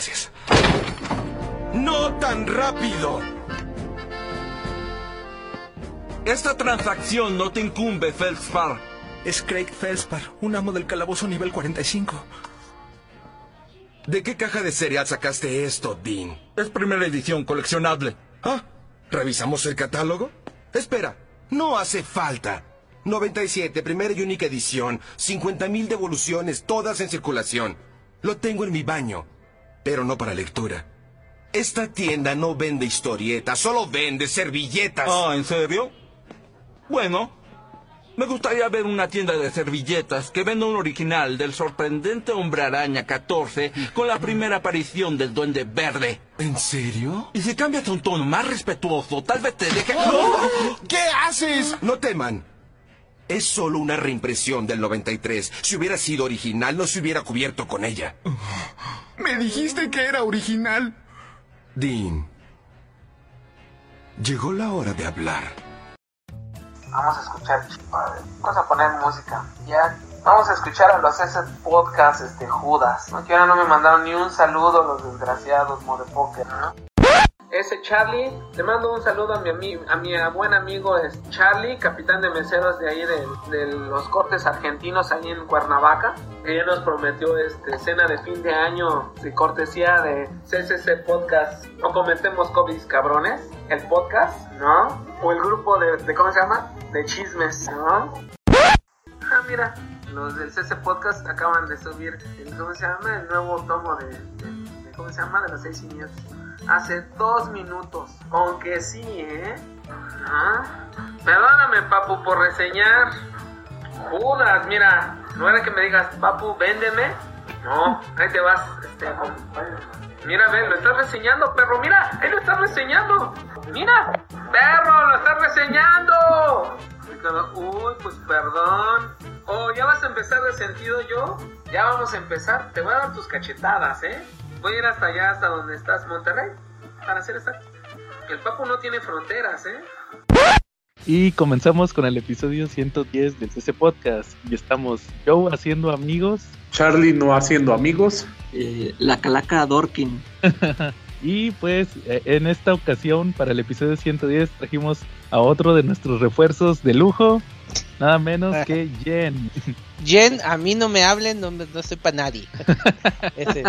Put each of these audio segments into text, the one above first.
Gracias. ¡No tan rápido! Esta transacción no te incumbe, Felspar. Es Craig Felspar, un amo del calabozo nivel 45. ¿De qué caja de cereal sacaste esto, Dean? Es primera edición coleccionable. Ah, ¿revisamos el catálogo? Espera, no hace falta. 97, primera y única edición. 50.000 devoluciones, todas en circulación. Lo tengo en mi baño, pero no para lectura. Esta tienda no vende historietas, solo vende servilletas. Ah, ¿en serio? Bueno, me gustaría ver una tienda de servilletas que venda un original del sorprendente Hombre Araña 14 con la primera aparición del Duende Verde. ¿En serio? Y si cambias a un tono más respetuoso, tal vez te deje... ¿Qué haces? No teman. Es solo una reimpresión del 93. Si hubiera sido original, no se hubiera cubierto con ella. Me dijiste que era original. Dean. Llegó la hora de hablar. Vamos a escuchar, vamos a poner música. Ya, vamos a escuchar a los ese podcast, este Judas. ¿no? Que ahora no me mandaron ni un saludo los desgraciados Modepoker, ¿no? Ese Charlie, te mando un saludo a mi, ami- a mi buen amigo es Charlie, capitán de meseros de ahí de, los cortes argentinos ahí en Cuernavaca, que nos prometió este cena de fin de año de cortesía de CCC Podcast. No cometemos COVID cabrones, el podcast, ¿no? O el grupo de, de ¿cómo se llama? De chismes, ¿no? Ah, mira, los del CC Podcast acaban de subir el, ¿cómo se llama? El nuevo tomo de- de- ¿cómo se llama? De los seis siniestros. Hace dos minutos. Aunque sí, ¿eh? Ah, Perdóname, papu, por reseñar. Judas, mira, no era que me digas, papu, véndeme. No, ahí te vas, este, Mira, ve, lo estás reseñando, perro, mira, ahí lo estás reseñando. Mira, perro, lo estás reseñando. Uy, pues perdón. Oh, ya vas a empezar de sentido yo. Ya vamos a empezar. Te voy a dar tus cachetadas, ¿eh? Voy a ir hasta allá, hasta donde estás, Monterrey. Para hacer exacto. El papu no tiene fronteras, ¿eh? Y comenzamos con el episodio 110 del CC Podcast. Y estamos Joe haciendo amigos Charlie no haciendo amigos. Eh, la calaca Dorkin. Y pues eh, en esta ocasión, para el episodio 110, trajimos a otro de nuestros refuerzos de lujo, nada menos que Jen. Jen, a mí no me hablen, no, me- no soy para nadie. ese,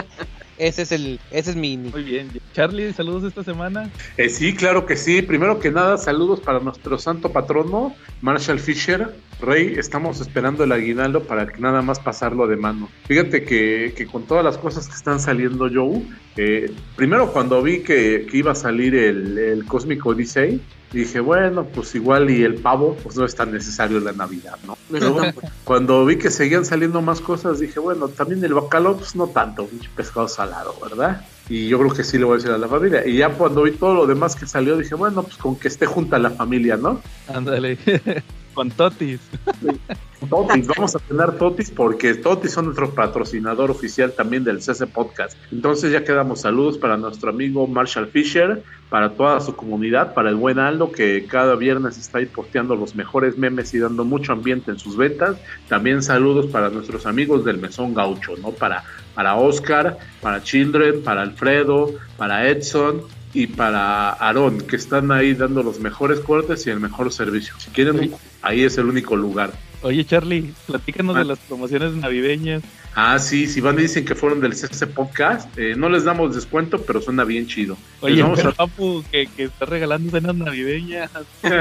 ese es el, ese es mi. Muy bien. Charlie, saludos esta semana. Eh, sí, claro que sí. Primero que nada, saludos para nuestro santo patrono, Marshall Fisher. Rey, estamos esperando el aguinaldo para que nada más pasarlo de mano. Fíjate que, que con todas las cosas que están saliendo, Joe, eh, primero cuando vi que, que iba a salir el, el Cósmico Odyssey, dije, bueno, pues igual y el pavo, pues no es tan necesario en la Navidad, ¿no? Tan bueno. cuando vi que seguían saliendo más cosas, dije, bueno, también el bacalao, pues no tanto, pinche pescado salado, ¿verdad? Y yo creo que sí le voy a decir a la familia. Y ya cuando vi todo lo demás que salió, dije, bueno, pues con que esté junta la familia, ¿no? Ándale. con Totis. Vamos a tener Totis porque Totis son nuestro patrocinador oficial también del CC Podcast. Entonces ya quedamos saludos para nuestro amigo Marshall Fisher, para toda su comunidad, para el buen Aldo que cada viernes está ahí posteando los mejores memes y dando mucho ambiente en sus ventas. También saludos para nuestros amigos del Mesón Gaucho, ¿no? Para, para Oscar, para Children, para Alfredo, para Edson y para Aarón, que están ahí dando los mejores cortes y el mejor servicio. Si quieren, ahí es el único lugar. Oye, Charlie, platícanos Ah. de las promociones navideñas. Ah, sí, si van y dicen que fueron del CC Podcast, eh, no les damos descuento, pero suena bien chido. Oye, vamos pero a- Papu, que, que está regalando cenas navideñas.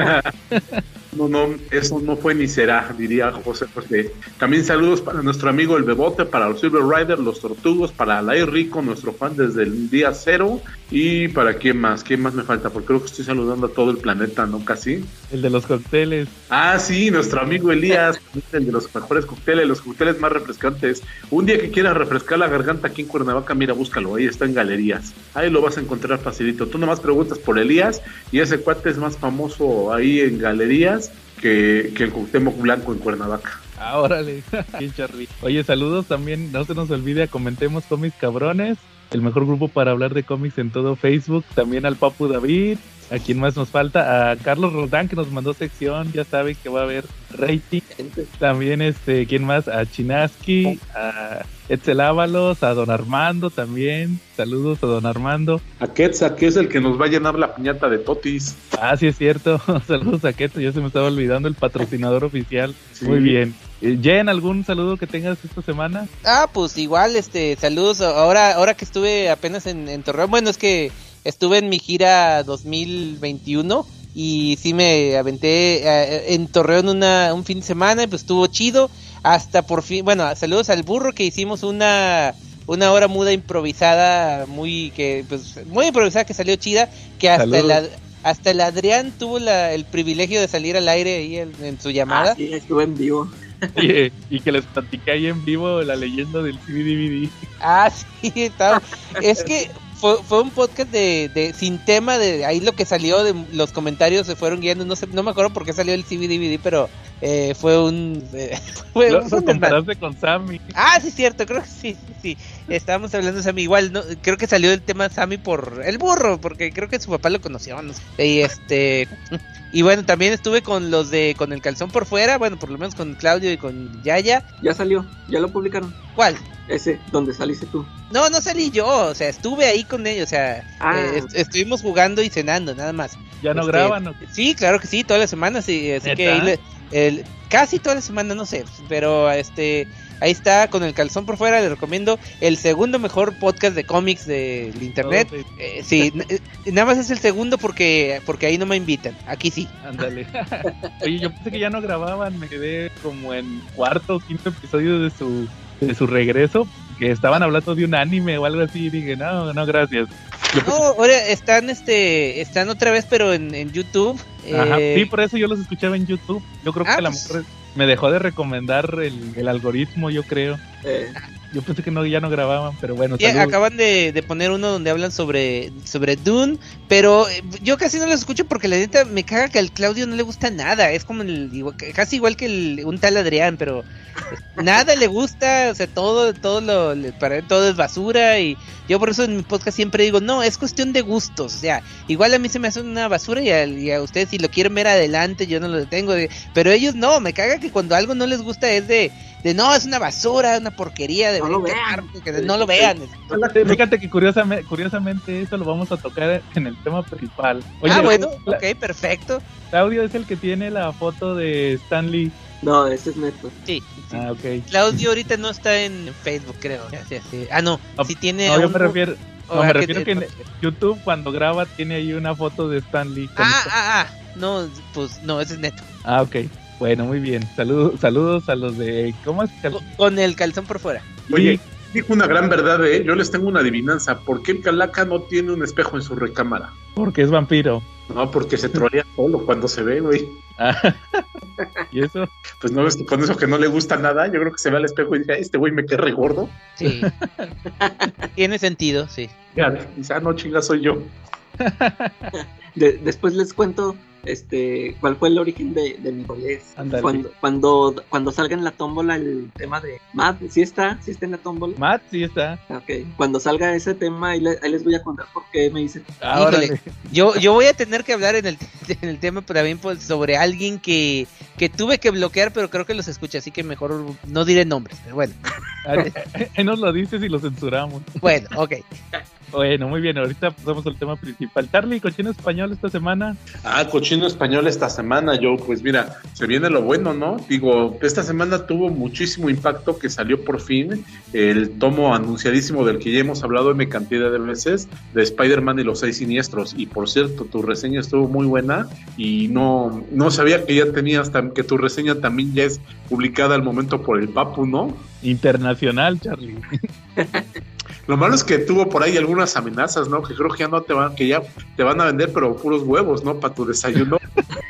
No, no, eso no fue ni será, diría José José. También saludos para nuestro amigo el Bebote, para los Silver Rider, los Tortugos, para Alain Rico, nuestro fan desde el día cero. Y para quién más, quién más me falta, porque creo que estoy saludando a todo el planeta, ¿no? Casi. El de los cócteles. Ah, sí, nuestro amigo Elías, el de los mejores cócteles, los cócteles más refrescantes. Un día que quieras refrescar la garganta aquí en Cuernavaca, mira, búscalo, ahí está en galerías. Ahí lo vas a encontrar facilito. Tú nomás preguntas por Elías y ese cuate es más famoso ahí en galerías que, que el Cuauhtémoc Blanco en Cuernavaca. Ah, órale. Oye, saludos también. No se nos olvide, comentemos cómics cabrones. El mejor grupo para hablar de cómics en todo Facebook. También al Papu David. ¿A quién más nos falta? A Carlos Roldán que nos mandó sección, ya sabe que va a haber rating. También este, ¿quién más? A Chinaski, a Etzel Ábalos, a Don Armando también. Saludos a Don Armando. A Quetzal, que es el que nos va a llenar la piñata de Totis. Ah, sí es cierto. Saludos a Quetzal, ya se me estaba olvidando el patrocinador oficial. Sí. Muy bien. Eh, Jen, ¿algún saludo que tengas esta semana? Ah, pues igual, este, saludos. Ahora, ahora que estuve apenas en, en Torreón, bueno, es que estuve en mi gira 2021 y sí me aventé eh, en Torreón una, un fin de semana, y pues estuvo chido. Hasta por fin, bueno, saludos al burro que hicimos una una hora muda improvisada, muy que pues muy improvisada que salió chida, que hasta el, hasta el Adrián tuvo la, el privilegio de salir al aire ahí en, en su llamada. Ah, sí, estuve en vivo. Y, y que les platiqué ahí en vivo la leyenda del CBDVD. Ah, sí, estaba. es que fue, fue un podcast de, de sin tema, de ahí lo que salió de los comentarios se fueron guiando, no sé, no me acuerdo por qué salió el CBDVD, pero eh, fue un eh, fue, Lo, un comparaste con Sammy. Ah, sí, cierto, creo que sí, sí, sí. Estábamos hablando de Sammy igual, no, creo que salió el tema Sammy por el burro, porque creo que su papá lo conoció, no sé. Y este y bueno, también estuve con los de con el calzón por fuera, bueno, por lo menos con Claudio y con Yaya. Ya salió, ya lo publicaron. ¿Cuál? Ese, donde saliste tú. No, no salí yo, o sea, estuve ahí con ellos, o sea, Ah. eh, est- estuvimos jugando y cenando, nada más. Ya no Este, graban. ¿o qué? Sí, claro que sí, todas las semanas, sí, así que ahí ¿Neta? le- el, casi toda la semana, no sé, pero este, ahí está con el calzón por fuera, le recomiendo el segundo mejor podcast de cómics del internet. Eh, sí, eh, nada más es el segundo porque porque ahí no me invitan, aquí sí. Ándale. Oye, yo pensé que ya no grababan, me quedé como en cuarto o quinto episodio de su de su regreso, que estaban hablando de un anime o algo así, y dije, no, no, gracias. No, ahora están este, están otra vez, pero en, en YouTube. Ajá, eh, sí, por eso yo los escuchaba en YouTube. Yo creo que Ah, a lo pues. mejor me dejó de recomendar el, el algoritmo, yo creo. Eh, Yo pensé que no, ya no grababan, pero bueno, Sí, acaban de, de poner uno donde hablan sobre, sobre Dune, pero eh, yo casi no los escucho porque la neta me caga que al Claudio no le gusta nada, es como el, igual- casi igual que el, un tal Adrián, pero nada le gusta, o sea, todo, todo lo, para él todo es basura y yo por eso en mi podcast siempre digo, no, es cuestión de gustos, o sea, igual a mí se me hace una basura y a, y a ustedes si lo quieren ver adelante yo no lo detengo, de- pero ellos no, me caga que cuando algo no les gusta es de, de no, es una basura, una porquería, de No lo vean. que no lo vean. Fíjate que curiosamente, curiosamente eso lo vamos a tocar en el tema principal. Oye, ah, bueno, Cla- ok, perfecto. Claudio es el que tiene la foto de Stanley. no, ese es neto. Sí. sí. Ah, ok. Claudio ahorita no está en Facebook, creo. Sí, sí. Ah, no, No, sí tiene. No, yo me refiero, no, me que- refiero que en YouTube cuando graba tiene ahí una foto de Stanley. con- Ah, ah, ah. No, pues no, ese es neto. Ah, ok. Bueno, muy bien. Saludos, saludos a los de. ¿Cómo es? Con- Con el calzón por fuera. Oye, dijo una gran verdad, ¿eh? Yo les tengo una adivinanza. ¿Por qué el calaca no tiene un espejo en su recámara? Porque es vampiro. No, porque se trolea solo cuando se ve, güey. Ah, ¿Y eso? Pues no ves que con eso que no le gusta nada, yo creo que se ve al espejo y dice, este güey me queda regordo. Sí. tiene sentido, sí. Dice, ah, no, chinga, soy yo. De- después les cuento este cuál fue el origen de, de mi. Ándale. Cuando, cuando, cuando salga en la tómbola el tema de Matt, ¿sí está? ¿Sí está en la tómbola? Matt, sí está. Ok, cuando salga ese tema, ahí, le- ahí les voy a contar por qué me. Ah, órale. Híjole. Yo, yo voy a tener que hablar en el, en el tema pero también pues, sobre alguien que, que tuve que bloquear, pero creo que los escucha, así que mejor no diré nombres. Pero bueno, Ahí ahí nos lo dices y lo censuramos. bueno, ok. Bueno, muy bien. Ahorita pasamos al tema principal. Charlie, cochino español esta semana. Ah, cochino español esta semana, yo, pues mira, se viene lo bueno, ¿no? Digo, esta semana tuvo muchísimo impacto que salió por fin el tomo anunciadísimo del que ya hemos hablado en cantidad de veces, de Spider-Man y los seis siniestros. Y por cierto, tu reseña estuvo muy buena y no, no sabía que ya tenías, que tu reseña también ya es publicada al momento por el Papu, ¿no? Internacional, Charlie. Lo malo es que tuvo por ahí algunas amenazas, ¿no? Que creo que ya no te van, que ya te van a vender, pero puros huevos, ¿no? Para tu desayuno.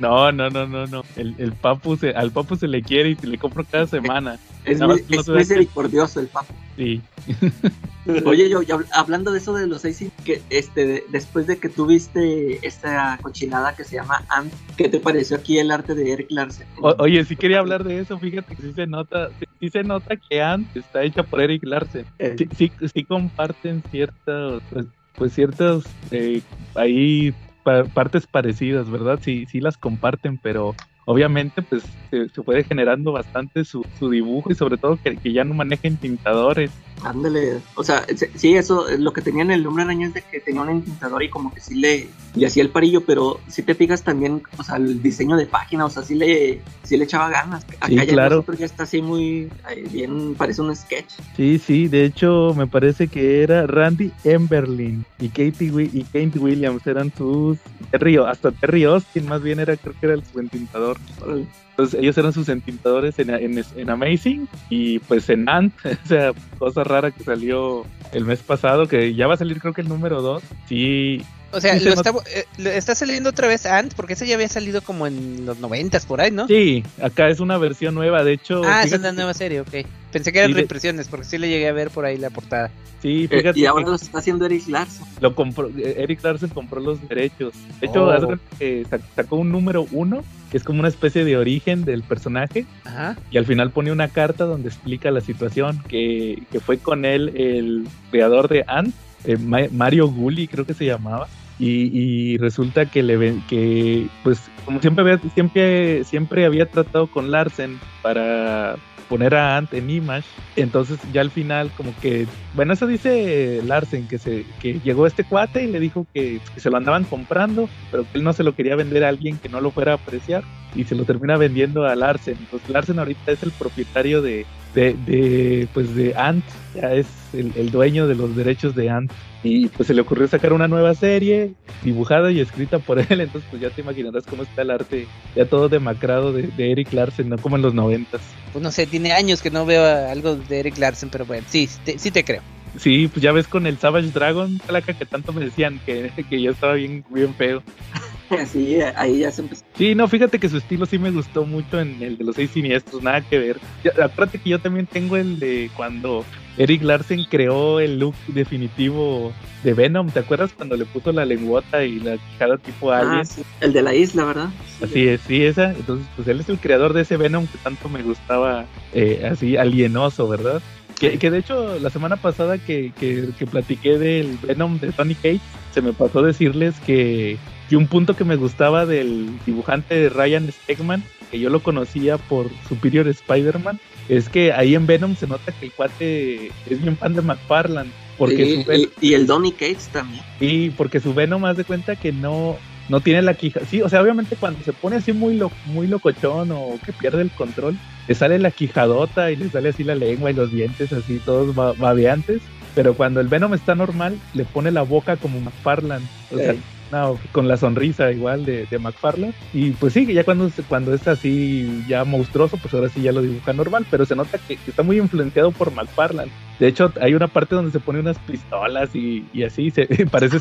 No, no, no, no, no. El, el papu se, al papu se le quiere y se le compro cada semana. Es, no misericordioso el papo. Sí. Oye, yo, yo habl- hablando de eso de los seis, que este, de- después de que tuviste esta cochinada que se llama Ant, ¿qué te pareció aquí el arte de Eric Larsen? O- oye, sí quería hablar de eso. Fíjate que sí se nota, sí, sí se nota que Ant está hecha por Eric Larsen. Eh, Sí, sí, sí comparten ciertos, pues, pues ciertas eh, ahí pa- partes parecidas, ¿verdad? Sí, sí las comparten, pero obviamente pues se, puede generando bastante su, su dibujo y sobre todo que, que ya no manejen tintadores. Ándale, o sea, se- sí, eso, lo que tenía en el hombre araña es de que tenía un intentador y como que sí le, le hacía el parillo, pero si te fijas también, o sea, el diseño de página, o sea, sí le, sí le echaba ganas. Acá Sí, ya claro. ya está así muy, eh, bien, parece un sketch. Sí, sí, de hecho me parece que era Randy Emberlin y Katie y Kate Williams eran sus Terry, hasta Terry Austin más bien era creo que era el su entintador. Órale. Entonces ellos eran sus entintadores en, en, en Amazing y pues en Ant, o sea, cosa rara que salió el mes pasado, que ya va a salir creo que el número 2. Sí, O sea, lo está, eh, lo- está saliendo otra vez Ant, porque ese ya había salido como en los noventas por ahí, ¿no? sí, acá es una versión nueva, de hecho... ah, es una nueva serie, ok. Pensé que eran reimpresiones, porque sí le llegué a ver por ahí la portada. Sí, Eh, fíjate y ahora lo está haciendo Eric Larson. lo compró, eh, Eric Larson compró los derechos. De hecho, Oh. sac- sacó un número uno, que es como una especie de origen del personaje, Ajá. y al final pone una carta donde explica la situación, que, que fue con él el creador de Ant, eh, Ma- Mario Gulli creo que se llamaba, y, resulta que le que pues como siempre había, siempre, siempre había tratado con Larsen para poner a Ant en Image, entonces ya al final como que, bueno eso dice Larsen, que se, que llegó este cuate y le dijo que, se lo andaban comprando, pero que él no se lo quería vender a alguien que no lo fuera a apreciar y se lo termina vendiendo a Larsen. Entonces Larsen ahorita es el propietario de, de, de, pues de Ant, ya es el, el dueño de los derechos de Ant. Y pues se le ocurrió sacar una nueva serie dibujada y escrita por él, entonces pues ya te imaginarás cómo está el arte ya todo demacrado de, de Eric Larsen, no como en los noventas. Pues no sé, tiene años que no veo algo de Eric Larsen, pero bueno, sí, sí te, sí te creo. Sí, pues ya ves con el Savage Dragon, placa que tanto me decían que, que ya estaba bien, bien feo. Sí, ahí ya se empezó. Sí, no, fíjate que su estilo sí me gustó mucho en el de los seis siniestros, nada que ver. Ya, acuérdate que yo también tengo el de cuando Eric Larsen creó el look definitivo de Venom. ¿Te acuerdas cuando le puso la lengüota y la quijada tipo alien? Ah, sí, el de la isla, ¿verdad? Así es, sí, esa. Entonces, pues él es el creador de ese Venom que tanto me gustaba, eh, así alienoso, ¿verdad? Que, que de hecho, la semana pasada que, que, que platiqué del Venom de Tony Cage, se me pasó decirles que, que un punto que me gustaba del dibujante Ryan Stegman, que yo lo conocía por Superior Spider-Man, es que ahí en Venom se nota que el cuate es bien fan de McFarlane. Porque y, su Venom, y, y el Donny Cates también. Sí, porque su Venom más de cuenta que no, no tiene la quija. Sí, o sea, obviamente cuando se pone así muy, lo, muy locochón o que pierde el control, le sale la quijadota y le sale así la lengua y los dientes así todos ba- babeantes. Pero cuando el Venom está normal, le pone la boca como McFarlane. O sea. No, con la sonrisa igual de, de McFarlane. Y pues sí, que ya cuando, cuando es así ya monstruoso, pues ahora sí ya lo dibuja normal. Pero se nota que, que está muy influenciado por McFarlane. De hecho, hay una parte donde se pone unas pistolas y, y así, se parece.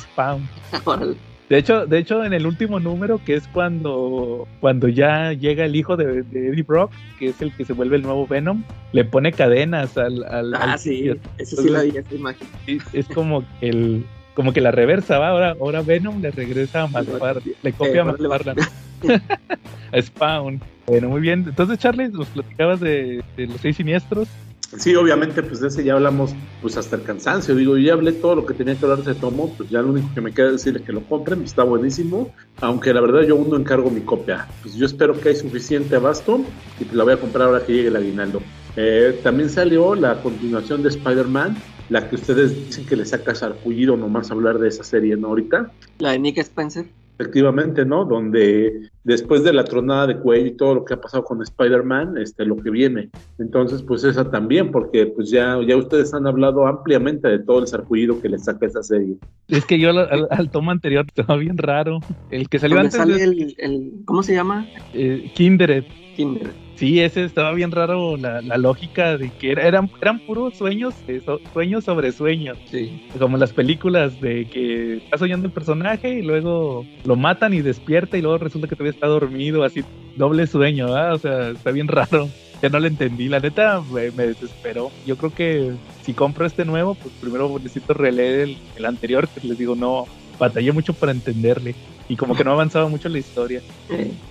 Órale. De hecho, de hecho, en el último número, que es cuando, cuando ya llega el hijo de, de Eddie Brock, que es el que se vuelve el nuevo Venom, le pone cadenas al... al- Ah, al- sí, eso sí la vi, esa imagen. es como el como que la reversa, ¿va? Ahora, ahora Venom le regresa a McFarlane, le copia Eh, a McFarlane, a Spawn. Bueno, muy bien. Entonces, Charlie, nos platicabas de, de los seis siniestros. Sí, obviamente, pues de ese ya hablamos pues hasta el cansancio. Digo, yo ya hablé todo lo que tenía que hablar de tomo, pues ya lo único que me queda es decirle que lo compren, está buenísimo. Aunque la verdad yo aún no encargo mi copia. Pues yo espero que hay suficiente abasto y pues la voy a comprar ahora que llegue el aguinaldo. Eh, también salió la continuación de Spider-Man, la que ustedes dicen que le saca sarpullido nomás hablar de esa serie, ¿no? Ahorita. La de Nick Spencer. Efectivamente, ¿no? Donde después de la tronada de cuello y todo lo que ha pasado con Spider-Man, este, lo que viene. Entonces, pues esa también, porque pues ya, ya ustedes han hablado ampliamente de todo el sarpullido que le saca esa serie. Es que yo al, al- al tomo anterior estaba bien raro. El que salió ¿Dónde antes sale de el, el- ¿Cómo se llama? eh, Kindred. Kinder. Sí, ese estaba bien raro la, la lógica de que era- eran, eran puros sueños, eh, sueños sobre sueños. Sí. Como las películas de que está soñando el personaje y luego lo matan y despierta y luego resulta que todavía está dormido, así doble sueño, ¿ah? O sea, está bien raro. Ya no lo entendí, la neta me, me desesperó. Yo creo que si compro este nuevo, pues primero necesito releer el, el anterior, que les digo, no, batallé mucho para entenderle y como que no avanzaba mucho la historia.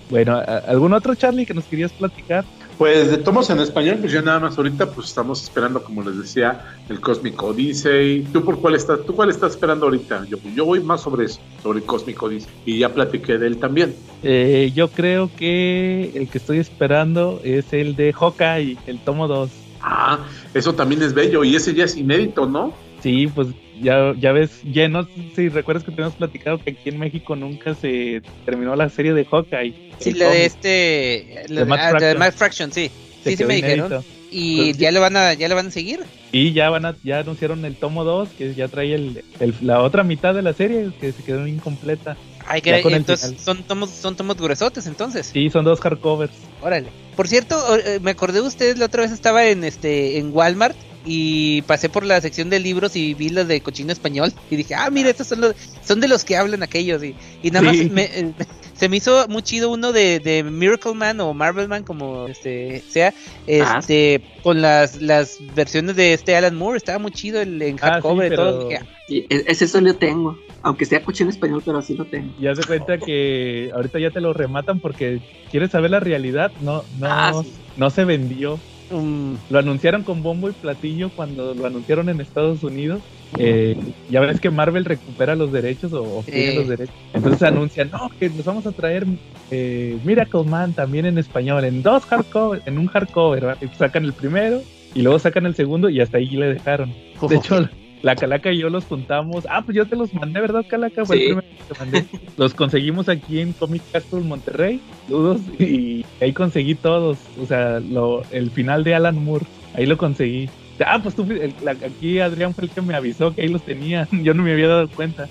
Bueno, ¿a- ¿algún otro Charlie que nos querías platicar? Pues de tomos en español, pues ya nada más ahorita pues estamos esperando, como les decía, el Cosmic Odyssey. ¿Tú por cuál estás? ¿Tú cuál estás esperando ahorita? Yo, yo voy más sobre eso, sobre el Cosmic Odyssey. Y ya platiqué de él también. Eh, yo creo que el que estoy esperando es el de Hawkeye, el tomo 2. Ah, eso también es bello y ese ya es inédito, ¿no? Sí, pues ya, ya ves, ya no sé si recuerdas que tenemos platicado que aquí en México nunca se terminó la serie de Hawkeye. Sí, la de este. La De de, Matt ah, de Fraction. Matt Fraction, sí. Se Sí, sí quedó me dijeron. inédito. Y Pues, ya lo van a, ya lo van a seguir. Y ya van a, ya anunciaron el tomo 2, que ya trae el, el- la otra mitad de la serie, que se quedó incompleta. Ay, que entonces son tomos, son tomos gruesotes entonces. Sí, son dos hardcovers. Órale. Por cierto, eh, me acordé de ustedes la otra vez estaba en este en Walmart y pasé por la sección de libros y vi los de cochino español y dije, ah, mira, estos son los son de los que hablan aquellos y, y nada Sí. más me, eh, se me hizo muy chido uno de, de Miracle Man o Marvel Man como este sea, Ah, este con las las versiones de este Alan Moore, estaba muy chido el en Ah, hardcover sí, y todo. Dije, Y e- ese solo tengo. Aunque sea coche en español, pero así lo tengo. Y haz de cuenta que ahorita ya te lo rematan porque quieres saber la realidad. No, no, Ah, sí. no se vendió. Lo anunciaron con bombo y platillo cuando lo anunciaron en Estados Unidos. Eh, ya ves que Marvel recupera los derechos o obtiene Sí. los derechos. Entonces anuncian, no, que nos vamos a traer eh, Miracle Man también en español, en dos hardcover, en un hardcover. ¿verdad? Sacan el primero y luego sacan el segundo y hasta ahí le dejaron. De hecho, la Calaca y yo los juntamos. Ah, pues yo te los mandé, ¿verdad, Calaca? Fue el Sí. primero que te mandé. Los conseguimos aquí en Comic Castle Monterrey, dudos, y ahí conseguí todos. O sea, lo, el final de Alan Moore, ahí lo conseguí. Ah, pues tú, fui- el- la- aquí Adrián fue el que me avisó que ahí los tenía. Yo no me había dado cuenta.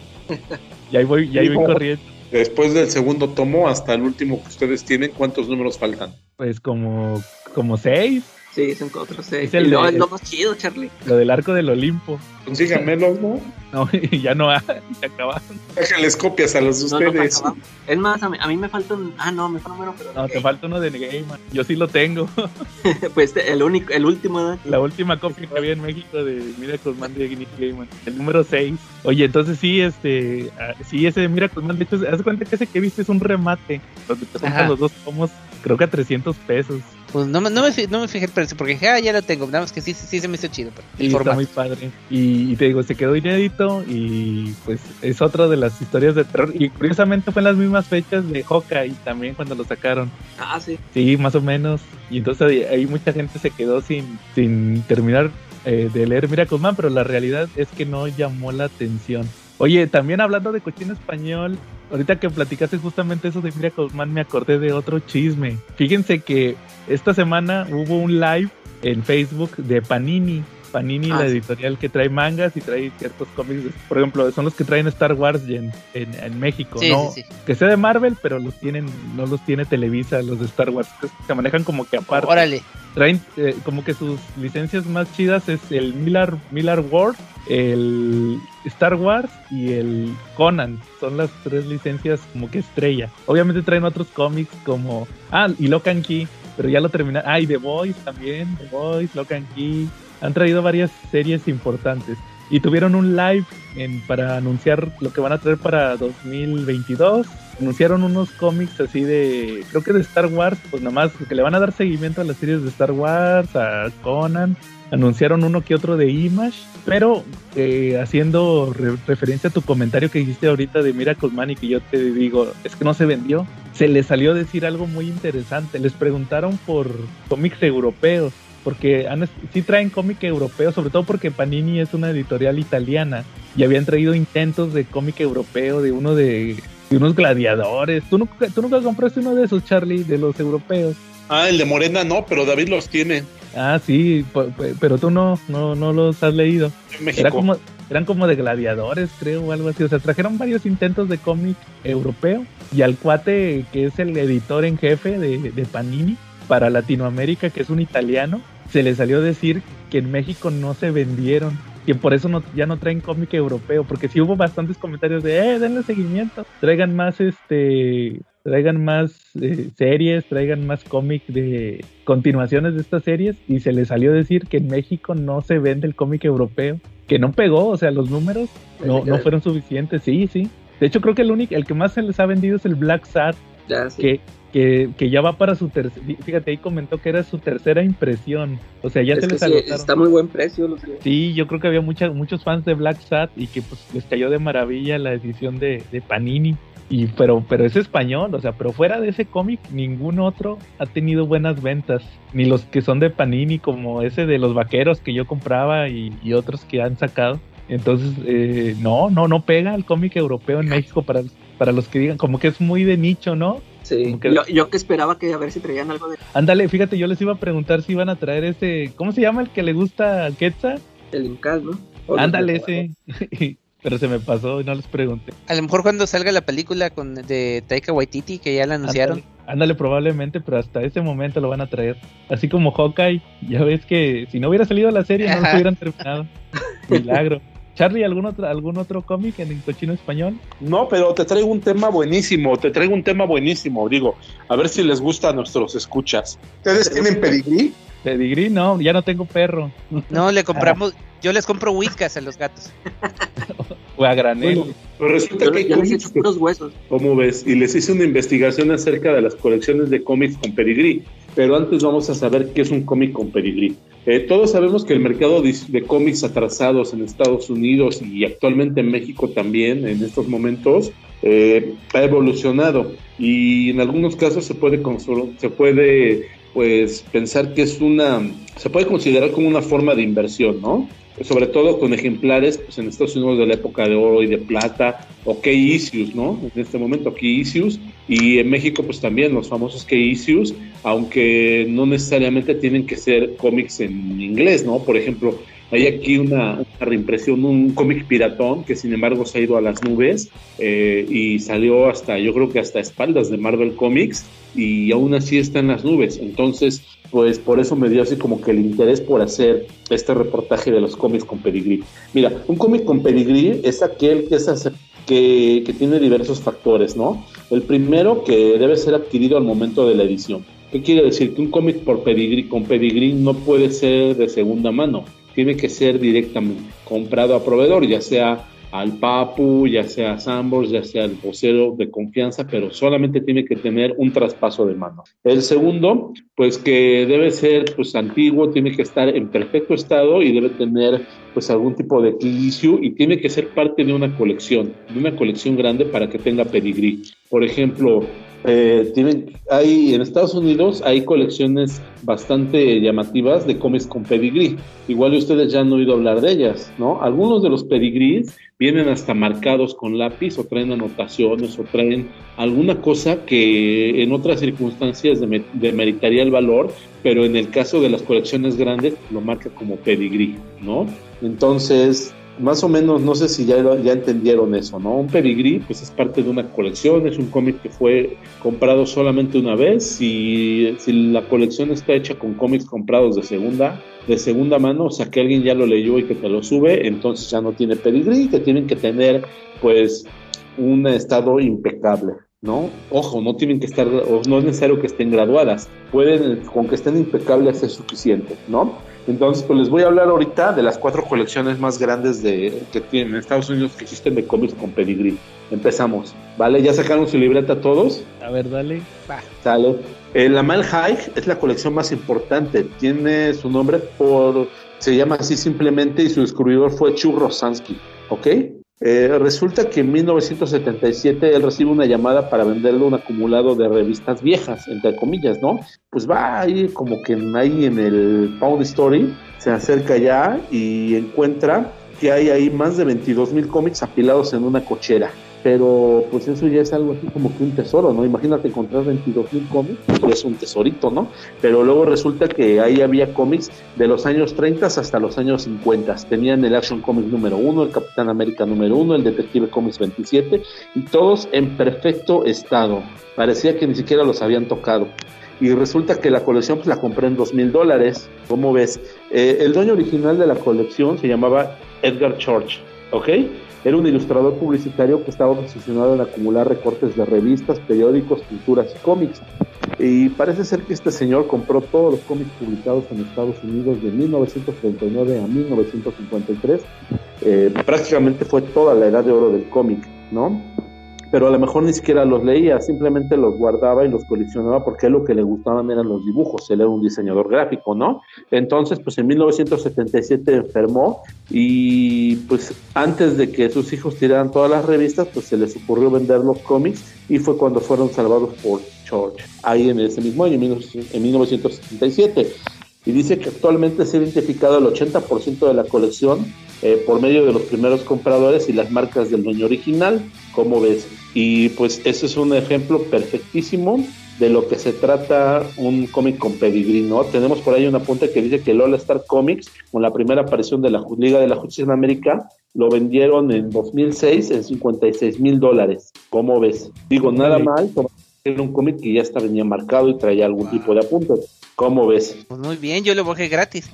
Y ahí voy, y ahí voy corriendo. Después del segundo tomo hasta el último que ustedes tienen, ¿cuántos números faltan? Pues como, como seis, Sí, son otros seis. Es el es chido, Charlie. lo del arco del Olimpo. Consíganmelos, ¿no? No, y ya no hay, se acabaron. Déjenles copias a los de No, no, ustedes. es más, a mí, a mí me falta un. Ah, no, me falta un número, pero. No, te falta uno de Gaiman. Yo sí lo tengo. pues el único, el último, ¿verdad? La última copia que había en México de Miracle Man de Nick Gaiman, el número 6. Oye, entonces sí, este, ah, sí, ese de Miracle Man, de hecho, haz cuenta que ese que viste es un remate, donde te los dos tomos, creo que a 300 pesos. Pues no, me- no, me, fi- no me fijé el precio porque dije, ah, ya lo tengo. Nada más que sí, sí, se me hizo chido. pero Y el está formato. muy padre. Y, y te digo, se quedó inédito y pues es otra de las historias de terror. Y curiosamente fue en las mismas fechas de Hawkeye también cuando lo sacaron. Ah, sí. Sí, más o menos. Y entonces ahí, ahí mucha gente se quedó sin, sin terminar eh, de leer Miracle Man, pero la realidad es que no llamó la atención. Oye, también hablando de cochino español, ahorita que platicaste justamente eso de Miracle Man, me acordé de otro chisme. Fíjense que esta semana hubo un live en Facebook de Panini. Panini, Ah, la sí. editorial que trae mangas y trae ciertos cómics. Por ejemplo, son los que traen Star Wars en, en, en México. Sí, ¿no? sí, sí. que sea de Marvel, pero los tienen, no los tiene Televisa, los de Star Wars, se manejan como que aparte. Órale. Traen eh, como que sus licencias más chidas es el Miller, Miller World, el Star Wars y el Conan. Son las tres licencias como que estrella. Obviamente traen otros cómics como, ah, y Lock and Key, pero ya lo terminaron. Ah, y The Boys también, The Boys, Lock and Key. Han traído varias series importantes. Y tuvieron un live en, para anunciar lo que van a traer para 2022. Anunciaron unos cómics así de, creo que de Star Wars, pues nada más que le van a dar seguimiento a las series de Star Wars, a Conan. Anunciaron uno que otro de Image, pero eh, haciendo re- referencia a tu comentario que hiciste ahorita de Miracle Man y que yo te digo, es que no se vendió. Se les salió a decir algo muy interesante. Les preguntaron por cómics europeos porque han, sí traen cómic europeo, sobre todo porque Panini es una editorial italiana y habían traído intentos de cómic europeo, de uno de, de unos gladiadores. ¿Tú nunca, ¿Tú nunca compraste uno de esos, Charlie, de los europeos? Ah, el de Morena no, pero David los tiene Ah, sí, pero tú no, no, no los has leído. Era como, eran como de gladiadores, creo, o algo así. O sea, trajeron varios intentos de cómic europeo y al cuate que es el editor en jefe de, de Panini para Latinoamérica, que es un italiano, se le salió decir que en México no se vendieron. Que por eso no, ya no traen cómic europeo, porque sí hubo bastantes comentarios de, eh, denle seguimiento, traigan más, este, traigan más eh, series, traigan más cómic de continuaciones de estas series, y se le salió decir que en México no se vende el cómic europeo que no pegó, o sea, los números no, no fueron suficientes, sí, sí. De hecho, creo que el único, el que más se les ha vendido es el Black Sad, Ya, sí. que, que, que ya va para su tercera, fíjate, ahí comentó que era su tercera impresión, o sea, ya Es se que les sí, está muy buen precio. Los Sí, yo creo que había mucha, muchos fans de Black Sat y que pues les cayó de maravilla la edición de, de Panini. Y pero, pero es español, o sea, pero fuera de ese cómic, ningún otro ha tenido buenas ventas. Ni los que son de Panini, como ese de los vaqueros que yo compraba y, y otros que han sacado. Entonces, eh, no, no, no pega el cómic europeo en México para, para los que digan, como que es muy de nicho, ¿no? Sí. Que- Yo, yo que esperaba que a ver si traían algo de Ándale, fíjate, yo les iba a preguntar si iban a traer ese, ¿cómo se llama el que le gusta a Quetzal? el Incal, ¿no? Ándale, ese. Pero se me pasó y no les pregunté. A lo mejor cuando salga la película con de Taika Waititi, que ya la anunciaron. Ándale, ándale, probablemente, pero hasta ese momento lo van a traer. Así como Hawkeye, ya ves que si no hubiera salido la serie, no lo hubieran terminado. Milagro. Charlie, ¿algún otro, algún otro cómic en cochino español? No, pero te traigo un tema buenísimo, te traigo un tema buenísimo, digo, a ver si les gusta a nuestros escuchas. ¿Ustedes tienen pedigrí? Pedigrí, no, ya no tengo perro. No, le compramos, yo les compro whiskas a los gatos. O a granel. Bueno, pues resulta Yo, que hay yo les cómics puros huesos. ¿Cómo ves? Y les hice una investigación acerca de las colecciones de cómics con pedigrí. Pero antes vamos a saber qué es un cómic con pedigrí. Eh, todos sabemos que el mercado de, de cómics atrasados en Estados Unidos y actualmente en México también, en estos momentos, eh, ha evolucionado. Y en algunos casos se puede, se puede pues, pensar que es una, se puede considerar como una forma de inversión, ¿no? sobre todo con ejemplares pues, en Estados Unidos de la época de oro y de plata, o key issues, ¿no? En este momento key issues, y en México pues también los famosos key issues, aunque no necesariamente tienen que ser cómics en inglés, ¿no? Por ejemplo, hay aquí una, reimpresión, un cómic piratón que sin embargo se ha ido a las nubes eh, y salió hasta, yo creo que hasta espaldas de Marvel Comics y aún así está en las nubes. Entonces, pues por eso me dio así como que el interés por hacer este reportaje de los cómics con pedigrí. Mira, un cómic con pedigrí es aquel que, es que, que tiene diversos factores, ¿no? El primero que debe ser adquirido al momento de la edición. ¿Qué quiere decir? Que un cómic con pedigrí no puede ser de segunda mano, tiene que ser directamente comprado a proveedor, ya sea al Papu, ya sea a Sambors, ya sea al vocero de confianza, pero solamente tiene que tener un traspaso de mano. El segundo, pues que debe ser pues antiguo, tiene que estar en perfecto estado y debe tener pues algún tipo de issue y tiene que ser parte de una colección, de una colección grande para que tenga pedigrí. Por ejemplo, eh, tienen, hay en Estados Unidos hay colecciones bastante llamativas de cómics con pedigrí. Igual ustedes ya han oído hablar de ellas, ¿no? Algunos de los pedigrís vienen hasta marcados con lápiz o traen anotaciones o traen alguna cosa que en otras circunstancias deme- demeritaría el valor, pero en el caso de las colecciones grandes lo marca como pedigrí, ¿no? Entonces, más o menos, no sé si ya, ya entendieron eso, ¿no? Un pedigrí, pues es parte de una colección, es un cómic que fue comprado solamente una vez. y si la colección está hecha con cómics comprados de segunda, de segunda mano, o sea que alguien ya lo leyó y que te lo sube, entonces ya no tiene pedigrí, que tienen que tener, pues, un estado impecable. ¿No? Ojo, no tienen que estar, o no es necesario que estén graduadas, pueden, con que estén impecables es suficiente, ¿no? Entonces, pues les voy a hablar ahorita de las cuatro colecciones más grandes de, que tienen en Estados Unidos que existen de cómics con pedigrí. Empezamos, ¿vale? ¿Ya sacaron su libreta todos? A ver, dale. Va. Sale. Eh, la Mal High es la colección más importante. Tiene su nombre por. Se llama así simplemente y su descubridor fue Chu Rosansky. ¿Ok? Eh, resulta que en 1977 él recibe una llamada para venderle un acumulado de revistas viejas, entre comillas, ¿no? Pues va ahí como que ahí en el Pound Story, se acerca ya y encuentra que hay ahí más de 22 mil cómics apilados en una cochera. Pero pues eso ya es algo así como que un tesoro, ¿no? Imagínate encontrar 22 mil cómics, pues es un tesorito, ¿no? Pero luego resulta que ahí había cómics de los años 30 hasta los años 50. Tenían el Action Comics número 1, el Capitán América número 1, el Detective Comics 27, y todos en perfecto estado. Parecía que ni siquiera los habían tocado. Y resulta que la colección pues, la compré en dos mil dólares. ¿Cómo ves? Eh, el dueño original de la colección se llamaba Edgar Church, ¿ok? Era un ilustrador publicitario que estaba obsesionado en acumular recortes de revistas, periódicos, pinturas y cómics. Y parece ser que este señor compró todos los cómics publicados en Estados Unidos de 1939 a 1953. Eh, prácticamente fue toda la edad de oro del cómic, ¿no? Pero a lo mejor ni siquiera los leía, simplemente los guardaba y los coleccionaba porque lo que le gustaban eran los dibujos, él era un diseñador gráfico, ¿no? Entonces, pues en 1977 enfermó y pues antes de que sus hijos tiraran todas las revistas, pues se les ocurrió vender los cómics y fue cuando fueron salvados por George, ahí en ese mismo año, en 1977 y dice que actualmente se ha identificado el 80% de la colección eh, por medio de los primeros compradores y las marcas del dueño original, como ves. Y pues ese es un ejemplo perfectísimo de lo que se trata un cómic con pedigrí, ¿no? Tenemos por ahí una punta que dice que el All Star Comics, con la primera aparición de la Liga de la Justicia en América, lo vendieron en 2006 en 56 mil dólares. ¿Cómo ves? Digo, nada mal, era un cómic que ya está venía marcado y traía algún tipo de apunte. ¿Cómo ves? Pues muy bien, yo lo bajé gratis.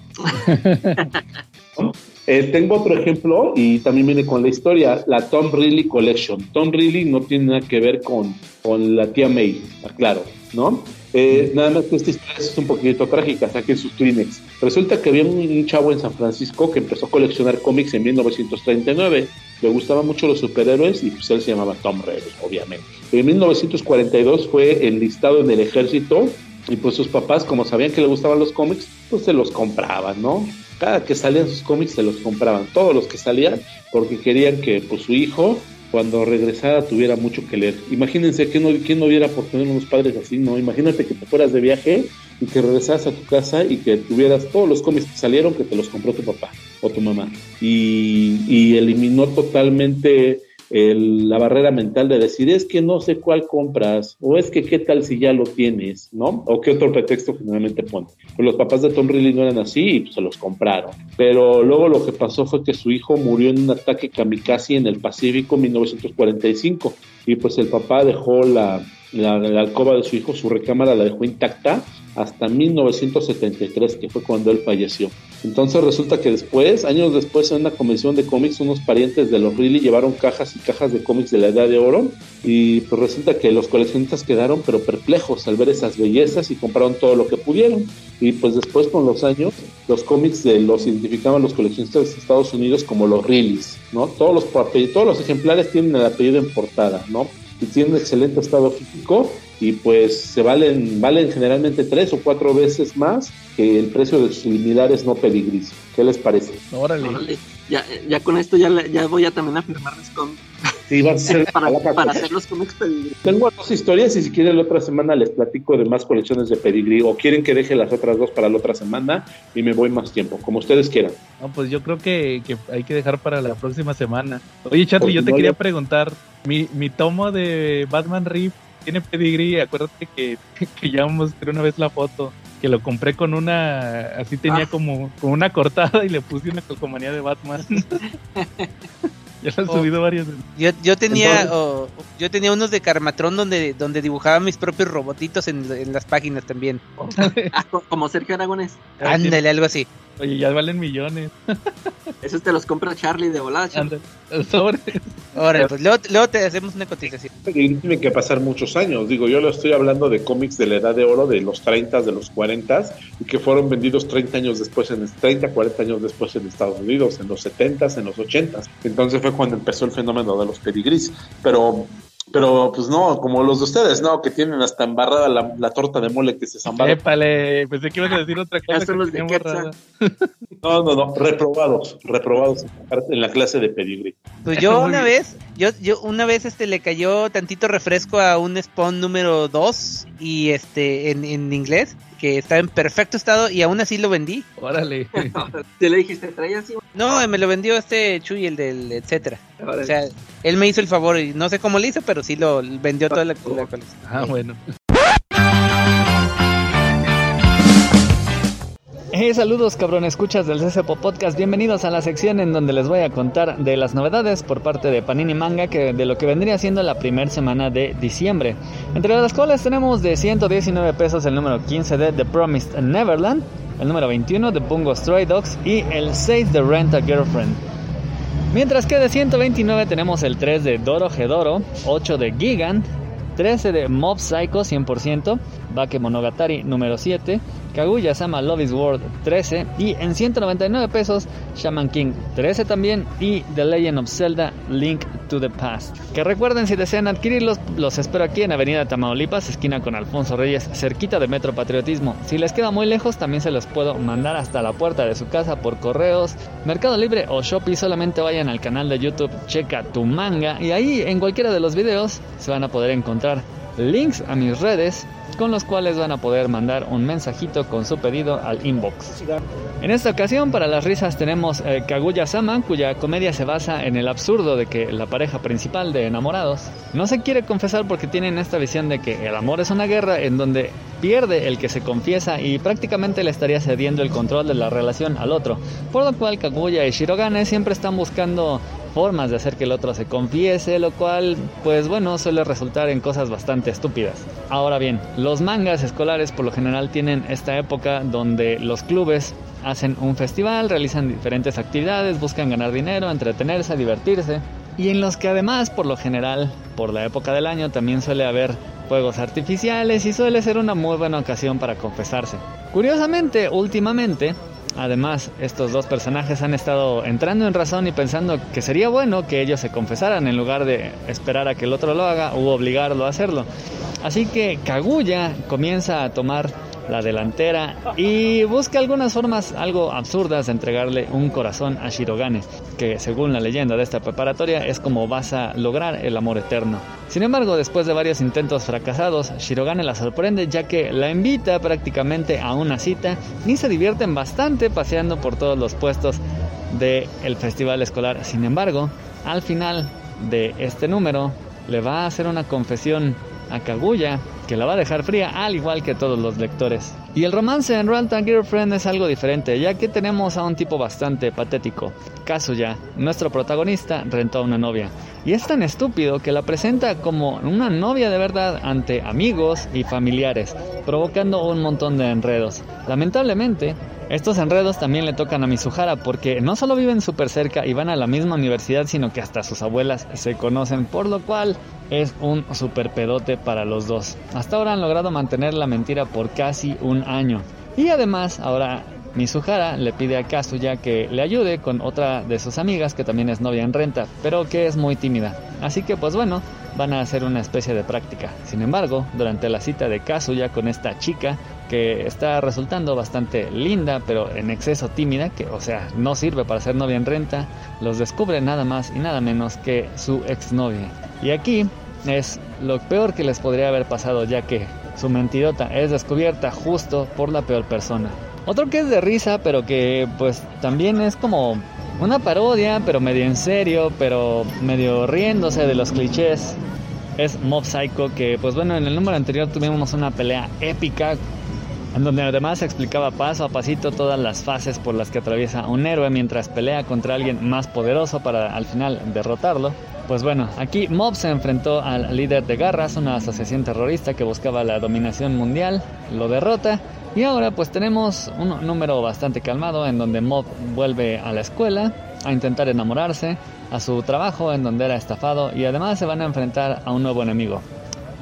Eh, tengo otro ejemplo y también viene con la historia, la Tom Riley Collection. Tom Riley no tiene nada que ver con, con la tía May, claro, ¿no? Eh, nada más que esta historia es un poquito trágica, saquen sus Kleenex. Resulta que había un, chavo en San Francisco que empezó a coleccionar cómics en 1939. Le gustaban mucho los superhéroes y pues él se llamaba Tom Riley, obviamente. En 1942 fue enlistado en el ejército y pues sus papás, como sabían que le gustaban los cómics, pues se los compraban, ¿no? Cada que salían sus cómics se los compraban, todos los que salían, porque querían que pues su hijo cuando regresara tuviera mucho que leer. Imagínense que no, quién no hubiera por tener unos padres así, ¿no? Imagínate que te fueras de viaje y que regresaras a tu casa y que tuvieras todos los cómics que salieron que te los compró tu papá o tu mamá. Y eliminó totalmente la barrera mental de decir es que no sé cuál compras o es que qué tal si ya lo tienes, ¿no? O qué otro pretexto generalmente pone. Pues los papás de Tom Riley no eran así y se los compraron. Pero luego lo que pasó fue que su hijo murió en un ataque kamikaze en el Pacífico en 1945 y pues el papá dejó la, la, alcoba de su hijo, su recámara la dejó intacta hasta 1973, que fue cuando él falleció. Entonces resulta que después, años después, en una convención de cómics, unos parientes de los Riley llevaron cajas y cajas de cómics de la Edad de Oro y pues resulta que los coleccionistas quedaron pero perplejos al ver esas bellezas y compraron todo lo que pudieron. Y pues después con los años, los cómics de los identificaban los coleccionistas de Estados Unidos como los Rileys, ¿no? Todos los, todos los ejemplares tienen el apellido en portada, ¿no? Y tienen excelente estado físico y pues se valen, valen generalmente tres o cuatro veces más que el precio de sus similares no pedigris. ¿Qué les parece? Órale. Ya, ya con esto ya, ya voy a también a firmarles con Sí, va a ser para, para hacer los cómics pedigrí. Tengo dos historias y si quieren la otra semana les platico de más colecciones de pedigrí o quieren que deje las otras dos para la otra semana y me voy más tiempo, como ustedes quieran. No, pues yo creo que, que hay que dejar para la próxima semana. Oye, Charlie, yo te quería preguntar, mi, mi tomo de Batman Reef tiene pedigrí, acuérdate que, que ya mostré una vez la foto, que lo compré con una, así tenía Ah. como, como una cortada y le puse una calcomanía de Batman. ya lo he Oh. subido varias veces. Yo, yo tenía oh, yo tenía unos de Carmatrón donde, donde dibujaba mis propios robotitos en, en las páginas también. Ah, co- como Sergio Aragonés. Ándale, algo así. Oye, ya valen millones. Esos te los compra Charlie de volada, Charlie. Ándale, sobre. Ahora, pues luego, luego te hacemos una cotización. Tienen que pasar muchos años. Digo, yo lo estoy hablando de cómics de la edad de oro, de los 30, de los 40 y que fueron vendidos 30 años después, en 30, 40 años después en Estados Unidos, en los 70, en los 80. Entonces fue cuando empezó el fenómeno de los pedigrís. Pero, pero pues no, como los de ustedes, no, que tienen hasta embarrada la, la torta de mole que se zambaron. Épale, pensé que ibas a decir otra cosa. Son los de. No, no, no, reprobados, reprobados en la clase de pedigrí. Pues yo una vez, yo, yo una vez este le cayó tantito refresco a un Spawn número 2 y este en, en inglés, que estaba en perfecto estado y aún así lo vendí. Órale. Te le dijiste, traía así. No, me lo vendió este Chuy, el del etcétera. Órale. O sea, él me hizo el favor y no sé cómo lo hizo, pero sí lo vendió toda la, la colección. Ah, bueno. Hey, saludos cabrón, escuchas del CCPO Podcast. Bienvenidos a la sección en donde les voy a contar de las novedades por parte de Panini Manga que de lo que vendría siendo la primera semana de diciembre. Entre las cuales tenemos de 119 pesos el número 15 de The Promised Neverland, el número 21 de Bungo Stray Dogs y el 6 de Rent a Girlfriend. Mientras que de 129 tenemos el 3 de Doro Hedoro, 8 de Gigant, 13 de Mob Psycho 100%, Bake Monogatari número 7, Kaguya Sama Love is World 13 y en 199 pesos Shaman King 13 también y The Legend of Zelda Link to the Past. Que recuerden si desean adquirirlos, los espero aquí en Avenida Tamaulipas, esquina con Alfonso Reyes, cerquita de Metro Patriotismo. Si les queda muy lejos, también se los puedo mandar hasta la puerta de su casa por correos, Mercado Libre o Shopee. Solamente vayan al canal de YouTube, checa tu manga y ahí en cualquiera de los videos se van a poder encontrar links a mis redes con los cuales van a poder mandar un mensajito con su pedido al inbox. En esta ocasión, para las risas, tenemos eh, Kaguya Sama, cuya comedia se basa en el absurdo de que la pareja principal de enamorados no se quiere confesar porque tienen esta visión de que el amor es una guerra en donde pierde el que se confiesa y prácticamente le estaría cediendo el control de la relación al otro, por lo cual Kaguya y Shirogane siempre están buscando formas de hacer que el otro se confiese, lo cual, pues bueno, suele resultar en cosas bastante estúpidas. Ahora bien, los mangas escolares por lo general tienen esta época donde los clubes hacen un festival, realizan diferentes actividades, buscan ganar dinero, entretenerse, divertirse. Y en los que además, por lo general, por la época del año, también suele haber fuegos artificiales y suele ser una muy buena ocasión para confesarse. Curiosamente, últimamente, Además, estos dos personajes han estado entrando en razón y pensando que sería bueno que ellos se confesaran en lugar de esperar a que el otro lo haga u obligarlo a hacerlo. Así que Kaguya comienza a tomar la delantera y busca algunas formas algo absurdas de entregarle un corazón a Shirogane, que según la leyenda de esta preparatoria es como vas a lograr el amor eterno. Sin embargo, después de varios intentos fracasados, Shirogane la sorprende ya que la invita prácticamente a una cita y se divierten bastante paseando por todos los puestos del festival escolar. Sin embargo, al final de este número le va a hacer una confesión a Kaguya que la va a dejar fría al igual que todos los lectores. Y el romance en Ralta Girlfriend es algo diferente, ya que tenemos a un tipo bastante patético. Kazuya, nuestro protagonista, rentó a una novia. Y es tan estúpido que la presenta como una novia de verdad ante amigos y familiares, provocando un montón de enredos. Lamentablemente, estos enredos también le tocan a Mizuhara porque no solo viven súper cerca y van a la misma universidad, sino que hasta sus abuelas se conocen, por lo cual es un super pedote para los dos. Hasta ahora han logrado mantener la mentira por casi un año. Y además, ahora Mizuhara le pide a Kazuya que le ayude con otra de sus amigas que también es novia en renta, pero que es muy tímida. Así que pues bueno, van a hacer una especie de práctica. Sin embargo, durante la cita de Kazuya con esta chica, que está resultando bastante linda, pero en exceso tímida, que o sea, no sirve para ser novia en renta, los descubre nada más y nada menos que su exnovia. Y aquí es lo peor que les podría haber pasado, ya que su mentirota es descubierta justo por la peor persona. Otro que es de risa, pero que pues también es como una parodia, pero medio en serio, pero medio riéndose de los clichés. Es Mob Psycho, que pues bueno, en el número anterior tuvimos una pelea épica en donde además explicaba paso a pasito todas las fases por las que atraviesa un héroe mientras pelea contra alguien más poderoso para al final derrotarlo. Pues bueno, aquí Mob se enfrentó al líder de Garras, una asociación terrorista que buscaba la dominación mundial, lo derrota y ahora pues tenemos un número bastante calmado en donde Mob vuelve a la escuela a intentar enamorarse, a su trabajo en donde era estafado y además se van a enfrentar a un nuevo enemigo,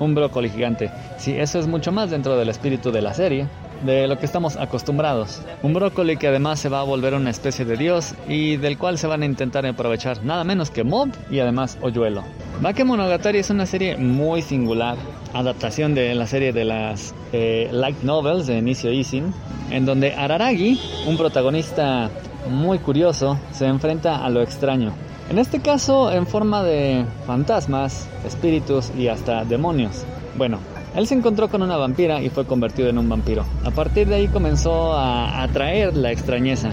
un brócoli gigante. Sí, eso es mucho más dentro del espíritu de la serie, de lo que estamos acostumbrados. Un brócoli que además se va a volver una especie de dios y del cual se van a intentar aprovechar nada menos que Mob y además Oyuelo. Bakemonogatari es una serie muy singular, adaptación de la serie de las eh, light novels de Inicio Isin, en donde Araragi, un protagonista muy curioso, se enfrenta a lo extraño. En este caso en forma de fantasmas, espíritus y hasta demonios. Bueno, él se encontró con una vampira y fue convertido en un vampiro. A partir de ahí comenzó a atraer la extrañeza.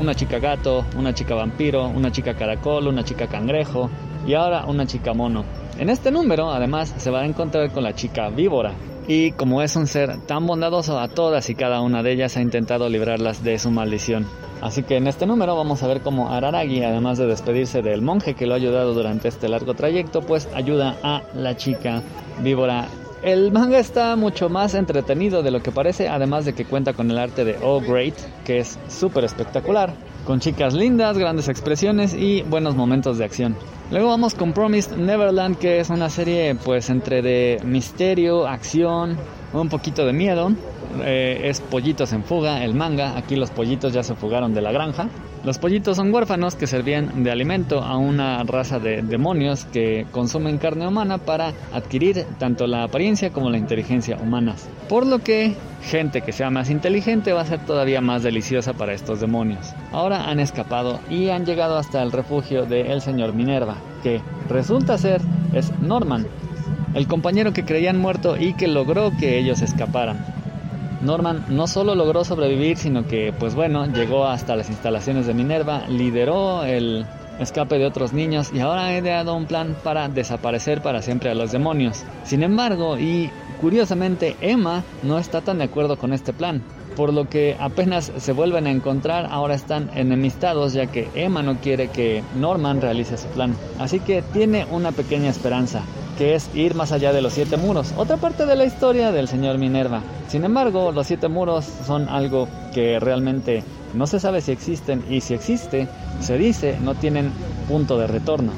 Una chica gato, una chica vampiro, una chica caracol, una chica cangrejo y ahora una chica mono. En este número además se va a encontrar con la chica víbora. Y como es un ser tan bondadoso a todas y cada una de ellas ha intentado librarlas de su maldición. Así que en este número vamos a ver cómo Araragi, además de despedirse del monje que lo ha ayudado durante este largo trayecto, pues ayuda a la chica víbora el manga está mucho más entretenido de lo que parece, además de que cuenta con el arte de Oh Great, que es súper espectacular, con chicas lindas, grandes expresiones y buenos momentos de acción. Luego vamos con Promised Neverland, que es una serie pues entre de misterio, acción, un poquito de miedo. Eh, es Pollitos en Fuga, el manga. Aquí los pollitos ya se fugaron de la granja. Los pollitos son huérfanos que servían de alimento a una raza de demonios que consumen carne humana para adquirir tanto la apariencia como la inteligencia humanas. Por lo que gente que sea más inteligente va a ser todavía más deliciosa para estos demonios. Ahora han escapado y han llegado hasta el refugio del señor Minerva, que resulta ser es Norman, el compañero que creían muerto y que logró que ellos escaparan. Norman no solo logró sobrevivir, sino que, pues bueno, llegó hasta las instalaciones de Minerva, lideró el escape de otros niños y ahora ha ideado un plan para desaparecer para siempre a los demonios. Sin embargo, y curiosamente, Emma no está tan de acuerdo con este plan. Por lo que apenas se vuelven a encontrar, ahora están enemistados ya que Emma no quiere que Norman realice su plan. Así que tiene una pequeña esperanza que es ir más allá de los siete muros, otra parte de la historia del señor Minerva. Sin embargo, los siete muros son algo que realmente no se sabe si existen y si existe, se dice, no tienen punto de retorno.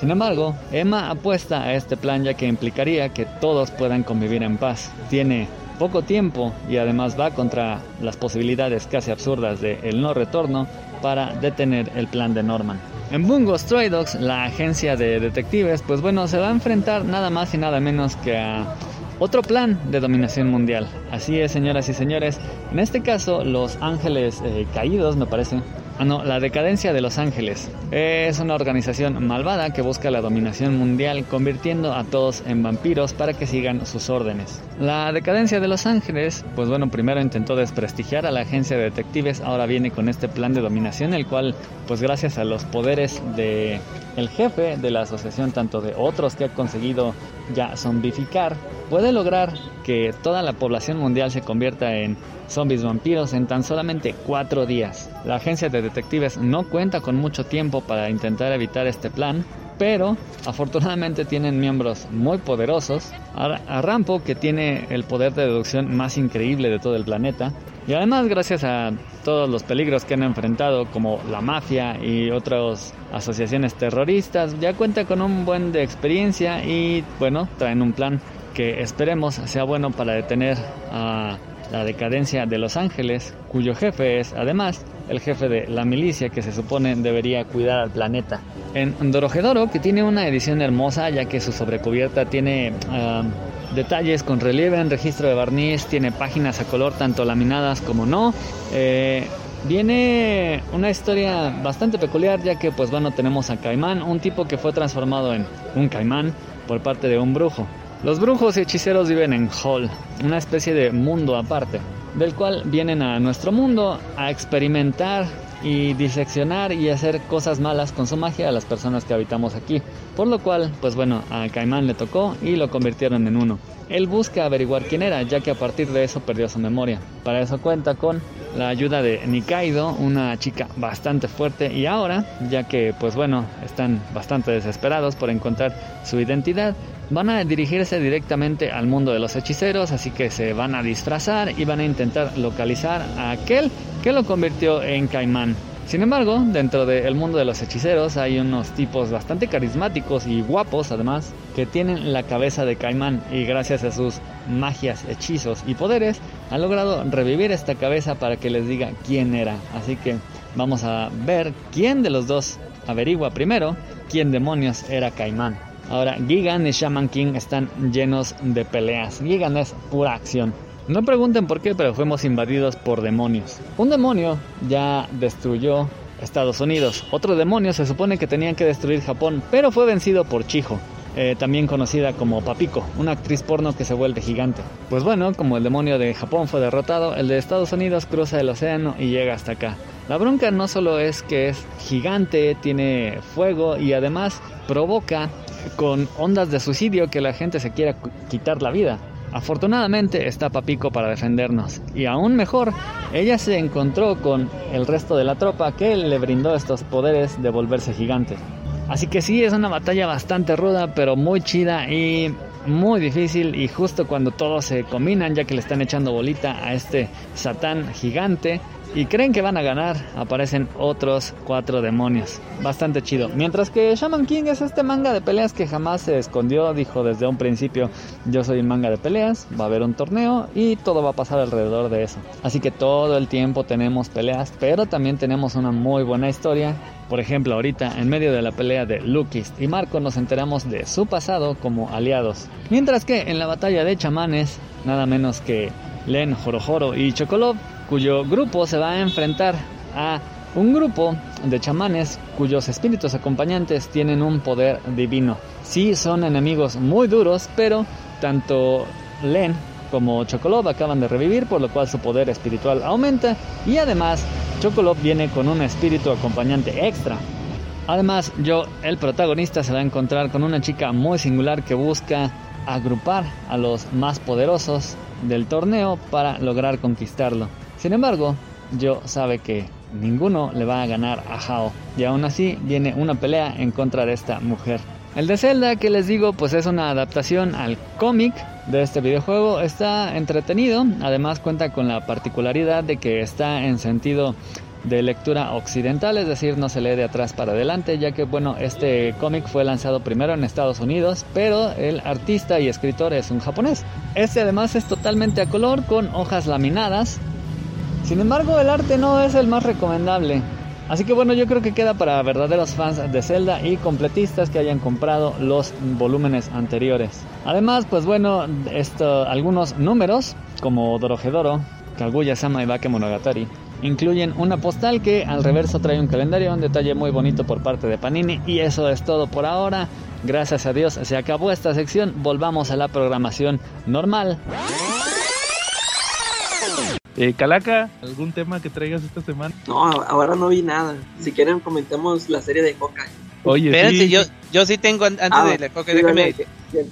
Sin embargo, Emma apuesta a este plan ya que implicaría que todos puedan convivir en paz. Tiene poco tiempo y además va contra las posibilidades casi absurdas de el no retorno para detener el plan de Norman. En Bungo Stray Dogs, la agencia de detectives, pues bueno, se va a enfrentar nada más y nada menos que a otro plan de dominación mundial. Así es, señoras y señores. En este caso, los ángeles eh, caídos, me parece, no, la decadencia de Los Ángeles. Es una organización malvada que busca la dominación mundial convirtiendo a todos en vampiros para que sigan sus órdenes. La decadencia de Los Ángeles, pues bueno, primero intentó desprestigiar a la agencia de detectives, ahora viene con este plan de dominación, el cual, pues gracias a los poderes de el jefe de la asociación, tanto de otros que ha conseguido ya zombificar, puede lograr que toda la población mundial se convierta en zombies vampiros en tan solamente cuatro días. La agencia de detectives no cuenta con mucho tiempo para intentar evitar este plan, pero afortunadamente tienen miembros muy poderosos. A Rampo, que tiene el poder de deducción más increíble de todo el planeta, y además gracias a todos los peligros que han enfrentado como la mafia y otras asociaciones terroristas, ya cuenta con un buen de experiencia y bueno, traen un plan que esperemos sea bueno para detener a la decadencia de Los Ángeles, cuyo jefe es además el jefe de la milicia que se supone debería cuidar al planeta. En Dorojedoro, que tiene una edición hermosa ya que su sobrecubierta tiene ah, detalles con relieve en registro de barniz, tiene páginas a color tanto laminadas como no. Eh, viene una historia bastante peculiar ya que pues bueno tenemos a Caimán, un tipo que fue transformado en un caimán por parte de un brujo. Los brujos y hechiceros viven en Hall, una especie de mundo aparte, del cual vienen a nuestro mundo a experimentar y diseccionar y hacer cosas malas con su magia a las personas que habitamos aquí. Por lo cual, pues bueno, a Caimán le tocó y lo convirtieron en uno. Él busca averiguar quién era, ya que a partir de eso perdió su memoria. Para eso cuenta con la ayuda de Nikaido, una chica bastante fuerte y ahora, ya que pues bueno, están bastante desesperados por encontrar su identidad, van a dirigirse directamente al mundo de los hechiceros, así que se van a disfrazar y van a intentar localizar a aquel que lo convirtió en caimán. Sin embargo, dentro del mundo de los hechiceros hay unos tipos bastante carismáticos y guapos además que tienen la cabeza de caimán y gracias a sus magias, hechizos y poderes han logrado revivir esta cabeza para que les diga quién era. Así que vamos a ver quién de los dos averigua primero quién demonios era caimán. Ahora, Gigan y Shaman King están llenos de peleas. Gigan es pura acción. No pregunten por qué, pero fuimos invadidos por demonios. Un demonio ya destruyó Estados Unidos. Otro demonio se supone que tenían que destruir Japón, pero fue vencido por Chijo. Eh, también conocida como Papiko, una actriz porno que se vuelve gigante. Pues bueno, como el demonio de Japón fue derrotado, el de Estados Unidos cruza el océano y llega hasta acá. La bronca no solo es que es gigante, tiene fuego y además provoca con ondas de suicidio que la gente se quiera quitar la vida. Afortunadamente está Papico para defendernos. Y aún mejor, ella se encontró con el resto de la tropa que le brindó estos poderes de volverse gigante. Así que sí, es una batalla bastante ruda, pero muy chida y muy difícil. Y justo cuando todos se combinan, ya que le están echando bolita a este Satán gigante, y creen que van a ganar, aparecen otros cuatro demonios. Bastante chido. Mientras que Shaman King es este manga de peleas que jamás se escondió, dijo desde un principio, yo soy un manga de peleas, va a haber un torneo y todo va a pasar alrededor de eso. Así que todo el tiempo tenemos peleas, pero también tenemos una muy buena historia. Por ejemplo, ahorita en medio de la pelea de Lukist y Marco nos enteramos de su pasado como aliados. Mientras que en la batalla de chamanes, nada menos que Len, Jorojoro y Chocolov cuyo grupo se va a enfrentar a un grupo de chamanes cuyos espíritus acompañantes tienen un poder divino. Sí son enemigos muy duros, pero tanto Len como Chocolov acaban de revivir, por lo cual su poder espiritual aumenta y además Chocolov viene con un espíritu acompañante extra. Además, yo, el protagonista, se va a encontrar con una chica muy singular que busca agrupar a los más poderosos del torneo para lograr conquistarlo. Sin embargo, yo sabe que ninguno le va a ganar a Hao y aún así viene una pelea en contra de esta mujer. El de Zelda que les digo pues es una adaptación al cómic de este videojuego, está entretenido, además cuenta con la particularidad de que está en sentido de lectura occidental, es decir, no se lee de atrás para adelante, ya que bueno, este cómic fue lanzado primero en Estados Unidos, pero el artista y escritor es un japonés. Este además es totalmente a color con hojas laminadas, sin embargo, el arte no es el más recomendable. Así que bueno, yo creo que queda para verdaderos fans de Zelda y completistas que hayan comprado los volúmenes anteriores. Además, pues bueno, algunos números, como Dorohedoro, Kaguya-sama y Bake Monogatari, incluyen una postal que al reverso trae un calendario, un detalle muy bonito por parte de Panini. Y eso es todo por ahora. Gracias a Dios se acabó esta sección. Volvamos a la programación normal. Eh, Calaca, ¿algún tema que traigas esta semana? No, ahora no vi nada. Si quieren comentemos la serie de Hawkeye. Oye, Espérense, yo, yo sí tengo antes ah, de la Hawkeye, déjame,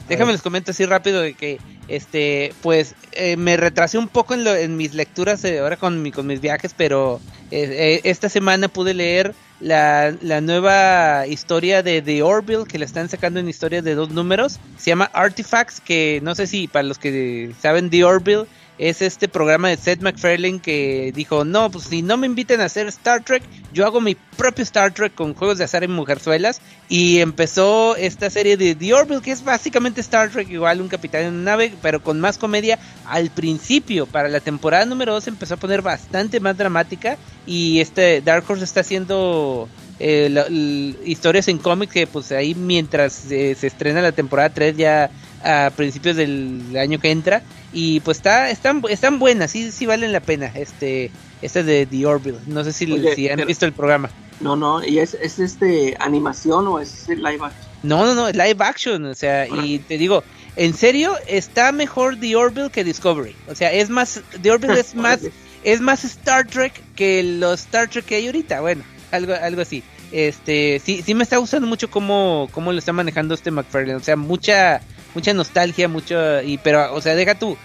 déjame les comento así rápido de que este pues eh, me retrasé un poco en, lo, en mis lecturas eh, ahora con, mi, con mis viajes, pero eh, esta semana pude leer la, la, nueva historia de The Orville que le están sacando en historia de dos números. Se llama Artifacts, que no sé si para los que saben The Orville es este programa de Seth MacFarlane que dijo, no, pues si no me inviten a hacer Star Trek, yo hago mi propio Star Trek con juegos de azar en mujerzuelas. Y empezó esta serie de The Orville, que es básicamente Star Trek, igual un capitán en una nave, pero con más comedia. Al principio, para la temporada número 2, empezó a poner bastante más dramática. Y este Dark Horse está haciendo eh, historias en cómics que pues ahí mientras eh, se estrena la temporada 3 ya a principios del año que entra y pues está están están buenas sí sí valen la pena este este de The Orville no sé si, si han visto el programa. No no y es, es este animación o es live action no no no es live action o sea y te digo en serio está mejor The Orville que Discovery o sea es más The Orville es más es más Star Trek que los Star Trek que hay ahorita bueno algo algo así. Este sí sí me está gustando mucho cómo cómo lo está manejando este McFarlane o sea mucha mucha nostalgia, mucho, y pero, o sea, deja tú,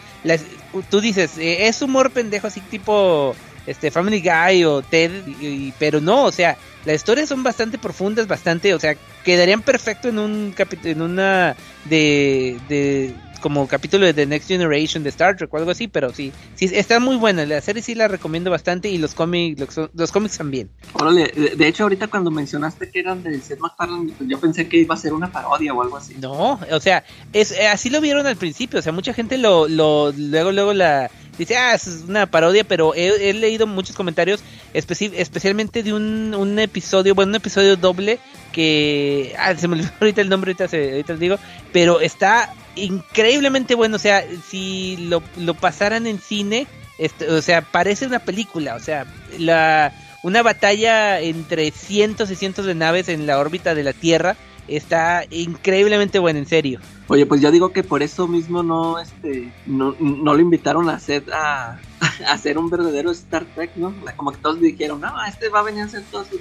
tú dices, eh, es humor pendejo así tipo este Family Guy o Ted, pero no, o sea, las historias son bastante profundas, bastante, o sea, quedarían perfecto en un en una de, de como capítulo de The Next Generation de Star Trek o algo así, pero sí, sí está muy buena, la serie sí la recomiendo bastante y los cómics los, cómics también. Órale, de, hecho ahorita cuando mencionaste que eran de Seth MacFarlane, pues yo pensé que iba a ser una parodia o algo así. No, o sea, es eh, así lo vieron al principio, o sea, mucha gente lo, lo luego luego la dice, ah, es una parodia, pero he, leído muchos comentarios, especialmente de un, un, episodio, bueno, un episodio doble que, ah, se me olvidó ahorita el nombre, ahorita, se, ahorita les digo, pero está increíblemente bueno, o sea, si lo, lo pasaran en cine, este, o sea, parece una película, o sea, la una batalla entre cientos y cientos de naves en la órbita de la Tierra está increíblemente buena, en serio. Oye, pues yo digo que por eso mismo no, este, no, no lo invitaron a hacer, a, hacer un verdadero Star Trek, ¿no? Como que todos dijeron, no, este va a venir a hacer todas sus,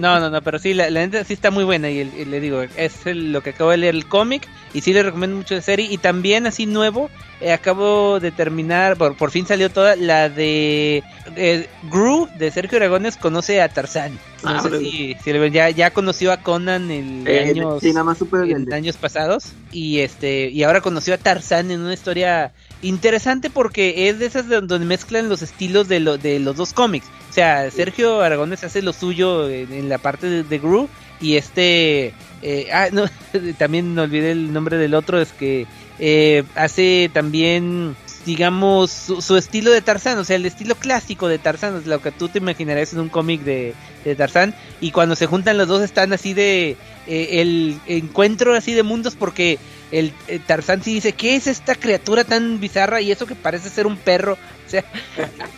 no, no, no, pero sí, la, la sí está muy buena y, le digo, es lo que acabo de leer el cómic y sí le recomiendo mucho la serie y también así nuevo eh, acabo de terminar, por, por fin salió toda la de eh, Gru de Sergio Aragones conoce a Tarzán. No Ah, sé pero- si, si lo- ya, ya conoció a Conan en Eh, años, sí, nada más en años pasados y este y ahora conoció a Tarzán en una historia interesante porque es de esas de- donde mezclan los estilos de, lo- de los dos cómics. O sea, Sergio Aragones hace lo suyo en, la parte de, de Gru y este eh, ah, no, también olvidé el nombre del otro, es que eh, hace también digamos su, su estilo de Tarzán, o sea, el estilo clásico de Tarzán, es lo que tú te imaginarías en un cómic de, de Tarzán y cuando se juntan los dos están así de eh, el encuentro así de mundos porque el eh, Tarzán sí dice, ¿qué es esta criatura tan bizarra? Y eso que parece ser un perro, o sea,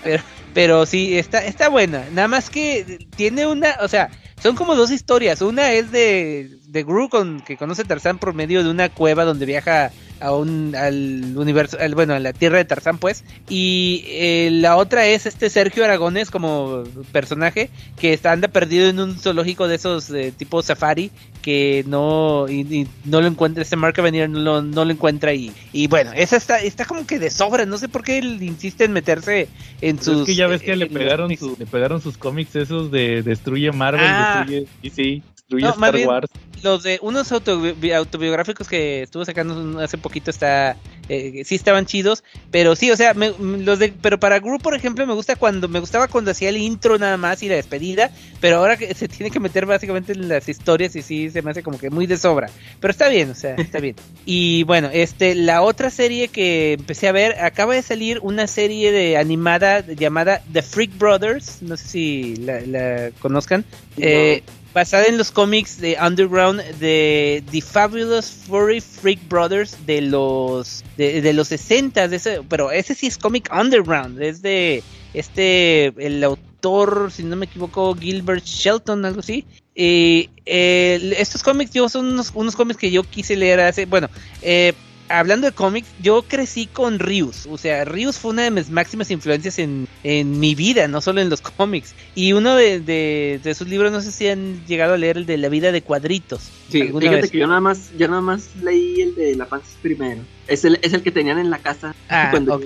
pero, pero sí, está, está buena, nada más que tiene una, o sea, son como dos historias, una es de, de Gru con, que conoce a Tarzán por medio de una cueva donde viaja a un, al universo, al- bueno, a la tierra de Tarzán pues, y eh, la otra es este Sergio Aragones como personaje que está, anda perdido en un zoológico de esos de tipo safari que no y, y no lo encuentra, este Mark Avenir no lo, no lo encuentra y, y bueno, esa está, está como que de sobra, no sé por qué él insiste en meterse en sus... es que ya ves que le pegaron, su- le pegaron sus cómics esos de Destruye Marvel, Ah. Destruye DC, Destruye No, Star bien, Wars. Los de unos autobi- autobiográficos que estuvo sacando hace poquito está eh, sí estaban chidos pero sí o sea me- los de pero para Gru por ejemplo me gusta cuando me gustaba cuando hacía el intro nada más y la despedida pero ahora que se tiene que meter básicamente en las historias y sí se me hace como que muy de sobra pero está bien o sea está bien. Y bueno este la otra serie que empecé a ver acaba de salir una serie de animada llamada The Freak Brothers no sé si la, la conozcan eh, basada en los cómics de Underground de The Fabulous Furry Freak Brothers de los de, de los 60 de ese, pero ese sí es cómic Underground, es de este el autor, si no me equivoco, Gilbert Shelton, algo así. Y eh, estos cómics yo son unos, unos cómics que yo quise leer hace, bueno, eh, hablando de cómics, yo crecí con Rius. O sea, Rius fue una de mis máximas influencias en, en mi vida, no solo en los cómics. Y uno de, de, de sus libros, no sé si han llegado a leer el de La vida de cuadritos. Sí, fíjate vez. que yo nada más, yo nada más leí el de La Panza primero. Es el, es el que tenían en la casa Ah, cuando.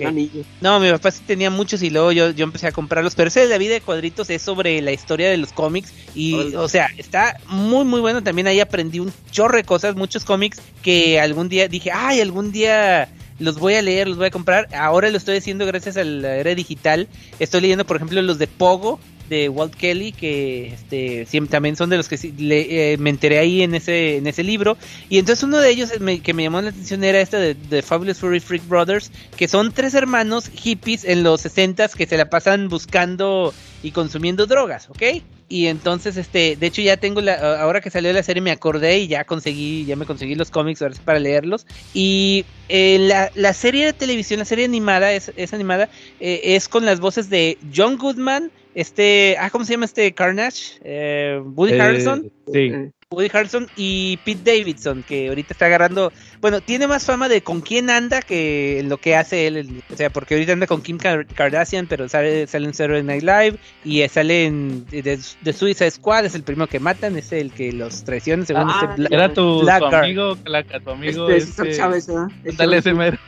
No, mi papá sí tenía muchos y luego yo, yo empecé a comprarlos. Pero ese de la vida de cuadritos es sobre la historia de los cómics. Y, o sea, está muy, muy bueno. También ahí aprendí un chorro de cosas, muchos cómics que algún día dije, ay, algún día los voy a leer, los voy a comprar. Ahora lo estoy haciendo gracias a la era digital. Estoy leyendo, por ejemplo, los de Pogo de Walt Kelly que este también son de los que le- eh, me enteré ahí en ese en ese libro y entonces uno de ellos que me llamó la atención era este de, de Fabulous Furry Freak Brothers que son tres hermanos hippies en los 60 que se la pasan buscando y consumiendo drogas, ¿ok? Y entonces, este, de hecho ya tengo la, ahora que salió la serie me acordé y ya conseguí, ya me conseguí los cómics ahora sí para leerlos. Y eh, la, la serie de televisión, la serie animada, es, es animada, eh, es con las voces de John Goodman, este, ah, ¿cómo se llama este Carnage? Eh, Woody Eh, Harrelson. Sí. Woody Harrelson y Pete Davidson, que ahorita está agarrando, bueno, tiene más fama de con quién anda que lo que hace él, o sea, porque ahorita anda con Kim Kar- Kardashian, pero sale, sale en Saturday Night Live y eh, sale en de, de Suicide Squad, es el primero que matan, es el que los traiciona según Ah, este Bla- Era tu, amigo, Claca, tu amigo. este, este- Chávez, Chávez. ese mero.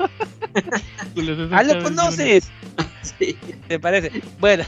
Ah, lo conoces. Sí. ¿Te parece? Bueno,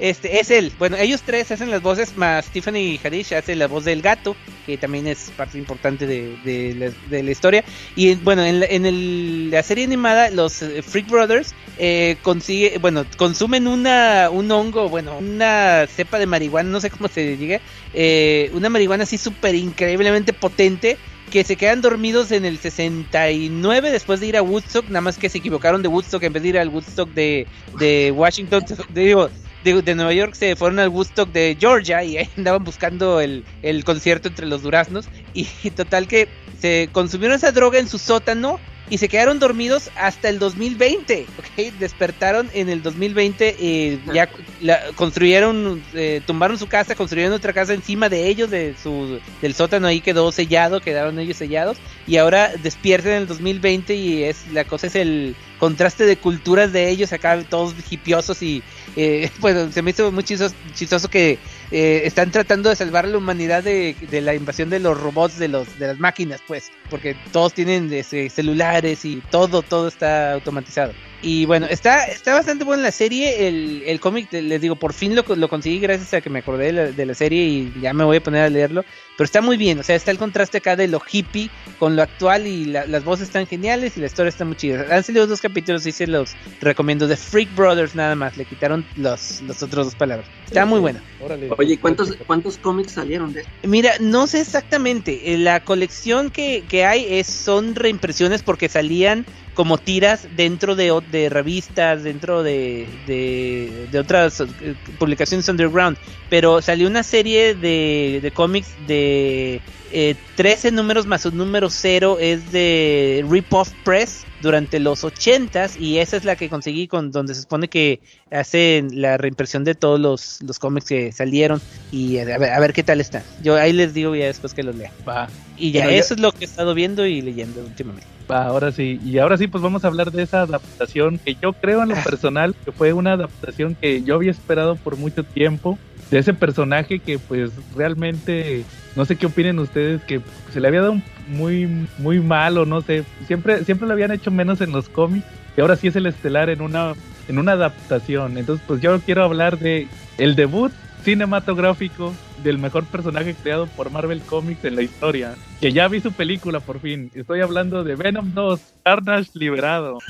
este es él. Bueno, ellos tres hacen las voces, más Tiffany Haddish hace la voz del gato, que también es parte importante de, de la, de la historia. Y bueno, en la, en el- la serie animada, los eh, Freak Brothers eh, consigue, bueno, consumen una, un hongo, bueno, una cepa de marihuana, no sé cómo se diga, eh, una marihuana así súper increíblemente potente que se quedan dormidos en el 69 después de ir a Woodstock, nada más que se equivocaron de Woodstock en vez de ir al Woodstock de, de Washington, digo, de, de Nueva York se fueron al Woodstock de Georgia y ahí andaban buscando el, el concierto entre los duraznos. Y, total que se consumieron esa droga en su sótano y se quedaron dormidos hasta el 2020, ¿ok? Despertaron en el 2020, eh, ya la- construyeron, eh, tumbaron su casa, construyeron otra casa encima de ellos, de su, del sótano ahí quedó sellado, quedaron ellos sellados, y ahora despiertan en el 2020 y es la cosa es el contraste de culturas de ellos, acá todos hipiosos y, eh, bueno, se me hizo muy chistoso, chistoso que eh, están tratando de salvar a la humanidad de, de la invasión de los robots, de los de las máquinas, pues, porque todos tienen este, celulares y todo, todo está automatizado. Y bueno, está, está bastante buena la serie. El, el cómic, les digo, por fin lo, lo conseguí gracias a que me acordé de la, de la serie y ya me voy a poner a leerlo. Pero está muy bien, o sea, está el contraste acá de lo hippie con lo actual y la- las voces están geniales y la historia está muy chida. Han salido dos capítulos y se los recomiendo. De Freak Brothers nada más, le quitaron los, los otros dos palabras. Está muy buena. Órale. Oye, ¿cuántos, ¿cuántos cómics salieron de esto? Mira, no sé exactamente. eh, La colección que, que hay es, son reimpresiones porque salían como tiras dentro de, de revistas, dentro de, de, otras eh, publicaciones underground. Pero salió una serie de, de cómics de eh, 13 números más un número 0 es de Ripoff Press durante los 80s y esa es la que conseguí con donde se supone que hacen la reimpresión de todos los, los cómics que salieron y a ver, a ver qué tal están. Yo ahí les digo ya después que los lea. Va, Y ya, Bueno, ya- eso es lo que he estado viendo y leyendo últimamente. va, ahora sí. Y ahora sí, pues vamos a hablar de esa adaptación que yo creo en lo Ah. personal que fue una adaptación que yo había esperado por mucho tiempo. De ese personaje que pues realmente, no sé qué opinen ustedes, que se le había dado muy, muy mal o no sé. Siempre, siempre lo habían hecho menos en los cómics. Y ahora sí es el estelar en una, en una adaptación. Entonces pues yo quiero hablar de el debut cinematográfico del mejor personaje creado por Marvel Comics en la historia. Que ya vi su película por fin. Estoy hablando de Venom 2, Carnage liberado.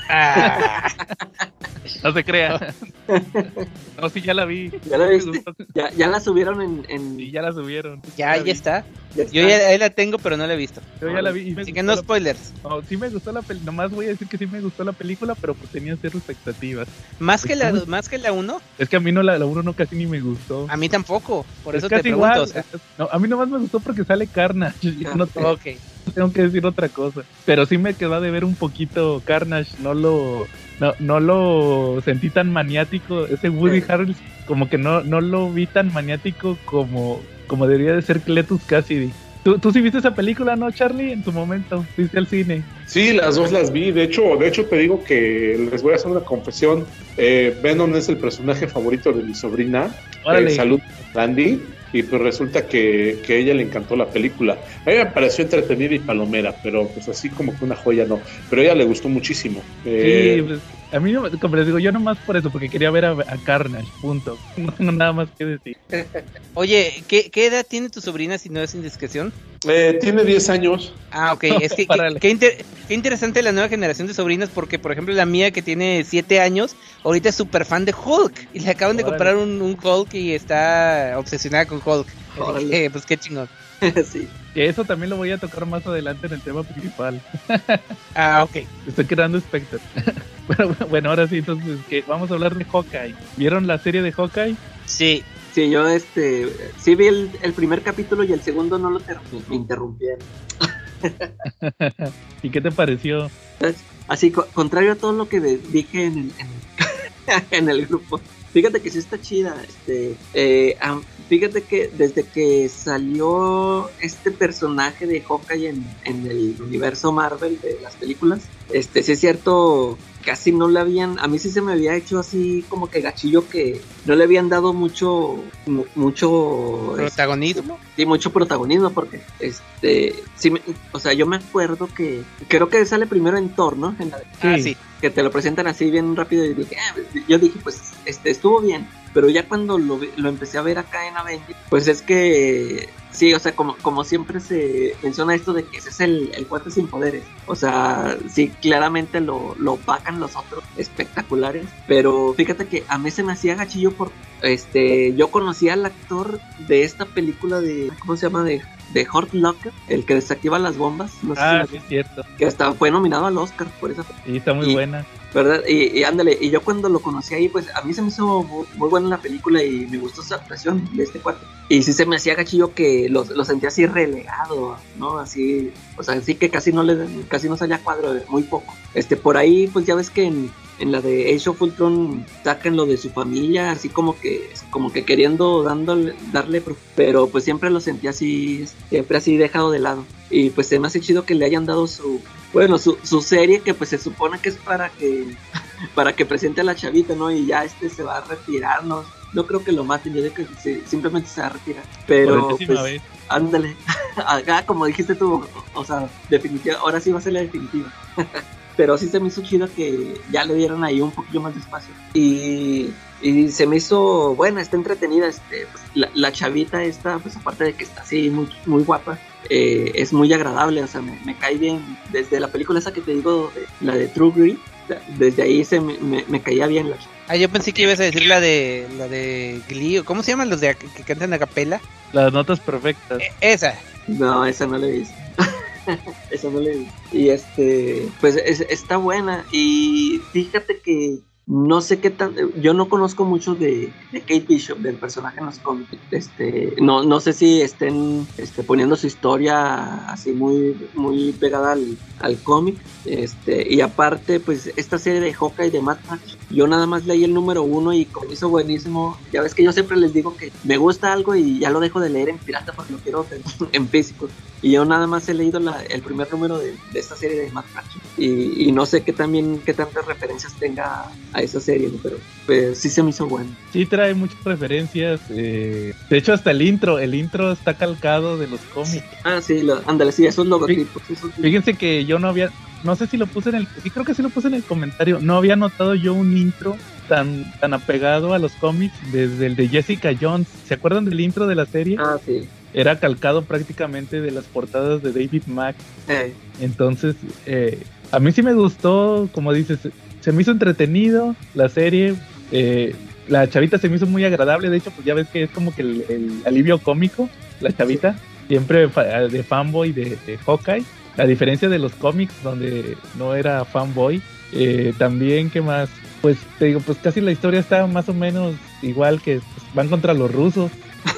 No se crea. No, sí, ya la vi. ¿Ya la viste? Ya, ya la subieron en... en- Sí, ya la subieron. Ya, ya vi. está. ya Yo ya ahí la tengo, pero no la he visto. Yo ya la vi. y me Así que no la- spoilers. no, sí me gustó la película. Nomás voy a decir que sí me gustó la película, pero pues tenía ciertas expectativas. Más que la más que la 1, Es que a mí no la 1 no casi ni me gustó. a mí tampoco. Por Es eso te casi pregunto. igual. o sea, No, a mí nomás me gustó porque sale Carnage. Yo no tengo, ok. tengo que decir otra cosa. Pero sí me quedó de ver un poquito Carnage. No lo, no, no lo sentí tan maniático. Ese Woody Sí. Harrelson, como que no, no lo vi tan maniático como, como debería de ser Cletus Cassidy. ¿Tú, tú sí viste esa película, no, Charlie? En tu momento, fuiste al cine. Sí, las dos las vi. De hecho, de hecho te digo que les voy a hacer una confesión. Eh, Venom es el personaje favorito de mi sobrina. Eh, salud, Randy. Y pues resulta que, que a ella le encantó la película. A mí me pareció entretenida y palomera, pero pues así como que una joya no. Pero a ella le gustó muchísimo. Eh, Sí, pues, a mí, no, como les digo, yo nomás por eso, porque quería ver a, a Carnage, punto. No tengo nada más que decir. Oye, ¿qué, ¿qué edad tiene tu sobrina si no es indiscreción? eh, tiene 10 años. Ah, ok. Es que qué, qué inter- qué interesante la nueva generación de sobrinas porque, por ejemplo, la mía que tiene 7 años, ahorita es súper fan de Hulk. Y le acaban de Órale. comprar un, un Hulk y está obsesionada con Hulk. Eh, pues qué chingón. sí. Que eso también lo voy a tocar más adelante en el tema principal. Ah, ok. Estoy creando Spectre. bueno, bueno, ahora sí, entonces que vamos a hablar de Hawkeye. ¿Vieron la serie de Hawkeye? Sí. Sí, yo este, sí vi el, el primer capítulo y el segundo no lo terminé, me interrumpieron. ¿Y qué te pareció? Así, co- contrario a todo lo que dije en el, en, en el grupo. Fíjate que sí está chida. Este, eh, am- fíjate que desde que salió este personaje de Hawkeye en, en el universo Marvel de las películas, este, sí es cierto, casi no le habían, a mí sí se me había hecho así como que gachillo que no le habían dado mucho, mu- mucho, este, Protagonismo. Sí, mucho protagonismo porque, este, sí, me- o sea, yo me acuerdo que creo que sale primero en Thor, ¿no? En la- Ah, Sí. sí. que te lo presentan así bien rápido y dije, ah, yo dije, pues, este, estuvo bien, pero ya cuando lo, lo empecé a ver acá en Avengers, pues es que, sí, o sea, como, como siempre se menciona esto de que ese es el, el cuate sin poderes, o sea, sí, claramente lo, lo opacan los otros espectaculares, pero fíjate que a mí se me hacía gachillo por, este, yo conocía al actor de esta película de, ¿cómo se llama? De, de Hurt Locker, el que desactiva las bombas, no sé si Ah, sí, es cierto. que hasta fue nominado al Oscar por esa Sí, está muy Y- buena. ¿verdad? Y, y ándale, y yo cuando lo conocí ahí, pues a mí se me hizo mu- muy, buena la película y me gustó su actuación de este cuate. Y sí se me hacía gachillo que lo, lo sentía así relegado, ¿no? Así, o sea, sí que casi no le casi no salía cuadro, muy poco. Este, por ahí, pues ya ves que en, en la de Age of Ultron sacan lo de su familia, así como que, como que queriendo dándole, darle, pero pues siempre lo sentía así, siempre así dejado de lado. Y pues se me hace chido que le hayan dado su, bueno, su, su serie que pues se supone que es para que para que presente a la chavita, ¿no? Y ya este se va a retirar, ¿no? no creo que lo maten, yo digo que sí, simplemente se va a retirar. Pero, Por pues, vez. ándale, acá como dijiste tú, o sea, definitiva, ahora sí va a ser la definitiva. Pero sí se me hizo chido que ya le dieron ahí un poquillo más de espacio. Y, y se me hizo buena, está entretenida. Este, pues, la, la chavita esta, pues aparte de que está así muy, muy guapa, eh, es muy agradable, o sea, me, me cae bien. Desde la película esa que te digo, de- la de True Grit, desde ahí se me, me, me caía bien la chava. Ah, yo pensé que ibas a decir la de la de Glee, o ¿cómo se llaman los de que, que cantan a capela? Las notas perfectas. Eh, esa. No, esa no la he visto. esa no visto. Y este, pues es- está buena. Y fíjate que no sé qué tan. Yo no conozco mucho de, de Kate Bishop, del personaje los cómics. Este, no, no sé si estén este, poniendo su historia así muy, muy pegada al, al cómic. Este, y aparte, pues esta serie de Hawkeye de Mad Max, yo nada más leí el número uno y como buenísimo. Ya ves que yo siempre les digo que me gusta algo y ya lo dejo de leer en pirata porque lo quiero en físico. Y yo nada más he leído la- el primer número de, de esta serie de Mad Max. Y, y no sé qué también qué tantas referencias tenga a esa serie, ¿no? pero pues sí se me hizo bueno. Sí trae muchas referencias. eh, de hecho, hasta el intro. El intro está calcado de los cómics. Ah, sí, lo, ándale, sí, esos logotipos. esos- Fíjense que yo no había, no sé si lo puse en el, sí creo que sí lo puse en el comentario, no había notado yo un intro tan, tan apegado a los cómics desde el de Jessica Jones. ¿Se acuerdan del intro de la serie? Ah, sí. Era calcado prácticamente de las portadas de David Mack. Eh, Entonces, eh, a mí sí me gustó, como dices, se me hizo entretenido la serie. eh, la chavita se me hizo muy agradable, de hecho, pues ya ves que es como que el, el alivio cómico, la chavita, siempre de fanboy de, de Hawkeye. A diferencia de los cómics, donde no era fanboy. Eh, también, ¿qué más? Pues te digo, pues casi la historia está más o menos igual que pues, van contra los rusos.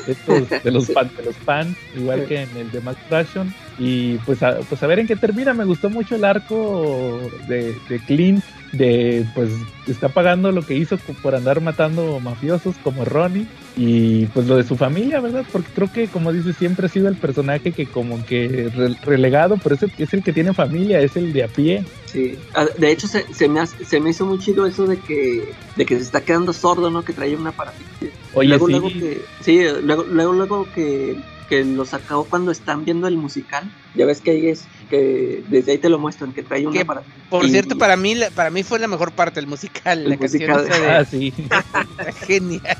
Estos de los, Sí. pan, de los pan, igual que en el de Max Fraction. Y pues a, pues a ver en qué termina. Me gustó mucho el arco de, de Clint, de pues está pagando lo que hizo por andar matando mafiosos como Ronnie. Y pues lo de su familia, ¿verdad? Porque creo que, como dice, siempre ha sido el personaje que como que re- relegado, pero es el, es el que tiene familia, es el de a pie. sí. Ah, De hecho, se, se me hace- se me hizo muy chido eso de que, de que se está quedando sordo, ¿no? Que trae un aparatito. Oye, luego, sí. luego que, sí, luego, luego, luego que, que lo sacó cuando están viendo el musical. Ya ves que ahí es, que desde ahí te lo muestran, que trae un Que, aparato. Por Y- cierto, para mí la- para mí fue la mejor parte el musical, El la canción musical. de- Ah, sí. genial.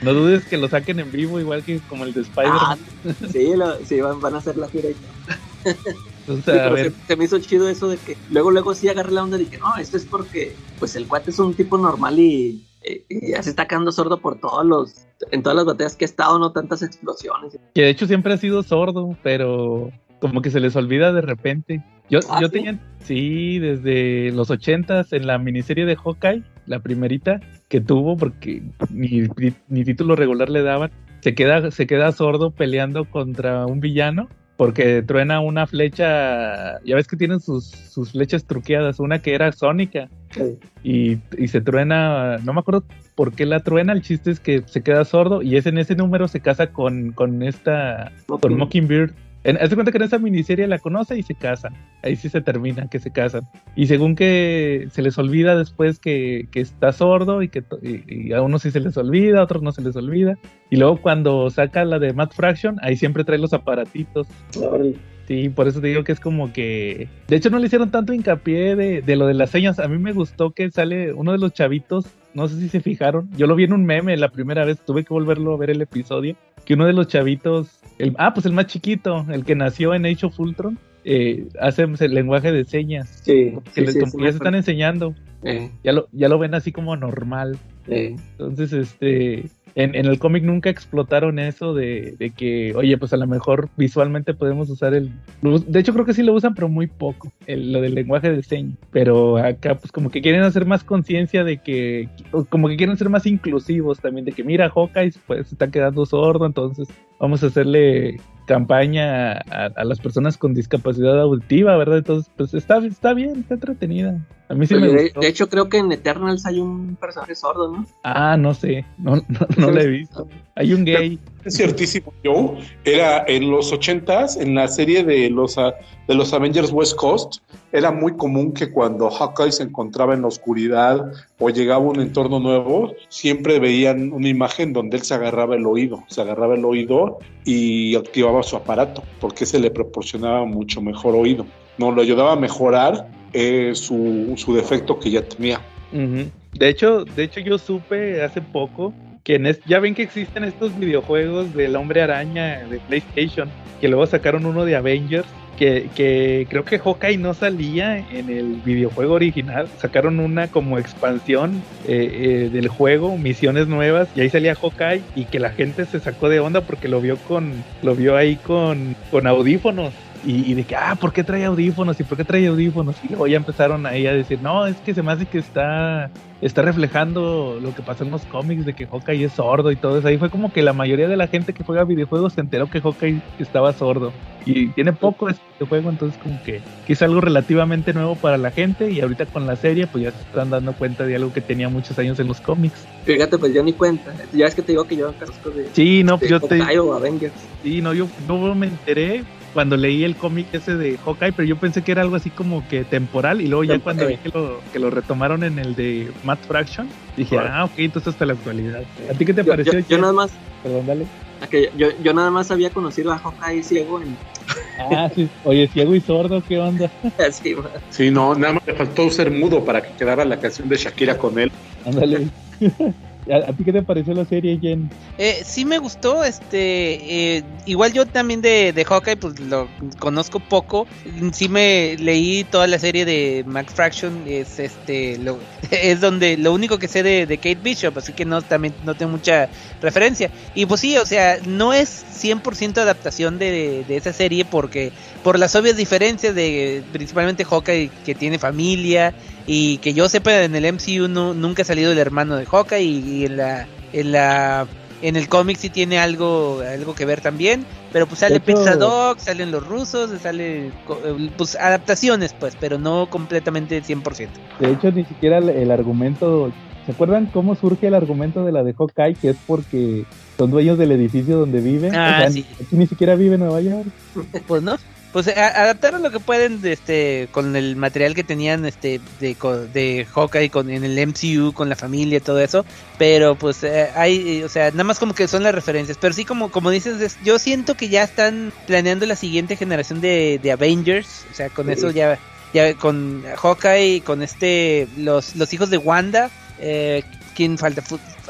No dudes que lo saquen en vivo, igual que como el de Spider-Man. Ah, sí, lo- sí, van, van a hacer la gira y todo. Entonces, Sí, a pero ver, se, se me hizo chido eso de que luego, luego sí agarré la onda y dije, no, esto es porque pues el cuate es un tipo normal y, eh, y ya se está quedando sordo por todos los, en todas las batallas que ha estado, no tantas explosiones. que de hecho siempre ha sido sordo, pero como que se les olvida de repente. Yo, ¿Ah, yo sí? tenía, sí, desde los ochentas en la miniserie de Hawkeye, la primerita que tuvo, porque ni, ni- ni título regular le daban, se queda, se queda sordo peleando contra un villano. Porque truena una flecha, ya ves que tienen sus, sus flechas truqueadas, una que era sónica, Sí. y, y se truena, no me acuerdo por qué la truena, el chiste es que se queda sordo y es en ese número se casa con, con esta, con Mockingbird. En, haz de cuenta que en esa miniserie la conoce y se casan. Ahí sí se termina que se casan. Y según que se les olvida después que, que está sordo y que y, y a unos sí se les olvida, a otros no se les olvida. Y luego cuando saca la de Matt Fraction, ahí siempre trae los aparatitos. Órale. Sí, por eso te digo que es como que... De hecho no le hicieron tanto hincapié de, de lo de las señas. A mí me gustó que sale uno de los chavitos, no sé si se fijaron, yo lo vi en un meme la primera vez, tuve que volverlo a ver el episodio, que uno de los chavitos, el, ah, pues el más chiquito, el que nació en Age of Ultron, eh, hace el lenguaje de señas. Sí, Que sí, les, sí, como ya se están enseñando, Eh, ya lo, ya lo ven así como normal. eh. Entonces, este, en, en el cómic nunca explotaron eso de, de que, oye, pues a lo mejor visualmente podemos usar el... De hecho, creo que sí lo usan, pero muy poco, el- lo del lenguaje de señas. Pero acá, pues como que quieren hacer más conciencia de que, como que quieren ser más inclusivos también, de que mira, Hawkeye pues se está quedando sordo, entonces vamos a hacerle campaña a, a las personas con discapacidad auditiva, ¿verdad? Entonces, pues está, está bien, está entretenida. A mí sí Oye, me de, gustó. de hecho, creo que en Eternals hay un personaje sordo, ¿no? Ah, no sé, no, no, no la he visto. Hay un gay. Es ciertísimo, Joe. Era en los ochentas, en la serie de los, ah, de los Avengers West Coast, era muy común que cuando Hawkeye se encontraba en la oscuridad o llegaba a un entorno nuevo, siempre veían una imagen donde él se agarraba el oído, se agarraba el oído y activaba su aparato, porque se le proporcionaba mucho mejor oído. No, lo ayudaba a mejorar eh, su, su defecto que ya tenía. De hecho, de hecho yo supe hace poco que en ya ven que existen estos videojuegos del Hombre Araña de PlayStation, que luego sacaron uno de Avengers, que, que creo que Hawkeye no salía en el videojuego original, sacaron una como expansión eh, eh, del juego, misiones nuevas, y ahí salía Hawkeye y que la gente se sacó de onda porque lo vio con, lo vio ahí con, con audífonos. Y, y de que, ah, ¿por qué trae audífonos? ¿Y por qué trae audífonos? Y luego ya empezaron ahí a decir, no, es que se me hace que está, está reflejando lo que pasó en los cómics de que Hawkeye es sordo y todo eso. Ahí fue como que la mayoría de la gente que juega videojuegos se enteró que Hawkeye estaba sordo. Y tiene poco este juego, entonces como que, que es algo relativamente nuevo para la gente. Y ahorita con la serie, pues ya se están dando cuenta de algo que tenía muchos años en los cómics. Fíjate, pues yo ni cuenta. Ya es que te digo que yo de, Sí, no, pues de yo te... Hawkeye o Avengers. Sí, no, yo no me enteré cuando leí el cómic ese de Hawkeye, pero yo pensé que era algo así como que temporal y luego ya cuando vi que lo, que lo retomaron en el de Matt Fraction, dije, Claro. ah, ok, entonces hasta la actualidad. ¿A ti qué te Yo, pareció? yo- nada más, Perdón, dale. que yo, yo nada más había conocido a Hawkeye ciego en Ah, sí. Oye, ciego y sordo, ¿qué onda? así, ma. Sí, no, nada más le faltó ser mudo para que quedara la canción de Shakira con él. Ándale. ¿A, ti qué te pareció la serie, Jen? Eh, sí me gustó, este, eh, igual yo también de, de Hawkeye, pues lo conozco poco, sí me leí toda la serie de Max Fraction, es este, lo, es donde, lo único que sé de, de Kate Bishop, así que no, también no tengo mucha referencia, y pues sí, o sea, no es 100% adaptación de, de esa serie porque, por las obvias diferencias de, principalmente Hawkeye que tiene familia, y que yo sepa en el MCU no, nunca ha salido el hermano de Hawkeye y, y en la en la en el cómic sí tiene algo algo que ver también pero pues sale hecho- Pizza Dog salen los rusos sale eh, pues adaptaciones pues pero no completamente 100% De hecho, ni siquiera el, el argumento. ¿Se acuerdan cómo surge el argumento de la de Hawkeye? Que es porque son dueños del edificio donde viven. Ah, o sea, sí. aquí ni siquiera vive en Nueva York. pues no pues a- adaptaron lo que pueden de este con el material que tenían este de, de Hawkeye con en el MCU con la familia y todo eso pero pues eh, hay eh, o sea nada más como que son las referencias pero sí como como dices es- yo siento que ya están planeando la siguiente generación de, de Avengers o sea con eso ya ya con Hawkeye con este los los hijos de Wanda eh, quién falta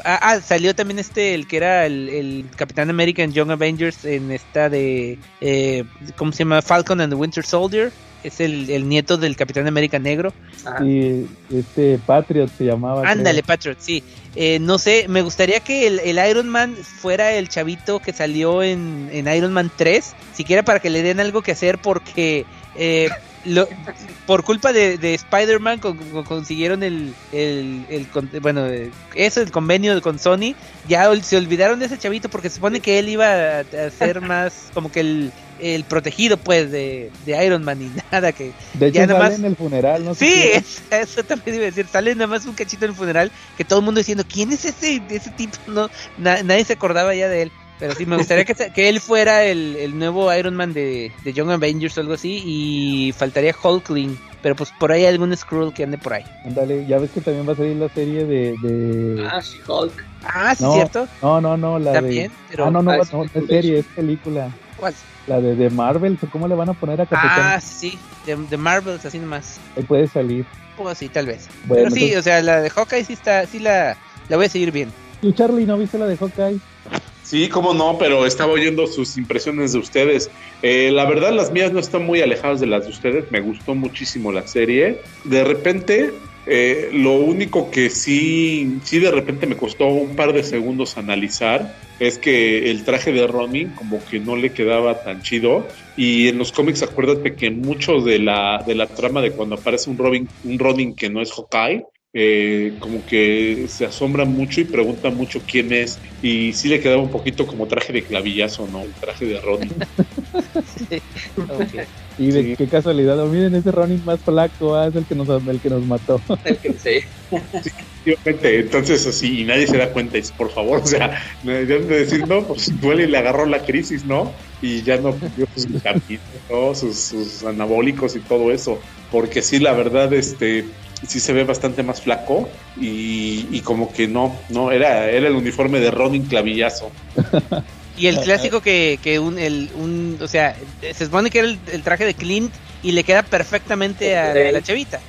Ah, ah, salió también este, el que era el, el Capitán América en Young Avengers, en esta de, eh, ¿cómo se llama? Falcon and the Winter Soldier. Es el, el nieto del Capitán América negro. Ajá. Y este Patriot se llamaba. Ándale, creo. Patriot, sí. Eh, no sé, me gustaría que el, el Iron Man fuera el chavito que salió en, en Iron Man 3, siquiera para que le den algo que hacer, porque eh, lo, por culpa de, de Spider-Man con- con- consiguieron el, el, el con- bueno, eh, eso, el convenio con Sony, ya ol- se olvidaron de ese chavito porque se supone que él iba a, a ser más como que el, el protegido pues de, de Iron Man y nada que De hecho, ya nada sale más- en el funeral, Sí, es- eso también iba a decir. Sale nada más un cachito en el funeral que todo el mundo diciendo, ¿quién es ese, ese tipo? No, na- nadie se acordaba ya de él. Pero sí, me gustaría que, que él fuera el, el nuevo Iron Man de, de Young Avengers o algo así. Y faltaría Hulkling. Pero pues por ahí algún Skrull que ande por ahí. Ándale, ya ves que también va a salir la serie de. de... Ah, She-Hulk. Ah, sí, No, cierto. No, no, no, la También, de. pero- ah, no, no, Ah, no, es no, es serie, es película. ¿Cuál? La de, de Marvel, ¿cómo le van a poner a Capitán? Ah, sí, de, de Marvels, así nomás. Ahí puede salir. Pues sí, tal vez. Bueno, pero sí, entonces- o sea, la de Hawkeye sí está, sí la, la voy a seguir bien. ¿Tú, Charlie, no viste la de Hawkeye? Sí, cómo no, pero estaba oyendo sus impresiones de ustedes. Eh, la verdad, las mías no están muy alejadas de las de ustedes. Me gustó muchísimo la serie. De repente, eh, lo único que sí, sí de repente me costó un par de segundos analizar es que el traje de Ronin como que no le quedaba tan chido. Y en los cómics, acuérdate que mucho de la, de la trama de cuando aparece un Robin, un Ronin que no es Hawkeye, eh, como que se asombra mucho y pregunta mucho quién es. Y sí le quedaba un poquito como traje de clavillazo, ¿no? El traje de Ronin. Ok. Y de Sí. qué casualidad, oh, miren ese Ronin más flaco, ah, es el que nos, el que nos mató. El que- sí. Efectivamente, entonces así, y nadie se da cuenta, y dice, por favor, o sea, deben de decir, no, pues duele y le agarró la crisis, ¿no? Y ya no pidió sus vitaminas, ¿no? sus, sus anabólicos y todo eso, porque sí, la verdad, este, sí se ve bastante más flaco y, y como que no, no, era, era el uniforme de Ronin Clavillazo. Y el clásico que, que un, el, un, o sea, se supone que era el, el traje de Clint y le queda perfectamente a, a la chavita.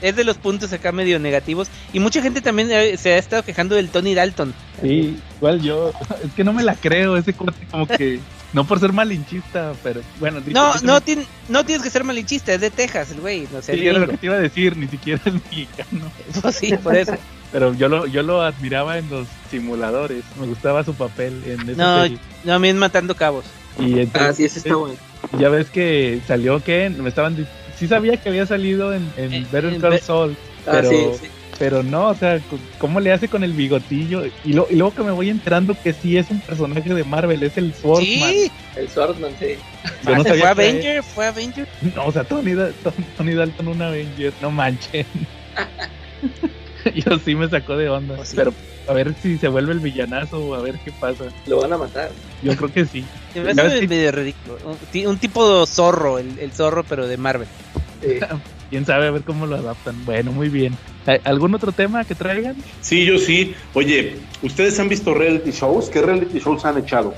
Es de los puntos acá medio negativos. Y mucha gente también eh, se ha estado quejando del Tony Dalton. Sí, igual yo, es que no me la creo, ese corte como que, no por ser malinchista, pero bueno. No, no, no tienes que ser malinchista, es de Texas el güey. No sé, Sí, era lo que te iba a decir, ni siquiera es mexicano. Pues sí, por eso. Pero yo lo, yo lo admiraba en los simuladores, me gustaba su papel en esa No, serie. no, a mí es matando cabos. Y entonces, Ah, sí, ese está bueno. ya ves que salió que me estaban sí sabía que había salido en, en En- Better Call Ah, pero, sí, sí. Pero no, o sea, ¿cómo le hace con el bigotillo? Y, lo- y luego que me voy enterando que sí es un personaje de Marvel, es el Swordsman. Sí, El Swordman, sí. Yo no fue Avenger, fue Avenger. No, o sea, Tony, Da- Tony, Dalton un Avenger, no manchen. Yo sí me sacó de onda, Pues sí. pero a ver si se vuelve el villanazo, a ver qué pasa. Lo van a matar. Yo creo que sí. Se me hace medio ridículo. Un tipo zorro, el, el zorro, pero de Marvel. Sí. Quién sabe a ver cómo lo adaptan. Bueno, muy bien. ¿Hay ¿Algún otro tema que traigan? Sí, yo sí. Oye, ¿ustedes han visto reality shows? ¿Qué reality shows han echado?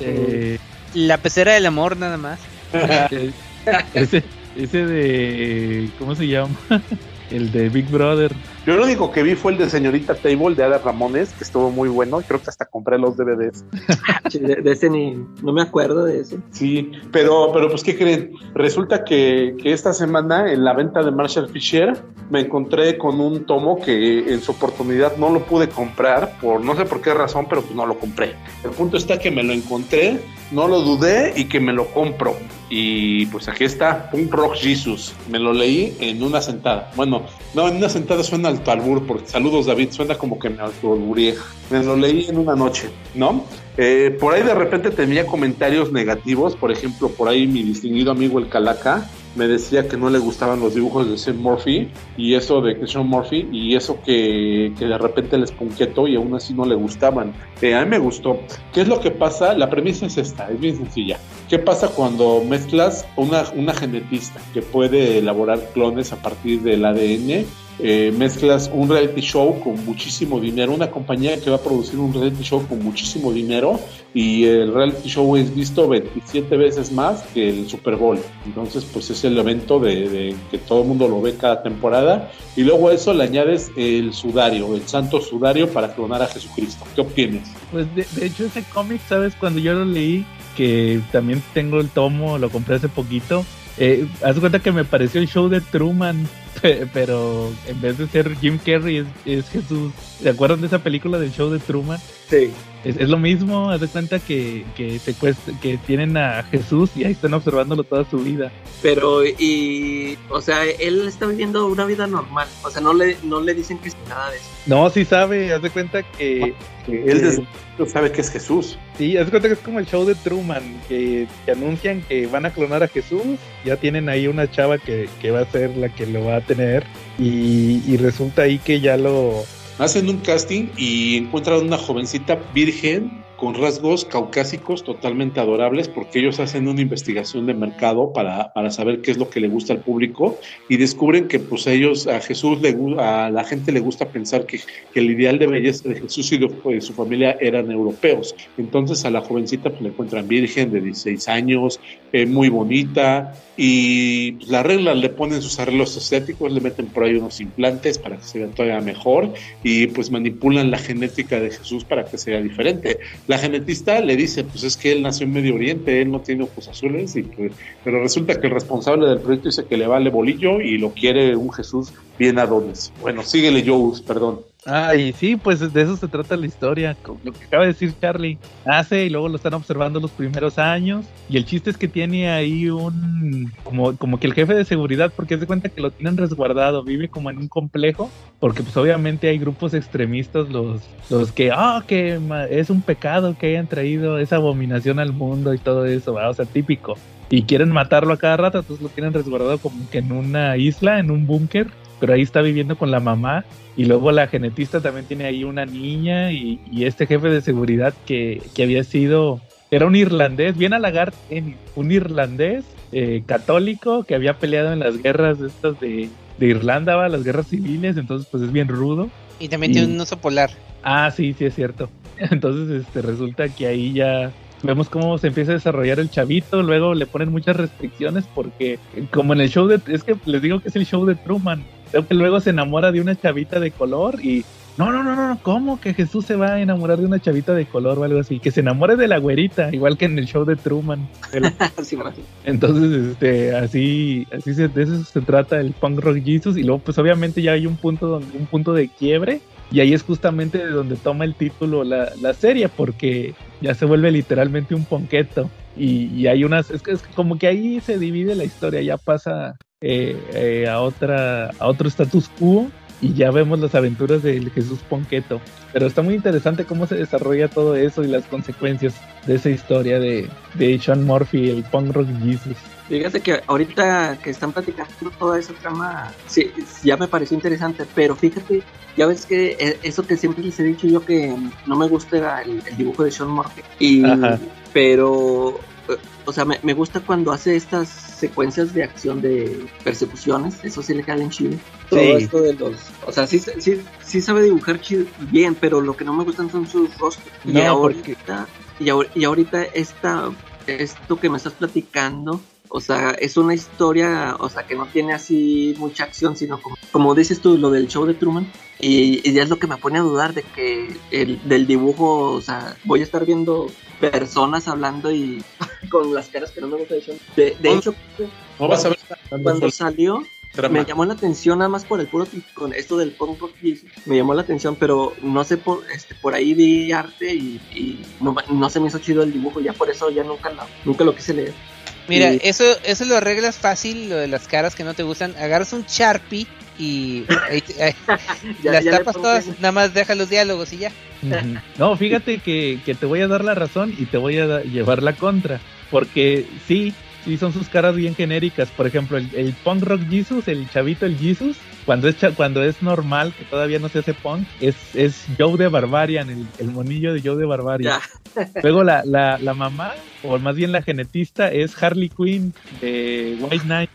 Eh, La pecera del amor, nada más. ese, ese de. ¿Cómo se llama? El de Big Brother. Yo lo único que vi fue el de Señorita Table de Ada Ramones, que estuvo muy bueno. Creo que hasta compré los DVDs. Sí, De, de ese ni. No me acuerdo de ese. Sí, pero, pero pues, ¿qué creen? Resulta que, que esta semana en la venta de Marshall Fisher me encontré con un tomo que en su oportunidad no lo pude comprar, por no sé por qué razón, pero pues no lo compré. El punto está que me lo encontré, no lo dudé y que me lo compro. Y pues aquí está, Punk Rock Jesus. Me lo leí en una sentada. Bueno, no, en una sentada suena alto albur, porque saludos David, suena como que me autoalburé. Me lo leí en una noche, ¿no? Eh, por ahí de repente tenía comentarios negativos, por ejemplo, por ahí mi distinguido amigo el Calaca me decía que no le gustaban los dibujos de Sean Murphy y eso de Sean Murphy y eso que, que de repente les punquetó y aún así no le gustaban. Eh, a mí me gustó. ¿Qué es lo que pasa? La premisa es esta, es bien sencilla. ¿Qué pasa cuando mezclas una, una genetista que puede elaborar clones a partir del ADN eh, mezclas un reality show con muchísimo dinero, una compañía que va a producir un reality show con muchísimo dinero y el reality show es visto 27 veces más que el Super Bowl. Entonces, pues es el evento de, de que todo el mundo lo ve cada temporada y luego a eso le añades el sudario, el santo sudario para clonar a Jesucristo. ¿Qué obtienes? Pues de, de hecho, ese cómic, ¿sabes? Cuando yo lo leí, que también tengo el tomo, lo compré hace poquito. Eh, haz cuenta que me pareció el show de Truman, pero en vez de ser Jim Carrey es, es Jesús. ¿Se acuerdan de esa película del show de Truman? Sí. Es, es lo mismo, haz de cuenta que, que, secuest- que tienen a Jesús y ahí están observándolo toda su vida. Pero, y. O sea, él está viviendo una vida normal. O sea, no le, no le dicen que es nada de eso. No, sí sabe, haz de cuenta que... Que él desde el sabe que es Jesús. Sí, haz de cuenta que es como el show de Truman, que, que anuncian que van a clonar a Jesús, ya tienen ahí una chava que, que va a ser la que lo va a tener y, y resulta ahí que ya lo... Hacen un casting y encuentran una jovencita virgen con rasgos caucásicos totalmente adorables porque ellos hacen una investigación de mercado para, para saber qué es lo que le gusta al público y descubren que pues ellos, a Jesús, le, a la gente le gusta pensar que, que el ideal de belleza de Jesús y de, su familia eran europeos. Entonces a la jovencita pues, la encuentran virgen de 16 años, eh, muy bonita y pues, la arreglan, le ponen sus arreglos estéticos, le meten por ahí unos implantes para que se vea todavía mejor y pues manipulan la genética de Jesús para que sea diferente. La genetista le dice, pues es que él nació en Medio Oriente, él no tiene ojos azules, y pues, pero resulta que el responsable del proyecto dice que le vale bolillo y lo quiere un Jesús bien adonis. Bueno, síguele Joe, perdón. Ah, y sí, pues de eso se trata la historia, lo que acaba de decir Charlie. Nace y luego lo están observando los primeros años y el chiste es que tiene ahí un... como, como que el jefe de seguridad, porque se cuenta que lo tienen resguardado, vive como en un complejo, porque pues obviamente hay grupos extremistas, los, los que, ah, que es un pecado que hayan traído esa abominación al mundo y todo eso, o sea, típico. Y quieren matarlo a cada rato, entonces lo tienen resguardado como que en una isla, en un búnker, pero ahí está viviendo con la mamá y luego la genetista también tiene ahí una niña y, y este jefe de seguridad que, que había sido, era un irlandés, bien halagar, un irlandés eh, católico que había peleado en las guerras estas de, de Irlanda, ¿va? las guerras civiles, entonces pues es bien rudo. Y también Y- tiene un oso polar. Ah, sí, sí es cierto. Entonces este resulta que ahí ya vemos cómo se empieza a desarrollar el chavito, luego le ponen muchas restricciones porque como en el show de es que les digo que es el show de Truman, luego se enamora de una chavita de color y no, no, no, no, no, ¿cómo que Jesús se va a enamorar de una chavita de color o algo así? Que se enamore de la güerita, igual que en el show de Truman. Entonces, este, así, así se, de eso se trata el punk rock Jesus y luego, pues obviamente ya hay un punto donde, un punto de quiebre y ahí es justamente de donde toma el título la, la serie porque ya se vuelve literalmente un ponqueto y, y hay unas, es, que- es como que ahí se divide la historia, ya pasa eh, eh, a otra, a otro status quo y ya vemos las aventuras del Jesús Ponqueto. Pero está muy interesante cómo se desarrolla todo eso y las consecuencias de esa historia de, de Sean Murphy, el punk rock Jesus. Fíjate que ahorita que están platicando toda esa trama, sí, ya me pareció interesante, pero fíjate, ya ves que eh, eso que siempre les he dicho yo que no me gusta el, el dibujo de Sean Murphy, y, Ajá. pero, o sea, me, me gusta cuando hace estas secuencias de acción de persecuciones, eso sí le queda bien chido. Todo Sí. esto de los, o sea, sí, sí, sí sabe dibujar chido, bien, pero lo que no me gustan son sus rostros. y ahorita, y, ahor- y ahorita esta, esto que me estás platicando, o sea, es una historia, o sea, que no tiene así mucha acción, sino como, como dices tú, lo del show de Truman. Y, y ya es lo que me pone a dudar de que el, del dibujo, o sea, voy a estar viendo personas hablando y con las caras que no me gustan de. De, hecho, No vas a ver cuando salió, trama. me llamó la atención nada más por el puro con esto del punk rock me llamó la atención pero no sé por este por ahí vi arte y, y no, no se me hizo chido el dibujo ya por eso ya nunca nunca lo quise leer Mira, Y- eso, eso lo arreglas fácil, lo de las caras que no te gustan. Agarras un Sharpie y ahí te- ahí- Ya- las ya tapas todas, nada más deja los diálogos y ya. No, fíjate que, que te voy a dar la razón y te voy a da- llevar la contra. Porque sí, sí son sus caras bien genéricas. Por ejemplo, el, el punk rock Jesus, el chavito, el Jesus, cuando es, cha- cuando es normal, que todavía no se hace punk, es, es Joe de Barbarian, el, el monillo de Joe de Barbarian. Luego la, la, la mamá, o más bien la genetista, es Harley Quinn de White Knight.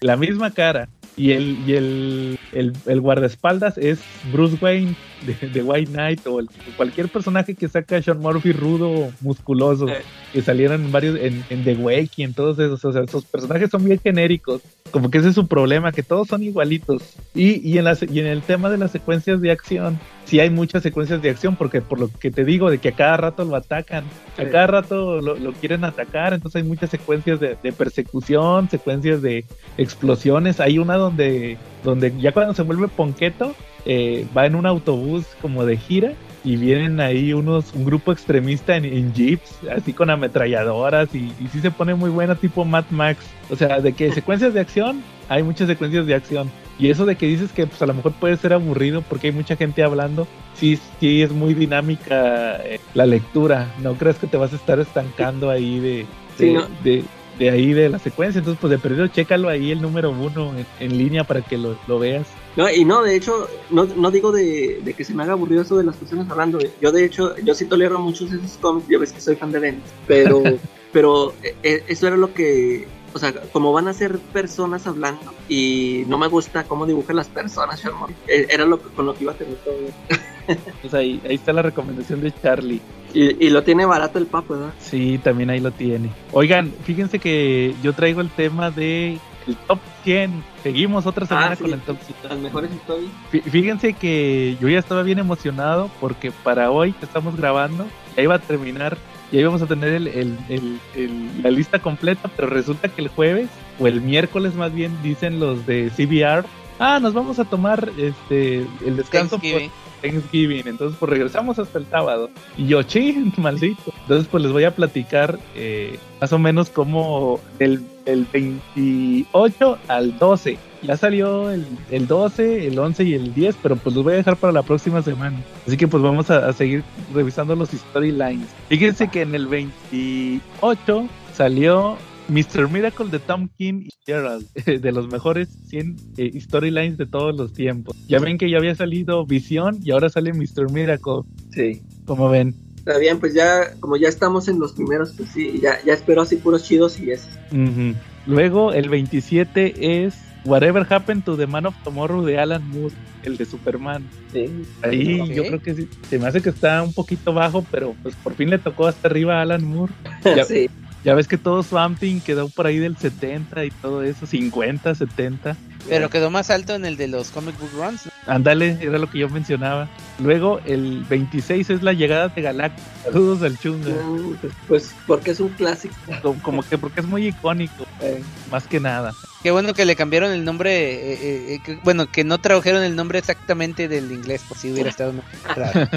La misma cara. Y el, y el, el, el guardaespaldas es Bruce Wayne de, de White Knight o el- cualquier personaje que saca Sean Murphy rudo, musculoso, que salieron en varios, en, en The Wake y en todos esos. O sea, esos personajes son bien genéricos. Como que ese es su problema, que todos son igualitos. Y, y, en, las, y en el tema de las secuencias de acción, sí hay muchas secuencias de acción, porque por lo que te digo, de que a cada rato lo atacan, a Sí. cada rato lo, lo quieren atacar, entonces hay muchas secuencias de, de persecución, secuencias de explosiones. Hay una donde, donde ya cuando se vuelve Ponqueto, eh, va en un autobús como de gira y vienen ahí unos un grupo extremista en, en jeeps así con ametralladoras y, y sí se pone muy buena tipo Mad Max. O sea de que secuencias de acción hay muchas secuencias de acción. Y eso de que dices que pues a lo mejor puede ser aburrido porque hay mucha gente hablando sí sí es muy dinámica eh, la lectura. No crees que te vas a estar estancando ahí de de, Sí, ¿no? de- de ahí de la secuencia entonces pues de perdido chécalo ahí el número uno en, en línea para que lo, lo veas no, y no de hecho no, no digo de, de que se me haga aburrido eso de las personas hablando yo de hecho yo sí tolero muchos de esos cómics ya ves que soy fan de Venice pero pero eh, eso era lo que o sea, como van a ser personas hablando y no me gusta cómo dibujan las personas, eh, era lo con lo que iba a tener todo. Pues ahí, ahí está la recomendación de Charlie. Y, y lo tiene barato el papo, ¿verdad? Sí, también ahí lo tiene. Oigan, fíjense que yo traigo el tema de el top 100. Seguimos otra semana Ah, sí. con el top 100. Las mejores historias. Fí- Fíjense que yo ya estaba bien emocionado porque para hoy que estamos grabando ya iba a terminar, ya íbamos a tener el, el- el- el- la lista completa, pero resulta que el jueves o el miércoles más bien dicen los de CBR, ah, nos vamos a tomar este el descanso por Thanksgiving. Entonces pues regresamos hasta el sábado. Y yo, ching, maldito. Entonces pues les voy a platicar eh, más o menos como del, del 28 al 12. Ya salió el, el 12, el 11 y el 10, pero pues los voy a dejar para la próxima semana. Así que pues vamos a, a seguir revisando los storylines. Fíjense que en el 28 salió Mr. Miracle de Tom King y Gerald, de los mejores 100 eh, storylines de todos los tiempos. Ya ven que ya había salido Visión y ahora sale Mr. Miracle. Sí. Como ven. Está bien, pues ya, como ya estamos en los primeros, pues sí, ya, ya espero así puros chidos y es. Ujú. Luego el 27 es Whatever Happened to the Man of Tomorrow de Alan Moore, el de Superman. Sí. Ahí yo creo que sí. Se me hace que está un poquito bajo, pero pues por fin le tocó hasta arriba a Alan Moore. Ya, sí. Ya ves que todo Swamp Thing quedó por ahí del 70 y todo eso, 50, 70. Pero quedó más alto en el de los comic book runs. ¿no? Ándale, era lo que yo mencionaba. Luego el 26 es la llegada de Galactus. Saludos al Chunga. Mm, Pues, porque es un clásico. Como, como que porque es muy icónico, Eh, más que nada. Qué bueno que le cambiaron el nombre. eh, eh, eh, que- bueno, que no tradujeron el nombre exactamente del inglés, por si hubiera estado más raro.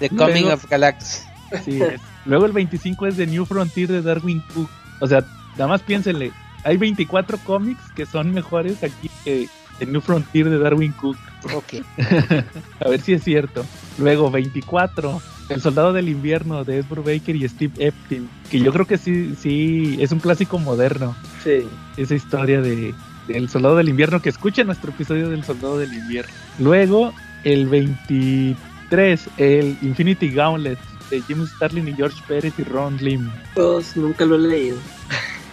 The Coming Luego- of Galactus. Sí, es. Luego el 25 es The New Frontier de Darwin Cook. O sea, nada más piénsenle. Hay 24 cómics que son mejores aquí que The New Frontier de Darwin Cook. Ok. A ver si es cierto. Luego 24. El Soldado del Invierno de Edward Baker y Steve Epstein. Que yo creo que sí, sí, es un clásico moderno. sí. esa historia de El Soldado del Invierno, que escuchen nuestro episodio del Soldado del Invierno. Luego, el 23, el Infinity Gauntlet de Jim Starlin y George Pérez y Ron Lim. Pues nunca lo he leído.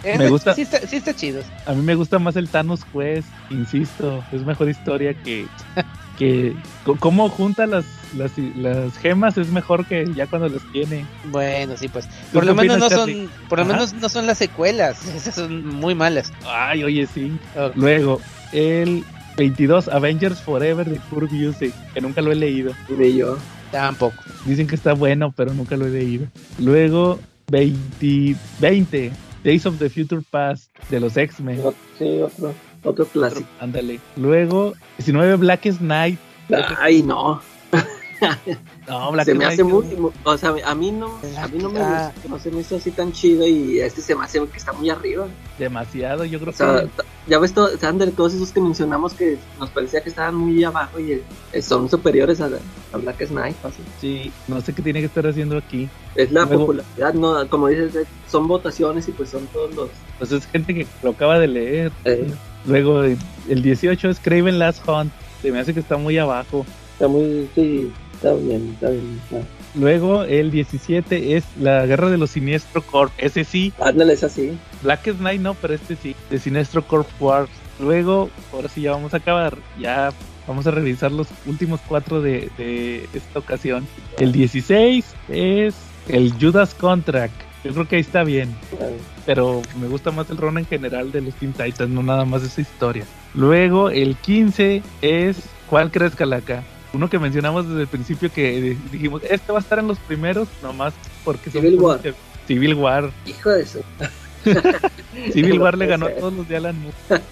Eh, Me gusta. Sí está, sí está chido. A mí me gusta más el Thanos Quest, insisto, es mejor historia que... que cómo junta las, las, las gemas es mejor que ya cuando las tiene. Bueno, sí, pues. ¿Tú Por lo menos no son, por lo Ajá. menos no son las secuelas. Esas son muy malas. Ay, oye, sí. Luego, el 22, Avengers Forever de Kurt Busiek, que nunca lo he leído. Ni yo. Tampoco. Dicen que está bueno, pero nunca lo he leído. Luego, 20, 20 Days of the Future Past de los X-Men. Sí, otro, otro clásico. Ándale. Luego, 19 Blackest Night. Ay, no. No, Black se me hace muy, muy- o sea, a mí no, a mí no me gusta, no se me hizo así tan chido y este se me hace que está muy arriba. Demasiado, yo creo O sea, que. ya ves, todo, Sander, todos esos que mencionamos que nos parecía que estaban muy abajo y eh, son superiores a, a Black Knight, fácil. Sí, no sé qué tiene que estar haciendo aquí. Es la Luego- popularidad, no, como dices, eh, son votaciones y pues son todos los. Pues es gente que lo acaba de leer. eh, Luego, el 18 es Craven Last Hunt. Se me hace que está muy abajo. está muy, sí, está bien, está bien. Luego, el 17 es La Guerra de los Siniestro Corp. Ese sí. Ándale, es así. Blackest Night no, pero este sí. De Sinestro Corp Wars. Luego, ahora sí ya vamos a acabar. Ya vamos a revisar los últimos cuatro de, de esta ocasión. El 16 es el Judas Contract. Yo creo que ahí está bien. Pero me gusta más el ron en general de los Teen Titans, no nada más esa historia. Luego, el 15 es. ¿Cuál crees, Calaca? Uno que mencionamos desde el principio que dijimos, este va a estar en los primeros, nomás porque Civil War. Civil War. Hijo de eso. Civil War le ganó a todos los de Alan Moore.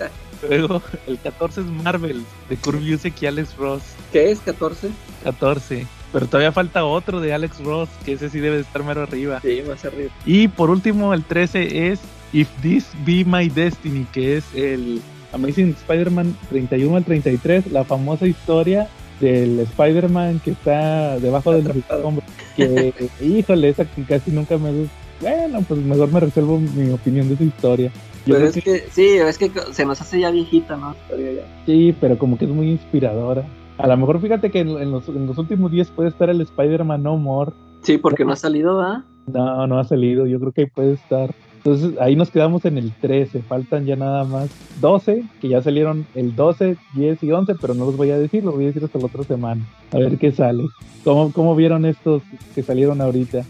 Luego, el 14 es Marvel, de Kurt Busiek y Alex Ross. ¿Qué es 14? 14. Pero todavía falta otro de Alex Ross, que ese sí debe de estar mero arriba. Sí, más arriba. Y por último, el 13 es If This Be My Destiny, que es el Amazing Spider-Man 31 al 33, la famosa historia del Spider-Man que está debajo del hombre. Que, híjole, esa que casi nunca me gusta. Bueno, pues mejor me resuelvo mi opinión de esa historia. Yo Pero es que- que, sí, es que se nos hace ya viejita, ¿no? Ya- Sí, pero como que es muy inspiradora. A lo mejor fíjate que en, en los, en los últimos días puede estar el Spider-Man No More. Sí, porque no ha salido, ¿verdad? No, no ha salido. Yo creo que ahí puede estar. Entonces ahí nos quedamos en el 13. Faltan ya nada más 12, que ya salieron el 12, 10 y 11, pero no los voy a decir, los voy a decir hasta la otra semana. A ver qué sale. ¿Cómo, cómo vieron estos que salieron ahorita?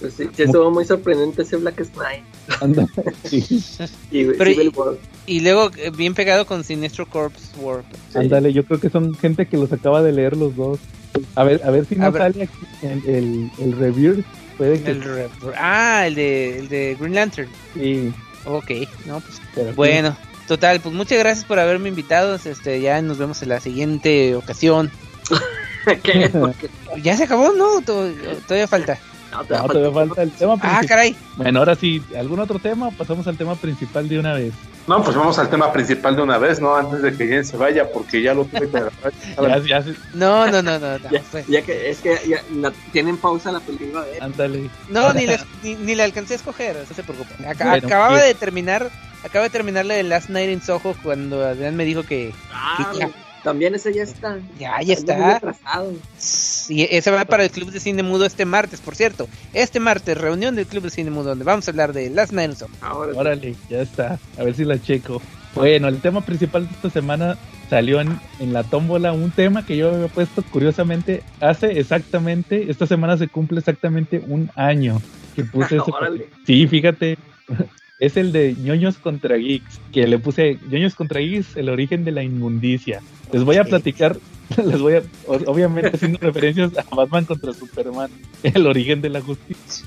Pues sí, sí, estuvo muy sorprendente ese Black Knight Anda, sí, y Pero Civil y- War. Y luego eh, bien pegado con Sinestro Corps War. Sí. ándale, yo creo que son gente que los acaba de leer los dos. A ver, a ver si no sale aquí el, el, el Rebirth. Puede que El re- ah, el de, el de Green Lantern. sí. Ok, no, pues pero sí. bueno. Total, pues muchas gracias por haberme invitado. Este, ya nos vemos en la siguiente ocasión. ¿Qué? ¿Ya se acabó? No, To- todavía falta. No, te No, falta el tema Ah, principal. caray. Bueno, ahora sí, ¿algún otro tema o pasamos al tema principal de una vez? No, pues vamos al tema principal de una vez, ¿no? Antes de que Jen se vaya, porque ya lo tuve que Ya, ya, No, no, no, no. no, Ya, que es que ya la- tienen pausa la película de ándale. No, ni, la- ni, ni la alcancé a escoger, no se Bueno, acababa de terminar, acaba de terminar la de Last Night in Soho cuando Adrián me dijo que Ah, Ya. También ese ya está. ya, ya está. Y ese va para el Club de Cine Mudo este martes, por cierto. Este martes, reunión del Club de Cine Mudo, donde vamos a hablar de in Soho. Ahora sí. Órale, ya está. A ver si la checo. Bueno, el tema principal de esta semana salió en, en la tómbola un tema que yo había puesto curiosamente hace exactamente, esta semana se cumple exactamente un año que puse ese. Órale. Sí, fíjate. Es el de ñoños contra geeks, que le puse ñoños contra geeks, el origen de la inmundicia. Les voy a platicar, les voy a, obviamente haciendo referencias a Batman contra Superman, el origen de la justicia.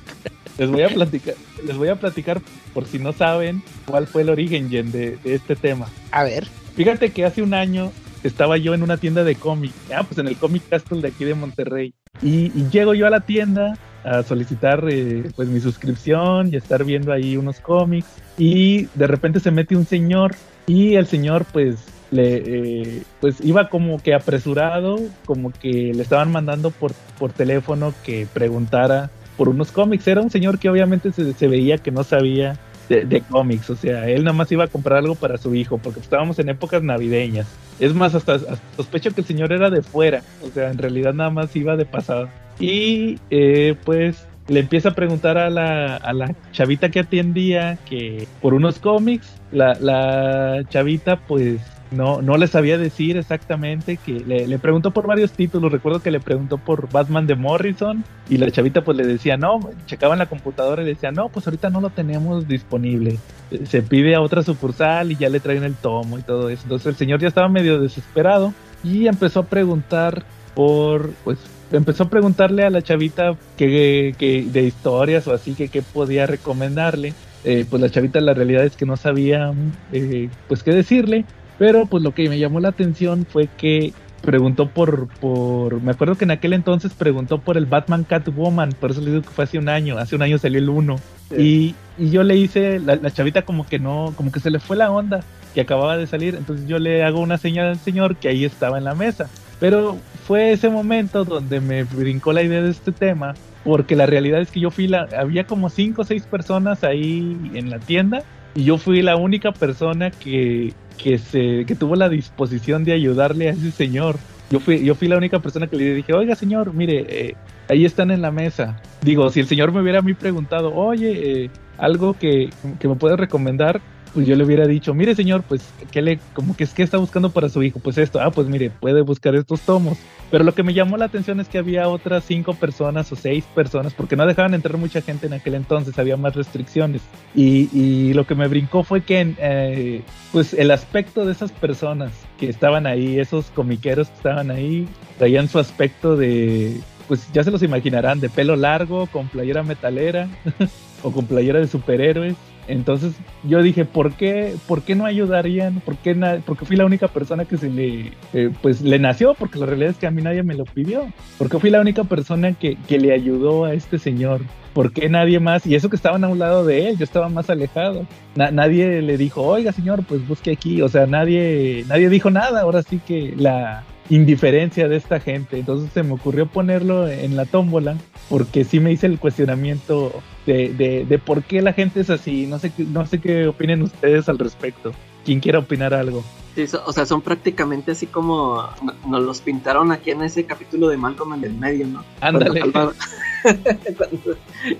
Les voy a platicar, les voy a platicar por si no saben cuál fue el origen Jen, de, de este tema. A ver. Fíjate que hace un año estaba yo en una tienda de cómic, ah, pues en el Comic Castle de aquí de Monterrey. Y, y llego yo a la tienda a solicitar eh, pues mi suscripción y estar viendo ahí unos cómics. Y de repente se mete un señor y el señor pues le eh, pues iba como que apresurado, como que le estaban mandando por, por teléfono que preguntara por unos cómics. Era un señor que obviamente se, se veía que no sabía de, cómics, o sea, él nada más iba a comprar algo para su hijo, porque estábamos en épocas navideñas. Es más, hasta, hasta sospecho que el señor era de fuera, o sea, en realidad nada más iba de pasada. Y eh, pues le empieza a preguntar a la, a la chavita que atendía que por unos cómics, la, la chavita pues no, no le sabía decir exactamente que le, le preguntó por varios títulos, recuerdo que le preguntó por Batman de Morrison y la chavita pues le decía no, checaba en la computadora y le decía no, pues ahorita no lo tenemos disponible, se pide a otra sucursal y ya le traen el tomo y todo eso, entonces el señor ya estaba medio desesperado y empezó a preguntar por pues empezó a preguntarle a la chavita que, que de historias o así que qué podía recomendarle eh, pues la chavita la realidad es que no sabía eh, pues qué decirle pero pues lo que me llamó la atención fue que preguntó por, por, me acuerdo que en aquel entonces preguntó por el Batman Catwoman, por eso le digo que fue hace un año, hace un año salió el 1. Y, y yo le hice, la, la chavita como que no, como que se le fue la onda, que acababa de salir, entonces yo le hago una señal al señor que ahí estaba en la mesa. Pero fue ese momento donde me brincó la idea de este tema, porque la realidad es que yo fui la, había como cinco o seis personas ahí en la tienda, y yo fui la única persona que, que, se, que tuvo la disposición de ayudarle a ese señor. Yo fui, yo fui la única persona que le dije, oiga señor, mire, eh, ahí están en la mesa. Digo, si el señor me hubiera a preguntado, oye, eh, algo que, que me puede recomendar, pues yo le hubiera dicho, mire señor, pues, ¿qué le, como que es que está buscando para su hijo? Pues esto, ah, pues mire, puede buscar estos tomos. Pero lo que me llamó la atención es que había otras cinco personas o seis personas, porque no dejaban entrar mucha gente en aquel entonces, había más restricciones. Y, y lo que me brincó fue que, eh, pues, el aspecto de esas personas que estaban ahí, esos comiqueros que estaban ahí, traían su aspecto de, pues ya se los imaginarán, de pelo largo, con playera metalera o con playera de superhéroes. Entonces yo dije, ¿por qué, ¿por qué no ayudarían? ¿Por qué porque fui la única persona que se le, eh, pues le nació? Porque la realidad es que a mí nadie me lo pidió. Porque fui la única persona que, que le ayudó a este señor. ¿Por qué nadie más? Y eso que estaban a un lado de él, yo estaba más alejado. Na- nadie le dijo, oiga señor, pues busque aquí. O sea, nadie, nadie dijo nada. Ahora sí que la indiferencia de esta gente. Entonces se me ocurrió ponerlo en la tómbola porque sí me hice el cuestionamiento de, de, de por qué la gente es así. No sé, no sé qué opinen ustedes al respecto. Quien quiera opinar algo. Sí, so- o sea, son prácticamente así como no- nos los pintaron aquí en ese capítulo de Malcolm en el medio, ¿no? Ándale.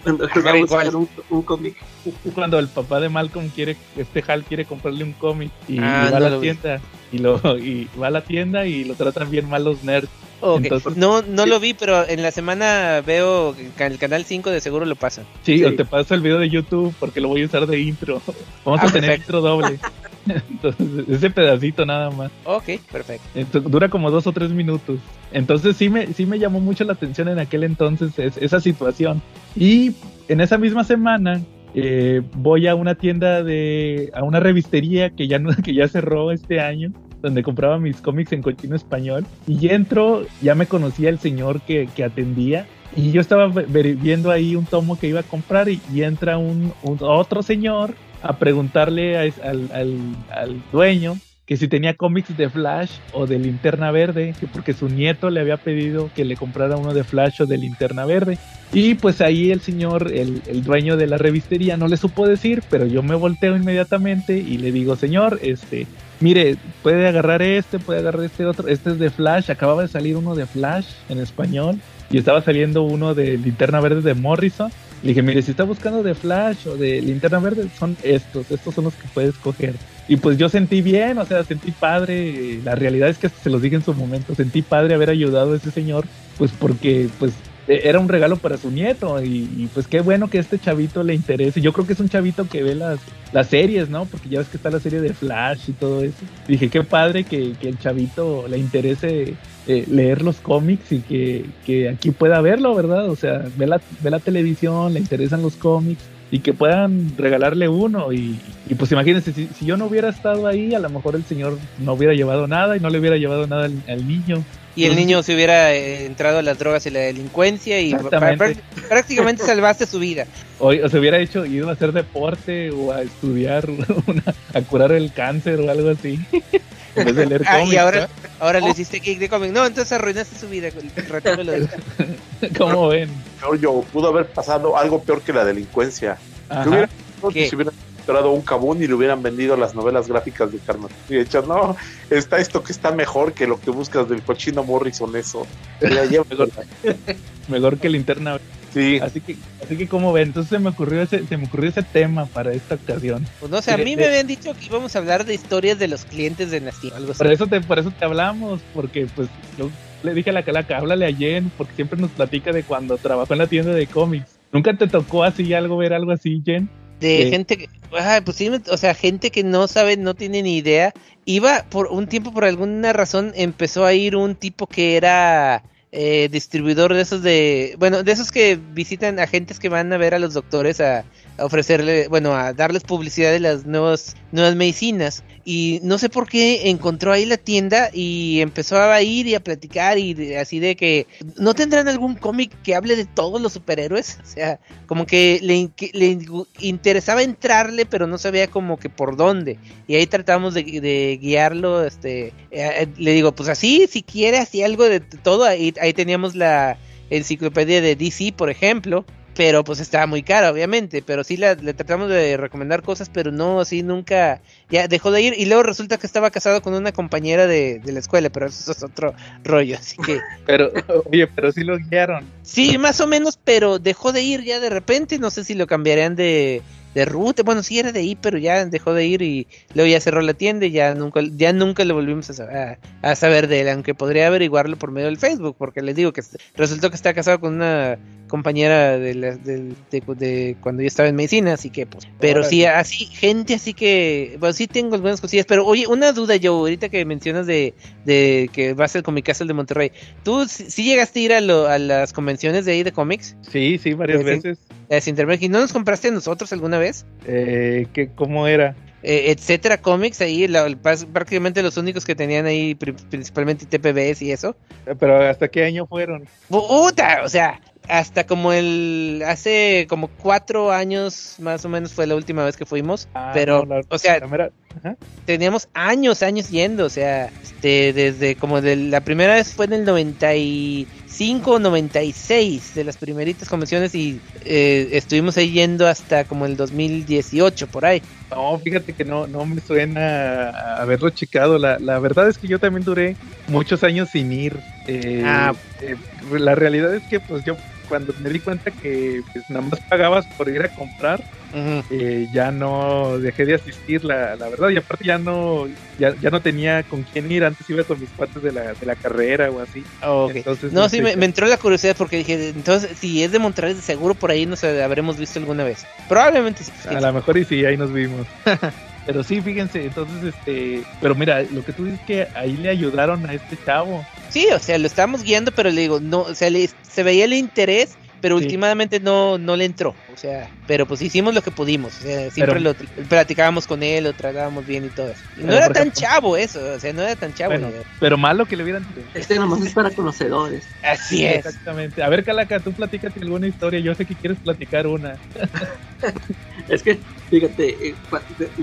Cuando, cuando, a buscar un, un cómic. Cuando el papá de Malcolm quiere, este Hal quiere comprarle un cómic y, y Ah, va a la vi. tienda y lo y va a la tienda y lo tratan bien mal los nerds. Ok, Entonces- no, no lo vi, pero en la semana veo que el canal 5 de seguro lo pasan. Sí, Sí. o te paso el video de YouTube porque lo voy a usar de intro. Vamos Ah, a tener perfecto. intro doble. Entonces, ese pedacito nada más. Ok, perfecto. Entonces, dura como dos o tres minutos. Entonces sí me, sí me llamó mucho la atención en aquel entonces es- esa situación. Y en esa misma semana eh, voy a una tienda de, a una revistería que ya que ya cerró este año, donde compraba mis cómics en cochino español. Y entro, ya me conocía el señor que, que atendía. Y yo estaba viendo ahí un tomo que iba a comprar y, y entra un, un- otro señor a preguntarle al, al, al dueño que si tenía cómics de Flash o de Linterna Verde, que porque su nieto le había pedido que le comprara uno de Flash o de Linterna Verde. Y pues ahí el señor, el, el dueño de la revistería, no le supo decir, pero yo me volteo inmediatamente y le digo, señor, este, mire, puede agarrar este, puede agarrar este otro, este es de Flash, acababa de salir uno de Flash en español y estaba saliendo uno de Linterna Verde de Morrison. Le dije, mire, si está buscando de Flash o de Linterna Verde, son estos, estos son los que puedes coger. Y pues yo sentí bien, o sea, sentí padre, la realidad es que se los dije en su momento, sentí padre haber ayudado a ese señor, pues porque pues e- era un regalo para su nieto y, y, pues qué bueno que este chavito le interese. Yo creo que es un chavito que ve las, las series, ¿no? Porque ya ves que está la serie de Flash y todo eso. Dije, qué padre que, que el chavito le interese eh, leer los cómics y que, que aquí pueda verlo, ¿verdad? O sea, ve la, ve la televisión, le interesan los cómics y que puedan regalarle uno. Y, y pues imagínense, si, si yo no hubiera estado ahí, a lo mejor el señor no hubiera llevado nada y no le hubiera llevado nada al, al niño. Y el niño se hubiera eh, entrado a las drogas y la delincuencia y prácticamente salvaste su vida. O, o se hubiera hecho ido a hacer deporte o a estudiar, una- a curar el cáncer o algo así. en vez de leer Ah, cómics. y ahora, ahora le hiciste kick de cómic. No, entonces arruinaste su vida. ¿Cómo ven? Yo pudo haber pasado algo peor que la delincuencia. Ajá. ¿Qué hubiera pasado ¿Qué? si hubieran encontrado un cabún y le hubieran vendido las novelas gráficas de Carmen? Y de hecho, no, está esto que está mejor que lo que buscas del cochino Morrison, eso. Llévatela. Mejor que linterna. Sí, Así que, así que como ven, entonces se me ocurrió ese, se me ocurrió ese tema para esta ocasión. Pues no sé, a mí de- me habían dicho que íbamos a hablar de historias de los clientes de. Algo así. Por eso te, por eso te hablamos, porque pues yo le dije a la calaca, háblale a Jen, porque siempre nos platica de cuando trabajó en la tienda de cómics. ¿Nunca te tocó así algo, ver algo así, Jen? De Sí. gente que, ah, pues sí, me- o sea, gente que no sabe, no tiene ni idea. Iba por un tiempo, por alguna razón, empezó a ir un tipo que era eh, distribuidor de esos de, bueno, de esos que visitan a gentes que van a ver a los doctores a, a ofrecerle, bueno, a darles publicidad de las nuevas, nuevas medicinas. Y no sé por qué encontró ahí la tienda y empezó a ir y a platicar y de- así de que, ¿no tendrán algún cómic que hable de todos los superhéroes? O sea, como que le, le in- interesaba entrarle, pero no sabía como que por dónde. Y ahí tratamos de, guiarlo, este, eh, eh, le digo, pues así, si quiere, así algo de todo. Ahí, ahí teníamos la enciclopedia de DC, por ejemplo. Pero pues estaba muy cara, obviamente. Pero sí la- le tratamos de recomendar cosas, pero no, así nunca. Ya dejó de ir. Y luego resulta que estaba casado con una compañera de, de la escuela, pero eso es otro rollo. Así que Pero, oye, pero sí lo guiaron. Sí, más o menos, pero dejó de ir ya de repente. No sé si lo cambiarían de, de ruta. Bueno, sí era de ahí, pero ya dejó de ir y luego ya cerró la tienda y ya nunca, ya nunca lo volvimos a, sa- a- a saber de él. Aunque podría averiguarlo por medio del Facebook, porque les digo que resultó que está casado con una compañera de, la- del- de, de cuando yo estaba en medicina, así que pues. Pero sí, así, gente así que. Bueno, sí tengo algunas cosillas, pero oye, una duda yo, ahorita que mencionas de, de que va a ser Comic Castle de Monterrey. ¿Tú sí sí llegaste a ir a, lo- a las convenciones de ahí de cómics? Sí, sí, varias veces. Las Intermerg, ¿y no nos compraste a nosotros alguna vez? Eh, que, ¿Cómo era? Eh, etcétera Comics, ahí la- prácticamente los únicos que tenían ahí, pri- principalmente TPBs y eso. Pero ¿hasta qué año fueron? ¡Puta! O sea, hasta como el. Hace como cuatro años más o menos fue la última vez que fuimos. Ah, pero, no, la- o sea, ajá. teníamos años, años yendo, o sea, este, desde como de la primera vez fue en el 95 o 96 de las primeritas convenciones y eh, estuvimos ahí yendo hasta como el 2018 por ahí. No, fíjate que no, no me suena haberlo checado. La, la verdad es que yo también duré muchos años sin ir. Eh, Ah. eh, la realidad es que pues yo cuando me di cuenta que pues, nada más pagabas por ir a comprar, eh, ya no dejé de asistir, la, la verdad, y aparte ya no, ya, ya no tenía con quién ir, antes iba con mis cuates de la, de la carrera o así. Entonces, No, este, sí, me, me entró la curiosidad porque dije, entonces, si es de Monterrey, de seguro por ahí nos habremos visto alguna vez. Probablemente sí. A lo mejor y sí, ahí nos vimos. pero sí, fíjense, entonces, este, pero mira, lo que tú dices que ahí le ayudaron a este chavo. Sí, o sea, lo estábamos guiando, pero le digo, no, o sea, le- se veía el interés, pero Sí. últimamente no, no le entró. O sea, pero pues hicimos lo que pudimos. O sea, siempre Pero- lo platicábamos con él, lo tratábamos bien y todo eso. Y no era tan ejemplo- chavo eso, o sea, no era tan chavo. Bueno, pero malo que le hubieran Este nomás es para conocedores. Así es. Exactamente. A ver, Calaca, tú platícate alguna historia. Yo sé que quieres platicar una. Es que Fíjate, eh,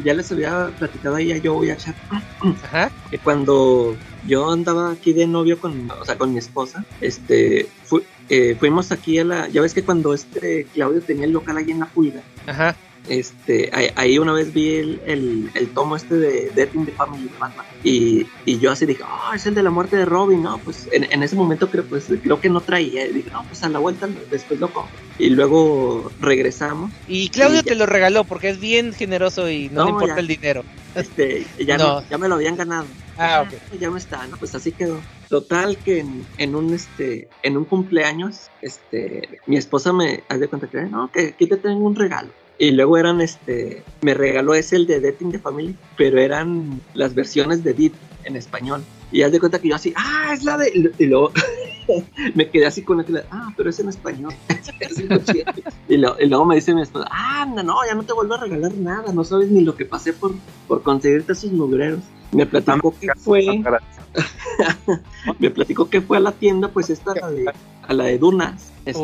ya les había platicado ahí a yo y a Chat Ajá. que cuando yo andaba aquí de novio con, o sea, con mi esposa, este, fu- eh, fuimos aquí a la, ya ves que cuando este Claudio tenía el local ahí en la pulga, Ajá. este, ahí, ahí una vez vi el, el, el tomo este de Death in the Family de Batman y, y yo así dije, ah, es el de la muerte de Robin, no, pues en, en ese momento creo, pues, creo que no traía, y dije, no, pues a la vuelta después lo compro. Y luego regresamos, Y Claudio Y te lo regaló porque es bien generoso y no, No, le importa ya. el dinero. este, ya, No. no- ya me lo habían ganado. Ah, ok. ya no está, ¿no? Pues así quedó. Total que en, en un este en un cumpleaños, este, mi esposa me haz de cuenta que no, que aquí te tengo un regalo. Y luego eran este, me regaló ese el de Death in the Family, pero eran las versiones de Deep en español. Y haz de cuenta que yo así, ah, es la de. Y luego me quedé así con la tela, ah, pero es en español. Y, lo- y luego me dice mi esposa, ah, no, no, ya no te vuelvo a regalar nada, no sabes ni lo que pasé por, por conseguirte esos mugreros. Me platicó que fue, me platicó que fue a la tienda, pues esta, la de, a la de Dunas. Este,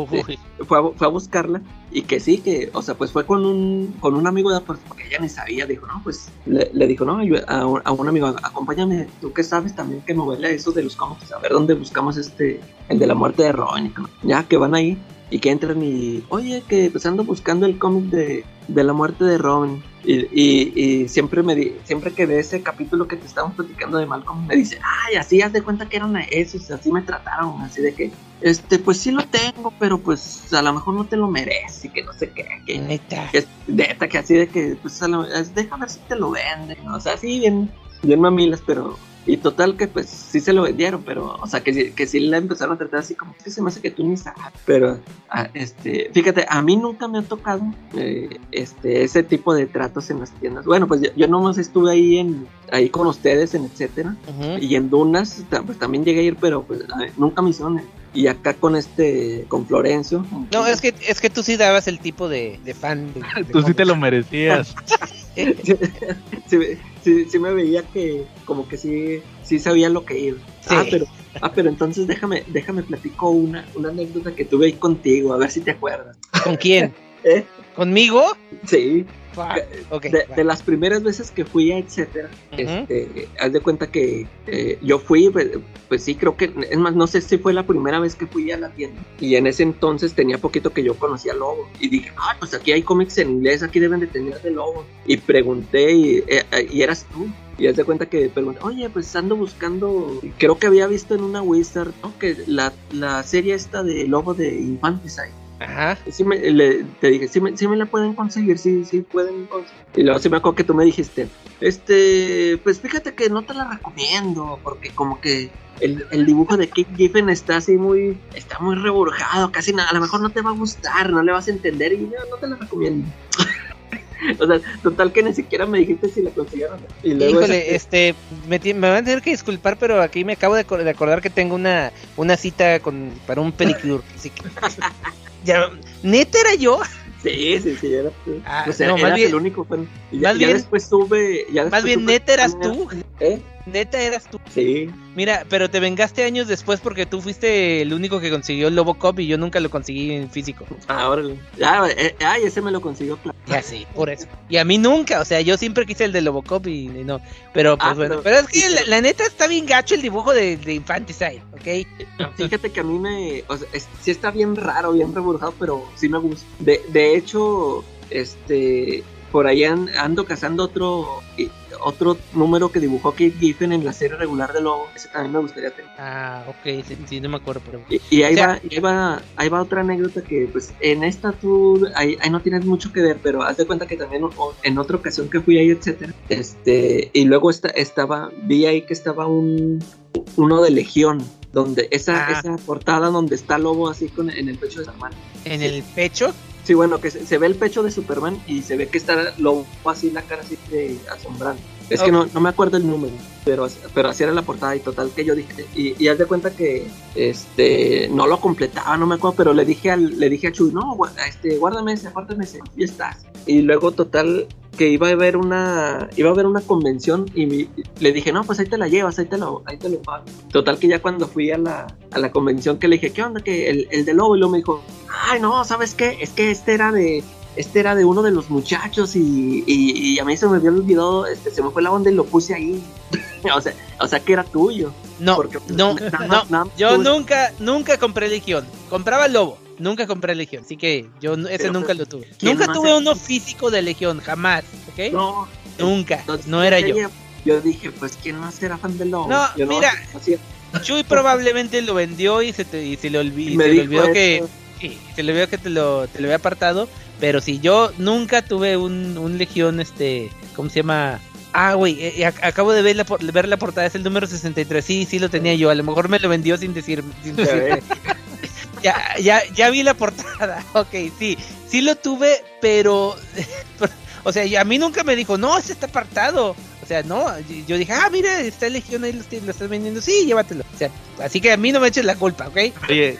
fue, a, fue a buscarla y que sí, que, o sea, pues fue con un, con un amigo de pues, porque ella ni sabía, dijo, no, pues le, le dijo, no, yo- a, un- a un amigo, acompáñame, tú que sabes también que novela eso de los cómics, a ver dónde buscamos este, el de la muerte de que- ya que van ahí y que entran y, oye, que pues ando buscando el cómic de, de la muerte de Robin. Y, y, y siempre me di, siempre que ve ese capítulo que te estábamos platicando de Malcolm, me dice, ay, así haz de cuenta que eran esos, así me trataron, así de que, este, pues sí lo tengo, pero pues a lo mejor no te lo mereces y que no sé qué, que, Neta. que es neta, que así de que, pues a lo, es, deja ver si te lo venden, ¿no? o sea, sí, bien, bien mamilas, pero, y total que pues sí se lo vendieron, pero, o sea, que, que sí la empezaron a tratar así como, que se me hace que tú ni sabes, pero, ah, este, fíjate, a mí nunca me ha tocado, eh, este, ese tipo de tratos en las tiendas, bueno, pues yo, yo nomás estuve ahí en, ahí con ustedes en etcétera, y en Dunas, pues también llegué a ir, pero pues a nunca me hicieron. Y acá con este, con Florencio. No, es que, es que tú sí dabas el tipo de, de fan. de- de Tú sí te lo merecías. sí, sí, sí me veía que como que sí, sí sabía lo que iba. Sí. Ah, pero, ah, pero entonces déjame, déjame platico una, una anécdota que tuve ahí contigo, a ver si te acuerdas. ¿Con quién? ¿Eh? ¿Conmigo? Sí, Fuck. Ok. de, de las primeras veces que fui a etcétera, Ujú. este, haz de cuenta que eh, yo fui, pues, pues sí, creo que, es más, no sé si fue la primera vez que fui a la tienda. Y en ese entonces tenía poquito que yo conocía Lobo. Y dije, ah, pues aquí hay cómics en inglés, aquí deben de tener de Lobo. Y pregunté y, eh, eh, y eras tú. Y haz de cuenta que pregunté, oye, pues ando buscando, creo que había visto en una Wizard, ¿no? Que la, la serie esta de Lobo de Infanticide. Ajá. Sí me, le- te dije, sí me, sí me la pueden conseguir, sí, sí pueden conseguir. Y luego sí me acuerdo que tú me dijiste, este, pues fíjate que no te la recomiendo, porque como que el, el dibujo de Kate Giffen está así muy, está muy reburjado, casi nada, a lo mejor no te va a gustar, no le vas a entender y no, no te la recomiendo. o sea, total que ni siquiera me dijiste si la consiguieron. Y luego Híjole, ese- este, me, van a tener que disculpar, pero aquí me acabo de, de acordar que tengo una, una cita con, para un pedicure. así que- ya, ¿Neta era yo? Sí, sí, sí, era tú. Ah, no, más eras bien- el único, más ya bien- después tuve, ya Más bien, neta eras tú. ¿Eh? Neta eras tú. Sí. Mira, pero te vengaste años después porque tú fuiste el único que consiguió el Lobocop y yo nunca lo conseguí en físico. Ah, órale. Ah, eh, ay, ese me lo consiguió, claro. Ya sí, por eso. Y a mí nunca, o sea, yo siempre quise el de Lobocop y, y no. Pero pues Ah, bueno, pero- pero es que la, neta está bien gacho el dibujo de, de Infanticide, ¿ok? Fíjate que a mí me. O sea, es- sí está bien raro, bien reburjado, pero sí me gusta. De, de hecho, este. Por ahí an- ando cazando otro y- otro número que dibujó Kate Giffen en la serie regular de Lobo. Ese también me gustaría tener. Ah, ok, sí, sí, no me acuerdo, pero... Y, y ahí, O sea- va, ahí, va, ahí va otra anécdota que, pues, en esta tú, ahí, ahí no tienes mucho que ver, pero haz de cuenta que también en otra ocasión que fui ahí, etcétera, este, y luego esta, estaba, vi ahí que estaba un, uno de Legión, donde esa, Ah. esa portada donde está Lobo así con, en el pecho de Superman. En el pecho, Sí, bueno, que se, se ve el pecho de Superman y se ve que está Lobo así, la cara así de asombrando. Es que no, no me acuerdo el número, pero, pero así era la portada y total que yo dije, y, y haz de cuenta que este no lo completaba, no me acuerdo, pero le dije al, le dije a Chuy, no, este, guárdame ese, apártame ese, y estás. Y luego total que iba a haber una, iba a haber una convención y mi- le dije, no, pues ahí te la llevas, ahí te lo, ahí te lo pago. Total que ya cuando fui a la, a la convención que le dije, ¿qué onda? Que el, el de Lobo y luego me dijo, ay no, ¿sabes qué? Es que este era de, este era de uno de los muchachos y, y, y a mí se me había olvidado, este, se me fue la onda y lo puse ahí. o, sea, o sea que era tuyo. No, Porque- no, nada no. nada más Yo nunca, nunca compré Legión. Compraba Lobo. Nunca compré Legión. Así que yo no- ese Pero, nunca pues, lo tuve. ¿quién Nunca tuve uno físico de Legión. Jamás. ¿Ok? No, Nunca. entonces, No era yo. Yo dije, pues, ¿quién más era fan de Lobo? No, Yo mira. así- Chuy probablemente lo vendió y se, te, y se le, se le olvidó que... Sí, se le olvidó que te lo, te lo había apartado. Pero si yo nunca tuve un, un Legión, este... ¿Cómo se llama? Ah, güey, eh, eh, ac- acabo de ver la, ver la portada, es el número 63. Sí, sí lo tenía yo. A lo mejor me lo vendió sin decir. sin decirte. Ya, ya, ya vi la portada. Ok, sí, sí lo tuve, pero. o sea, a mí nunca me dijo, no, ese está apartado. O sea, no, yo dije, ah, mira, está Legión ahí, lo, lo estás vendiendo. Sí, llévatelo. O sea, así que a mí no me eches la culpa, ¿ok? Oye,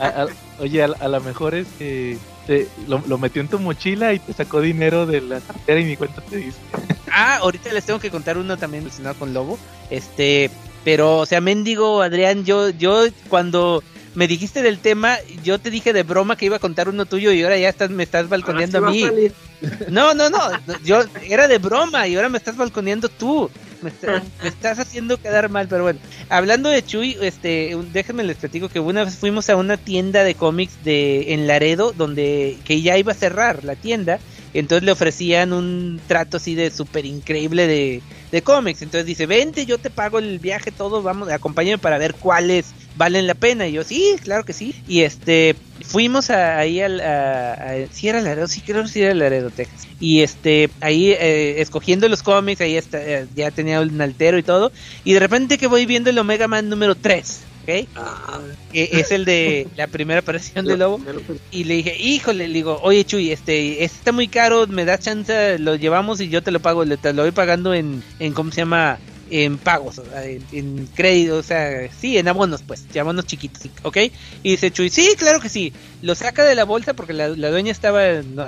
a, a- oye, a, a lo mejor es que te- lo, lo metió en tu mochila y te sacó dinero de la cartera y ni cuenta te diste. Ah, ahorita les tengo que contar uno también relacionado con Lobo. Este, pero, o sea, mendigo, Adrián, yo, yo cuando me dijiste del tema, yo te dije de broma que iba a contar uno tuyo y ahora ya estás, me estás balconeando Ahora a mí. a. No, no, no, yo era de broma y ahora me estás balconeando tú. Me, está- me estás haciendo quedar mal, pero bueno. Hablando de Chuy, este, déjenme les platico que una vez fuimos a una tienda de cómics de en Laredo donde que ya iba a cerrar la tienda. Entonces le ofrecían un trato así de súper increíble de, de cómics. Entonces dice, vente, yo te pago el viaje, todo, vamos, acompáñame para ver cuáles valen la pena. Y yo, sí, claro que sí. Y este, fuimos a- ahí al, a, a- sí era Laredo, sí creo que sí era Laredo, Texas. Y este, ahí eh, escogiendo los cómics, ahí está, eh, ya tenía un altero y todo. Y de repente que voy viendo el Omega Man número 3, ¿ok? Ah, Que es el de la primera aparición de Lobo. Y le dije, híjole, le digo, oye Chuy, este, este está muy caro, me das chance, lo llevamos y yo te lo pago, le, te lo voy pagando en, en ¿cómo se llama? En pagos, o sea, en, en crédito, o sea, sí, en abonos, pues, en abonos chiquitos, ¿ok? Y dice Chuy, sí, claro que sí, lo saca de la bolsa porque la, la dueña estaba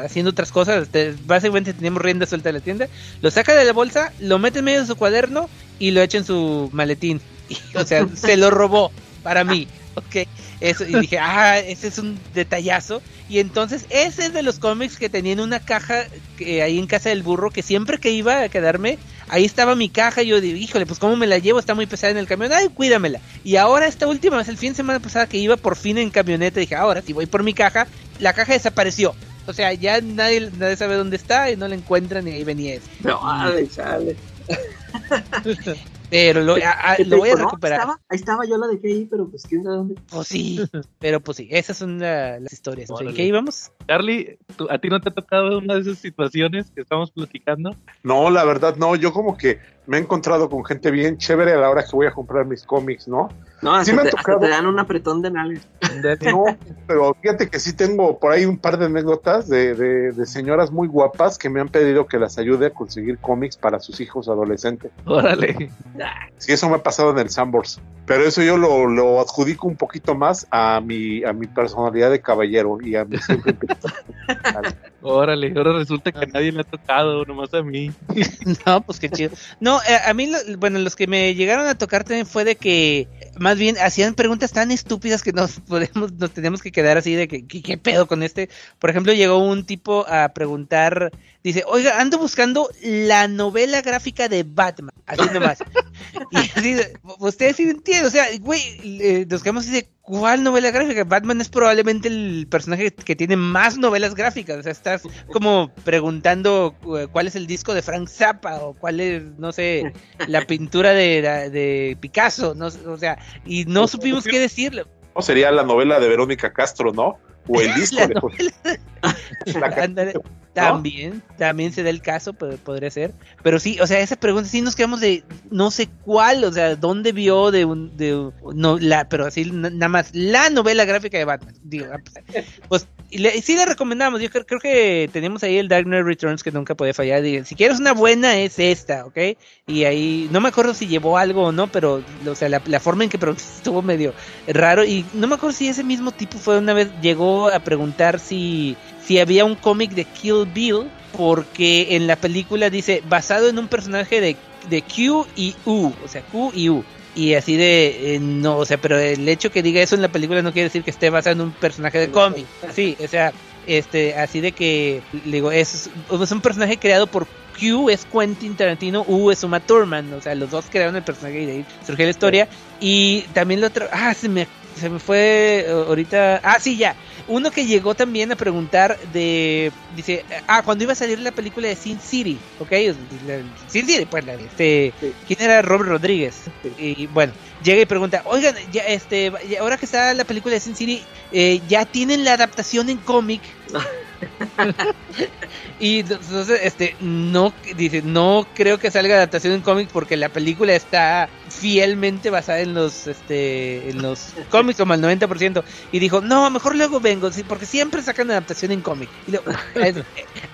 haciendo otras cosas, básicamente teníamos rienda suelta de la tienda, lo saca de la bolsa, lo mete en medio de su cuaderno y lo echa en su maletín, Y, o sea, se lo robó para mí, ¿ok? Eso, y dije, ah, ese es un detallazo. Y entonces, ese es de los cómics que tenían una caja que, ahí en casa del burro, que siempre que iba a quedarme, ahí estaba mi caja. Y yo digo, híjole, pues cómo me la llevo, está muy pesada en el camión, ay, cuídamela. Y ahora, esta última vez, el fin de semana pasada que iba por fin en camioneta, dije, ahora, si voy por mi caja, la caja desapareció. O sea, ya nadie, nadie sabe dónde está y no la encuentran y ahí venía eso. No, dale, chale. Pero lo, a- a- ¿Qué te lo voy a recuperar. Ahí estaba, ahí estaba, yo la dejé ahí, pero pues quién sabe dónde. Pues sí, pero pues sí, esas son la- las historias. ¿En Órale. qué íbamos? Charlie, ¿tú- ¿a ti no te ha tocado una de esas situaciones que estamos platicando? No, la verdad no, yo como que me he encontrado con gente bien chévere a la hora que voy a comprar mis cómics, ¿no? No, hasta, Sí me ha te, hasta tocado. te dan un apretón de nalgas. No, pero fíjate que sí tengo por ahí un par de anécdotas de, de, de señoras muy guapas que me han pedido que las ayude a conseguir cómics para sus hijos adolescentes. Órale. Sí, eso me ha pasado en el Sambors. Pero eso yo lo, lo adjudico un poquito más a mi, a mi personalidad de caballero y a mi siempre Órale, ahora resulta que a nadie le ha tocado, nomás a mí. No, pues qué chido. No, eh, a mí, lo- bueno, los que me llegaron a tocar también fue de que, más bien, hacían preguntas tan estúpidas que nos podemos, nos teníamos que quedar así de que, ¿qué, pedo con este? Por ejemplo, llegó un tipo a preguntar, dice, oiga, ando buscando la novela gráfica de Batman, así nomás. y así, de, ustedes sí entienden, o sea, güey, eh, nos quedamos así de, ¿cuál novela gráfica? Batman es probablemente el personaje que tiene más novelas gráficas, o sea, estás como preguntando eh, cuál es el disco de Frank Zappa o cuál es, no sé, la pintura de, de Picasso, no, sé, o sea, y no supimos qué decirle. ¿no? Sería la novela de Verónica Castro, ¿no? O el disco La la También, también se da el caso, podría ser. Pero sí, o sea, esa pregunta sí nos quedamos de no sé cuál, o sea, dónde vio de un, de no, la, pero así nada más, la novela gráfica de Batman. Digo, ah, pues, pues y le- sí le recomendamos, yo creo, creo que tenemos ahí el Dark Knight Returns que nunca puede fallar. Digo, si quieres una buena es esta, ¿ok? Y ahí, no me acuerdo si llevó algo o no, pero, o sea, la, la forma en que estuvo medio raro. Y no me acuerdo si ese mismo tipo fue una vez, llegó a preguntar si, si había un cómic de Kill Bill, porque en la película dice basado en un personaje de, de Q y U, o sea, Q y U. Y así de, eh, no, o sea, pero el hecho que diga eso en la película no quiere decir que esté basado en un personaje de cómic. Sí, o sea, este, así de que, digo, es, es un personaje creado por Q es Quentin Tarantino, U es Uma Thurman, o sea, los dos crearon el personaje y de ahí surgió la historia. Y también lo otro, ah, se me, se me fue eh, ahorita, ah, sí, ya, uno que llegó también a preguntar de, dice, ah, cuando iba a salir la película de Sin City, ¿ok? La- Sin City, pues, la de este, ¿quién era Robert Rodríguez? Y bueno, llega y pregunta, oigan, ya, este, ahora que está la película de Sin City, eh, ya tienen la adaptación en cómic. y entonces, este, no, dice, no creo que salga adaptación en cómic porque la película está fielmente basada en los, este, en los cómics como al 90%. Y dijo, no, mejor luego vengo, sí, porque siempre sacan adaptación en cómic. Y luego, ese,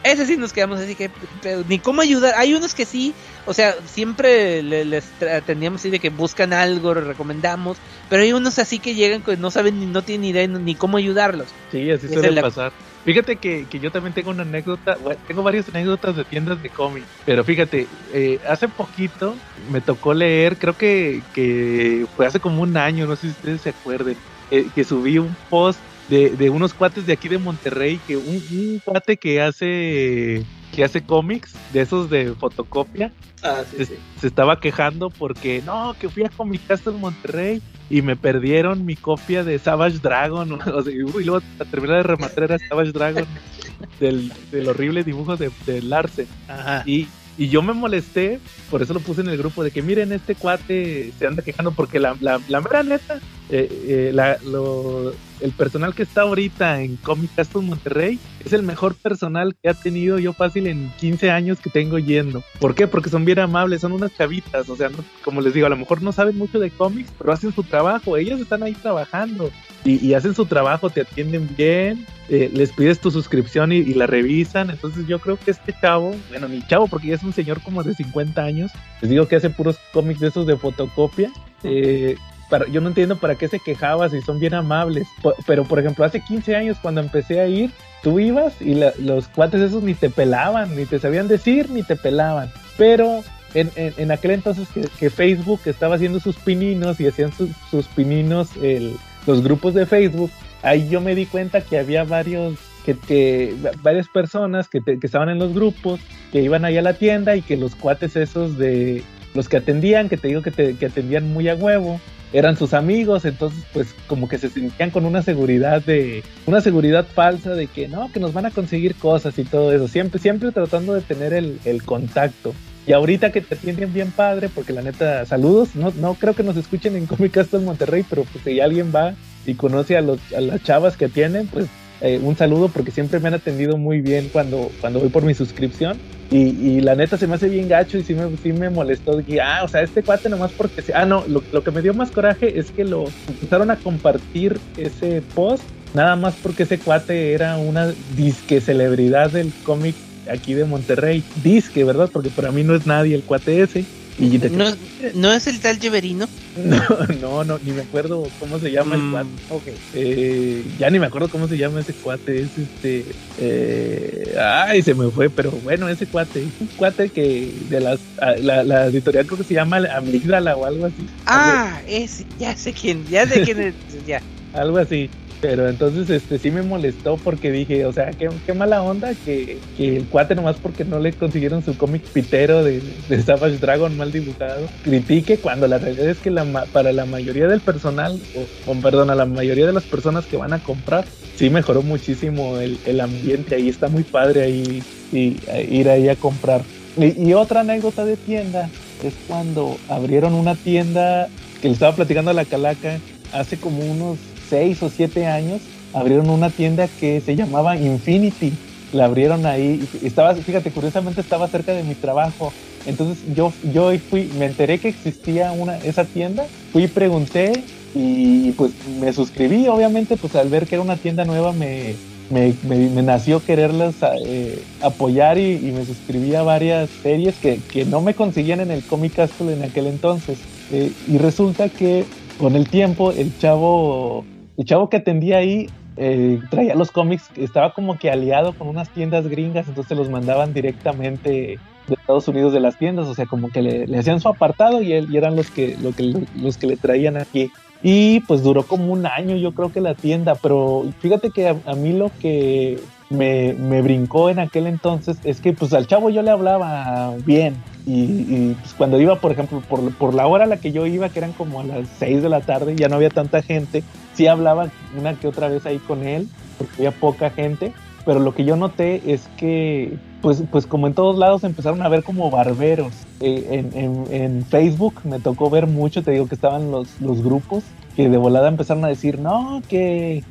ese sí nos quedamos así que, pero ni cómo ayudar. Hay unos que sí, o sea, siempre le- les atendíamos así de que buscan algo, lo recomendamos, pero hay unos así que llegan que no saben ni no tienen ni idea ni cómo ayudarlos. Sí, así suele la- pasar. Fíjate que, que yo también tengo una anécdota, bueno, tengo varias anécdotas de tiendas de cómics, pero fíjate, eh, hace poquito me tocó leer, creo que, que fue hace como un año, no sé si ustedes se acuerden, eh, que subí un post de, de unos cuates de aquí de Monterrey, que un, un cuate que hace que hace cómics, de esos de fotocopia, Ah, sí, se, sí. se estaba quejando porque no, que fui a Comic en Monterrey y me perdieron mi copia de Savage Dragon. O sea, y luego a terminar de rematar era Savage Dragon del, del horrible dibujo de, de Larsen. Ajá. Y, y yo me molesté, por eso lo puse en el grupo, de que miren, este cuate se anda quejando porque la, la, la mera neta, eh, eh, la- lo- el personal que está ahorita en Comic Castle Monterrey es el mejor personal que ha tenido yo fácil en 15 años que tengo yendo. ¿Por qué? Porque son bien amables, son unas chavitas, o sea, como les digo, a lo mejor no saben mucho de cómics, pero hacen su trabajo, ellas están ahí trabajando y, hacen su trabajo, te atienden bien, eh, les pides tu suscripción y, y la revisan, entonces yo creo que este chavo, bueno, ni chavo porque ya es un señor como de 50 años, les digo que hace puros cómics de esos de fotocopia, eh, para- yo no entiendo para qué se quejaba si son bien amables. Pero, por ejemplo, hace 15 años cuando empecé a ir, tú ibas y la- los cuates esos ni te pelaban, ni te sabían decir, ni te pelaban. Pero en, en- en aquel entonces que, que Facebook estaba haciendo sus pininos y hacían sus, sus pininos el- los grupos de Facebook, ahí yo me di cuenta que había varios, que, que varias personas que, te- que estaban en los grupos, que iban ahí a la tienda y que los cuates esos de los que atendían, que te digo que, te, que atendían muy a huevo, eran sus amigos, entonces pues como que se sentían con una seguridad de, una seguridad falsa de que no, que nos van a conseguir cosas y todo eso, siempre, siempre tratando de tener el, el contacto. Y ahorita que te atienden bien padre, porque la neta, saludos, no, no creo que nos escuchen en Comic Castle Monterrey, pero pues si alguien va y conoce a, los, a las chavas que atienden, pues eh, un saludo porque siempre me han atendido muy bien cuando, cuando voy por mi suscripción. Y, y la neta se me hace bien gacho y sí me, sí me molestó. Ah, o sea, este cuate nomás porque... Ah, no, lo, lo que me dio más coraje es que lo empezaron a compartir ese post nada más porque ese cuate era una disque celebridad del cómic aquí de Monterrey. Disque, ¿verdad? Porque para mí no es nadie el cuate ese. ¿No, ¿No es el tal Lleverino? no, no, no, ni me acuerdo cómo se llama el Mm, cuate. ok. Eh, ya ni me acuerdo cómo se llama ese cuate. Es este. eh, ay, se me fue, pero bueno, ese cuate. Es un cuate que de las. a- La, la editorial creo que se llama Amígdala o algo así. Ah, ese, ya sé quién, ya sé quién es, ya. Algo así. Pero entonces este sí me molestó porque dije, o sea, qué, qué mala onda que, que el cuate nomás porque no le consiguieron su cómic pitero de, de Savage Dragon mal dibujado, critique cuando la realidad es que la, para la mayoría del personal, o, o perdón, a la mayoría de las personas que van a comprar, sí mejoró muchísimo el, el ambiente ahí, está muy padre ahí y, ir ahí a comprar. Y otra anécdota de tienda es cuando abrieron una tienda que le estaba platicando a la calaca hace como unos seis o siete años abrieron una tienda que se llamaba Infinity. La abrieron ahí, estaba, fíjate, curiosamente estaba cerca de mi trabajo. Entonces yo, yo fui, me enteré que existía una, esa tienda, fui y pregunté y pues me suscribí, obviamente, pues al ver que era una tienda nueva me, me, me- nació quererlas eh, apoyar y, y me suscribí a varias series que, que no me conseguían en el Comic Castle en aquel entonces. Eh, y resulta que con el tiempo el chavo, el chavo que atendía ahí eh, traía los cómics, estaba como que aliado con unas tiendas gringas, entonces los mandaban directamente de Estados Unidos de las tiendas, o sea, como que le, le hacían su apartado y, él, eran los que, lo que, los que le traían aquí. Y pues duró como un año, yo creo que la tienda, pero fíjate que a, a mí lo que me, me brincó en aquel entonces es que pues al chavo yo le hablaba bien y, pues, cuando iba, por ejemplo, por, por, la hora a la que yo iba, que eran como a las 6 de la tarde, ya no había tanta gente, sí hablaba una que otra vez ahí con él, porque había poca gente, pero lo que yo noté es que, pues, pues como en todos lados empezaron a ver como barberos. Eh, en, en, en, Facebook me tocó ver mucho, te digo que estaban los, los grupos, que de volada empezaron a decir, no, que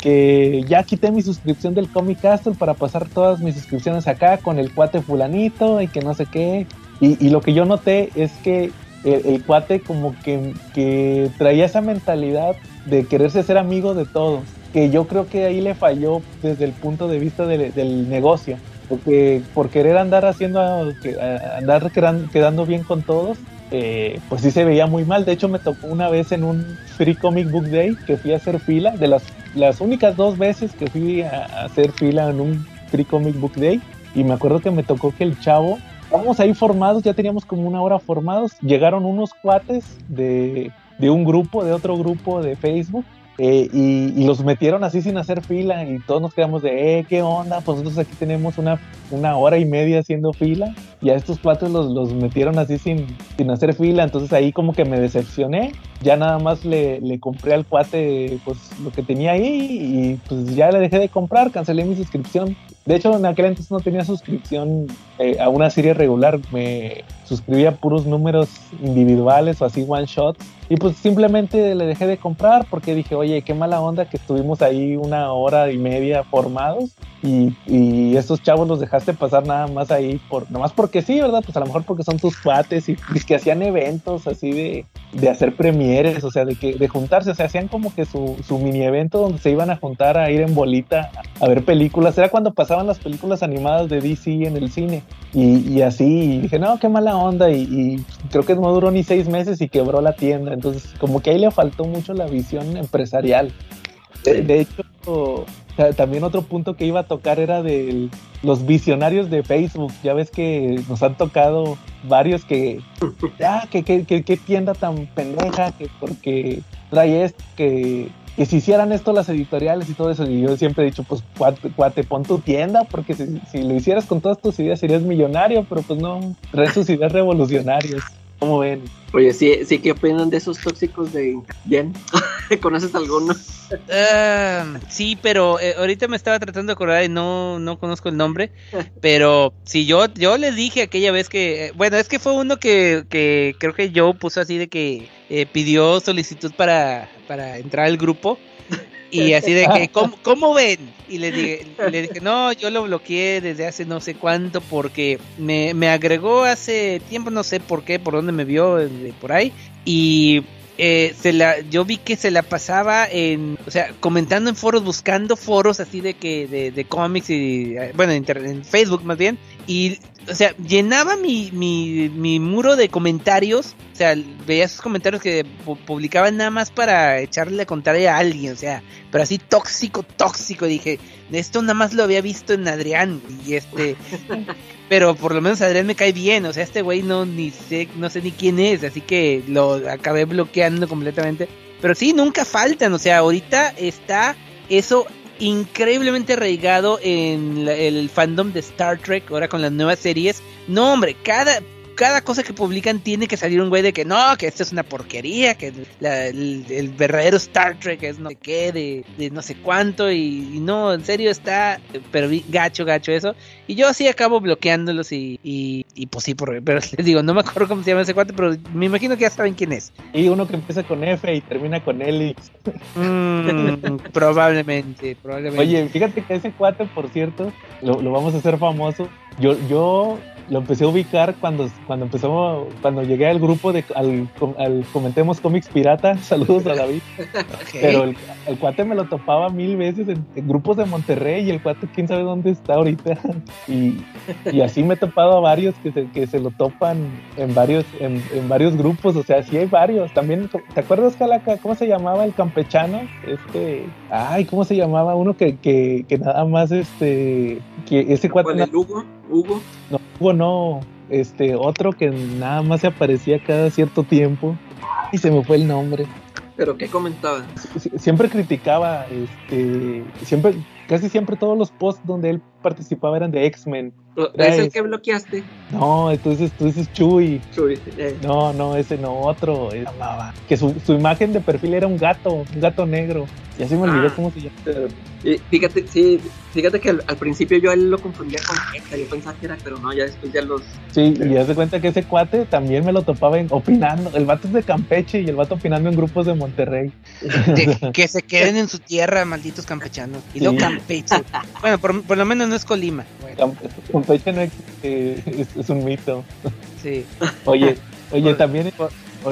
que ya quité mi suscripción del Comic Castle para pasar todas mis suscripciones acá con el cuate fulanito y que no sé qué. Y, lo que yo noté es que el, cuate como que, que, traía esa mentalidad de quererse ser amigo de todos, que yo creo que ahí le falló desde el punto de vista de, del negocio, porque por querer andar haciendo, andar quedando bien con todos, eh, pues sí se veía muy mal. De hecho, me tocó una vez en un Free Comic Book Day que fui a hacer fila, de las, las únicas dos veces que fui a, a, hacer fila en un Free Comic Book Day. Y me acuerdo que me tocó que el chavo, vamos ahí formados, ya teníamos como una hora formados. Llegaron unos cuates de, de un grupo, de otro grupo de Facebook. Eh, y, y, los metieron así sin hacer fila y todos nos quedamos de, eh, ¿qué onda? Pues nosotros aquí tenemos una, una hora y media haciendo fila y a estos cuatro los, los metieron así sin, sin hacer fila, entonces ahí como que me decepcioné, ya nada más le, le compré al cuate pues lo que tenía ahí y pues ya le dejé de comprar, cancelé mi suscripción. De hecho, en aquel entonces no tenía suscripción eh, a una serie regular, me suscribía puros números individuales o así one shot. Y pues simplemente le dejé de comprar porque dije, oye, qué mala onda que estuvimos ahí una hora y media formados y, y estos chavos los dejaste pasar nada más ahí, por, nada más porque sí, ¿verdad? Pues a lo mejor porque son tus cuates y, y que hacían eventos así de, de hacer premieres, o sea, de que de juntarse, o sea, hacían como que su, su mini evento donde se iban a juntar a ir en bolita a ver películas. Era cuando pasaban las películas animadas de DC en el cine. Y, y así, y dije, no, qué mala onda. Y, y, creo que no duró ni seis meses y quebró la tienda. Entonces, como que ahí le faltó mucho la visión empresarial. De, de hecho, también otro punto que iba a tocar era de los visionarios de Facebook. Ya ves que nos han tocado varios que, ya, que, que, que, que tienda tan pendeja, que porque trae esto, que, que si hicieran esto las editoriales y todo eso, y yo siempre he dicho, pues cuate, cuate pon tu tienda, porque si, si, lo hicieras con todas tus ideas serías millonario, pero pues no, traes sus ideas revolucionarias. ¿Cómo ven? Oye, sí, sí, ¿qué opinan de esos tóxicos de Jen? ¿Conoces alguno? Uh, sí, pero eh, ahorita me estaba tratando de acordar y no, no conozco el nombre. Pero si yo, yo les dije aquella vez que, eh, bueno, es que fue uno que, que creo que Joe puso así de que eh, pidió solicitud para, para entrar al grupo. Y así de que, ¿cómo, cómo ven? Y le dije, le dije, no, yo lo bloqueé desde hace no sé cuánto porque me, me agregó hace tiempo, no sé por qué, por dónde me vio, por ahí. Y eh, se la, yo vi que se la pasaba en, o sea, comentando en foros, buscando foros así de que, de, de cómics y, bueno, en, en, Facebook más bien, y, o sea, llenaba mi, mi, mi muro de comentarios, o sea, veía esos comentarios que publicaban nada más para echarle a contar a alguien, o sea, pero así tóxico, tóxico, dije, esto nada más lo había visto en Adrián, y este, pero por lo menos Adrián me cae bien, o sea, este güey no ni sé, no sé ni quién es, así que lo acabé bloqueando completamente. Pero sí, nunca faltan, o sea, ahorita está eso increíblemente arraigado en el fandom de Star Trek, ahora con las nuevas series. No, hombre, cada cada cosa que publican tiene que salir un güey de que no, que esto es una porquería, que la, el, el, verdadero Star Trek es no sé qué, de, de no sé cuánto, y, y, no, en serio está, pero gacho, gacho eso. Y yo así acabo bloqueándolos y, y, y pues sí, por, pero les digo, no me acuerdo cómo se llama ese cuate, pero me imagino que ya saben quién es. Y uno que empieza con F y termina con Elix. Mm, probablemente, probablemente. Oye, fíjate que ese cuate, por cierto, lo, lo vamos a hacer famoso. Yo, yo lo empecé a ubicar cuando, cuando empezamos, cuando llegué al grupo de, al, al Comentemos Cómics Pirata, saludos a David, okay. pero el, el, cuate me lo topaba mil veces en, en, grupos de Monterrey y el cuate quién sabe dónde está ahorita, y, y así me he topado a varios que se, que se lo topan en varios, en, en, varios grupos, o sea, sí hay varios, también, ¿te acuerdas, Calaca, cómo se llamaba el campechano? Este, ay, ¿cómo se llamaba? Uno que, que, que nada más, este, que ese cuate... ¿Cuál, el Hugo? No, Hugo no, este, otro que nada más se aparecía cada cierto tiempo y se me fue el nombre. ¿Pero qué comentaba? Siempre criticaba, este, siempre casi siempre todos los posts donde él participaba eran de X-Men. ¿Es el que bloqueaste? No, entonces tú dices Chuy. Chuy, eh. No, no, ese no, otro. eh, amaba. Que su, su imagen de perfil era un gato, un gato negro. Ya se me olvidó Ah. cómo se llama. Y fíjate, sí, fíjate que al, al principio yo a él lo confundía con Esta, yo pensaba que era, pero no, ya después ya los... Sí, y haz de cuenta que ese cuate también me lo topaba en, opinando. El vato es de Campeche y el vato opinando en grupos de Monterrey. De- que se queden en su tierra, malditos campechanos. Y Sí. Campeche. Bueno, por, por lo menos no es Colima. Bueno, Campe- Campeche no existe, es, es un mito. sí. Oye, oye, también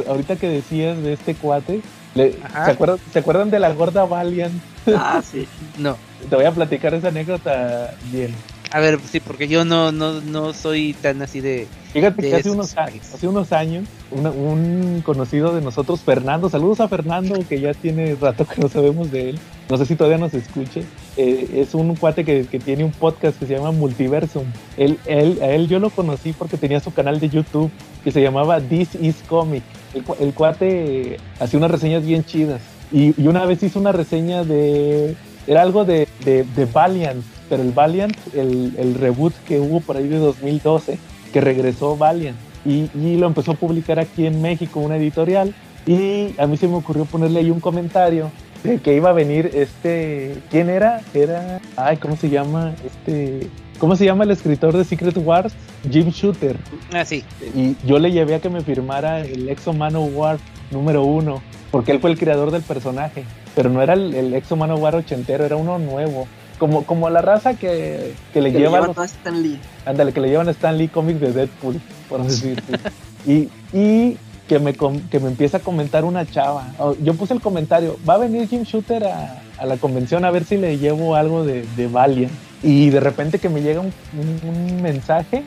ahorita que decías de este cuate, le-. ¿se, acuerdan, ¿se acuerdan de la gorda Valiant? Ah, sí. No. Te voy a platicar esa anécdota bien. A ver, sí, porque yo no, no, no soy tan así de. Fíjate de que hace unos, años, hace unos años, una- un conocido de nosotros, Fernando, saludos a Fernando, que ya tiene rato que no sabemos de él, no sé si todavía nos escuche, eh, es un cuate que, que tiene un podcast que se llama Multiversum. Él, él, a él yo lo conocí porque tenía su canal de YouTube que se llamaba This is Comic. El, el cuate hacía unas reseñas bien chidas y, y una vez hizo una reseña de... Era algo de, de, de Valiant, pero el Valiant, el, el reboot que hubo por ahí de 2012, que regresó Valiant y, y lo empezó a publicar aquí en México, una editorial. Y a mí se me ocurrió ponerle ahí un comentario de que iba a venir este. ¿Quién era? Era. Ay, ¿cómo se llama? Este. ¿Cómo se llama el escritor de Secret Wars? Jim Shooter. Ah, sí. Y yo le llevé a que me firmara el Exo Manowar número uno, porque él fue el creador del personaje. Pero no era el, el Exo Manowar ochentero, era uno nuevo. Como, como la raza que, que le Que le a Stan Lee. Ándale, que le llevan a Stan Lee cómics de Deadpool, por decir. y, y que, me, que me empieza a comentar una chava. Yo puse el comentario, va a venir Jim Shooter a, a la convención a ver si le llevo algo de, de Valiant. Y de repente que me llega un- un mensaje,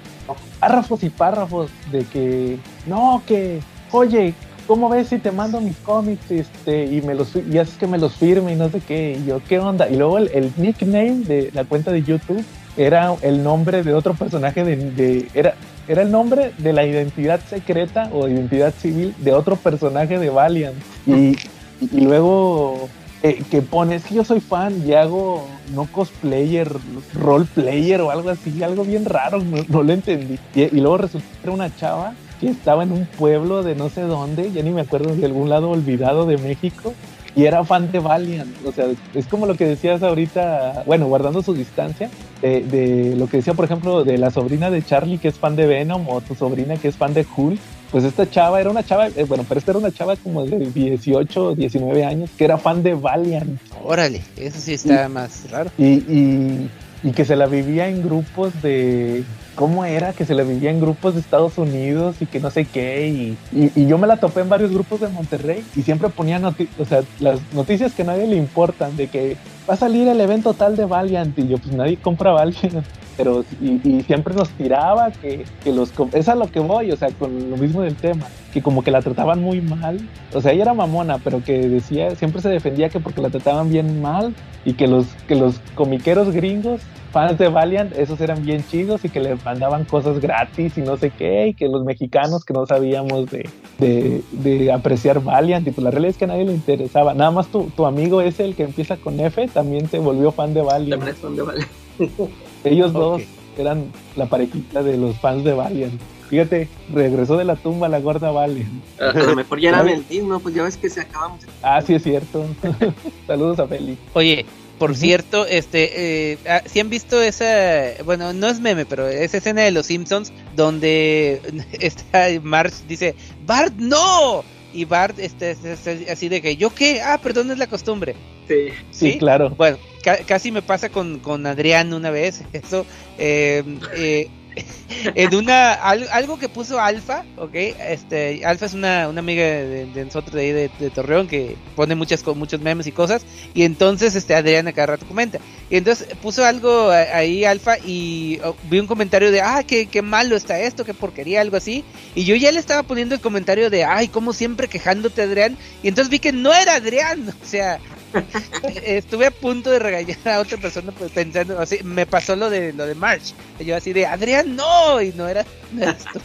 párrafos y párrafos de que, no, que, oye, ¿cómo ves si te mando mis cómics este, y, me los, y haces que me los firme y no sé qué? Y yo, ¿qué onda? Y luego el, nickname de la cuenta de YouTube era el nombre de otro personaje de, era era el nombre de la identidad secreta o identidad civil de otro personaje de Valiant y, y luego eh, que pone es que yo soy fan y hago no cosplayer roleplayer o algo así algo bien raro no, lo entendí y, y luego resulta que era una chava que estaba en un pueblo de no sé dónde ya ni me acuerdo de algún lado olvidado de México y era fan de Valiant. O sea, es como lo que decías ahorita, bueno, guardando su distancia, de, de lo que decía, por ejemplo, de la sobrina de Charlie que es fan de Venom o tu sobrina que es fan de Hulk. Pues esta chava era una chava, eh, bueno, pero esta era una chava como de 18 o 19 años que era fan de Valiant Órale, eso sí está más raro. y, y, y que se la vivía en grupos de. ¿Cómo era? Que se la vivía en grupos de Estados Unidos y que no sé qué. Y, y, yo me la topé en varios grupos de Monterrey y siempre ponía o sea, las noticias que a nadie le importan, de que va a salir el evento tal de Valiant y yo, pues nadie compra Valiant. Pero, y, y siempre nos tiraba que, que los. Es a lo que voy, o sea, con lo mismo del tema, que como que la trataban muy mal. O sea, ella era mamona, pero que decía, siempre se defendía que porque la trataban bien mal y que los, que los comiqueros gringos, fans de Valiant, esos eran bien chidos y que le mandaban cosas gratis y no sé qué, y que los mexicanos que no sabíamos de, de, de apreciar Valiant, y pues la realidad es que a nadie le interesaba. Nada más tu, tu amigo ese, el que empieza con F, también se volvió fan de Valiant. También es donde vale. Ellos dos eran la parejita de los fans de Valiant. Fíjate, regresó de la tumba la gorda Valiant. A, lo mejor ya eran el team, ¿no? Pues ya ves que se acabamos. Ah, sí es cierto. Saludos a Feli. Oye, por cierto, este, eh, ah, si han visto esa, bueno, no es meme, pero esa escena de los Simpsons donde está Marge dice, Bart, no, y Bart este, es- es así de que, ¿yo qué? Ah, perdón, es la costumbre. Sí. Sí, claro. Bueno, ca- casi me pasa con, con Adrián una vez, eso, eh, eh, en una, al- algo que puso Alfa, ok, este, Alfa es una, una amiga de, de nosotros de ahí de, Torreón que pone muchas, muchos memes y cosas, y entonces, este, Adrián a cada rato comenta, y entonces puso algo ahí Alfa y oh, vi un comentario de, ah, qué, qué malo está esto, qué porquería, algo así, y yo ya le estaba poniendo el comentario de, ay, como siempre quejándote Adrián, y entonces vi que no era Adrián, o sea, estuve a punto de regañar a otra persona pues, pensando, así, me pasó lo de lo de March. Y yo así de Adrián, no, y no era, no era esto.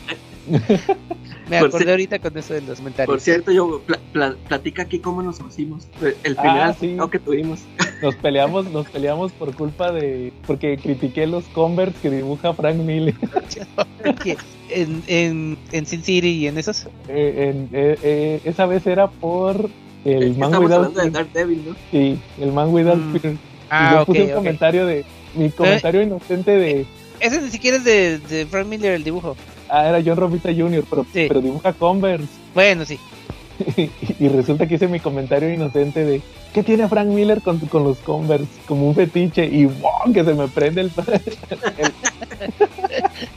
Me Por acordé ahorita con eso de los comentarios. Por cierto, yo pla- pla- platica aquí cómo nos conocimos. El primer Ah, sí. que tuvimos. Nos peleamos, nos peleamos por culpa de. Porque critiqué los Converse que dibuja Frank Miller. En, en, en Sin City y en esos. Eh, en- eh, eh, esa vez era por el Man de Fear. Daredevil, ¿no? Sí, el Man Without Mm. Fear. y Ah, yo puse un comentario de. Mi comentario inocente de. Ese ni siquiera es de, de Frank Miller el dibujo. Ah, era John Romita Jr., pero, Sí. pero dibuja Converse. Bueno, sí. y resulta que hice mi comentario inocente de. ¿Qué tiene Frank Miller con, con los Converse? Como un fetiche. Y ¡bum! que se me prende el. el-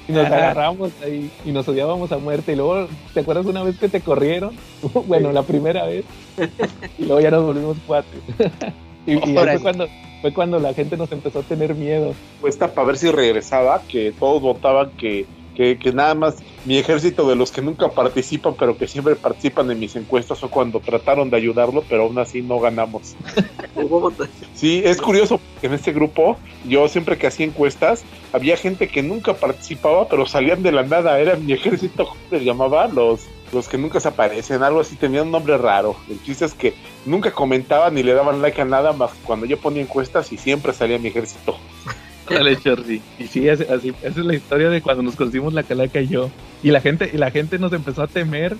y nos agarramos ahí y nos odiábamos a muerte. Y luego, ¿te acuerdas una vez que te corrieron? bueno, la primera vez. Y luego ya nos volvimos cuates. y y ahí Órale. fue cuando, fue cuando la gente nos empezó a tener miedo. Cuesta para ver si regresaba, que todos votaban que, que, que nada más mi ejército de los que nunca participan, pero que siempre participan en mis encuestas, fue cuando trataron de ayudarlo, pero aún así no ganamos. Sí, es curioso que en este grupo, yo siempre que hacía encuestas, había gente que nunca participaba, pero salían de la nada, era mi ejército, ¿cómo se llamaba? Los, los que nunca se aparecen, algo así, tenían un nombre raro. El chiste es que nunca comentaban ni le daban like a nada más cuando yo ponía encuestas y siempre salía mi ejército. Dale, Jordi. Y sí, así, esa es la historia de cuando nos conocimos la calaca y yo. Y la gente, y la gente nos empezó a temer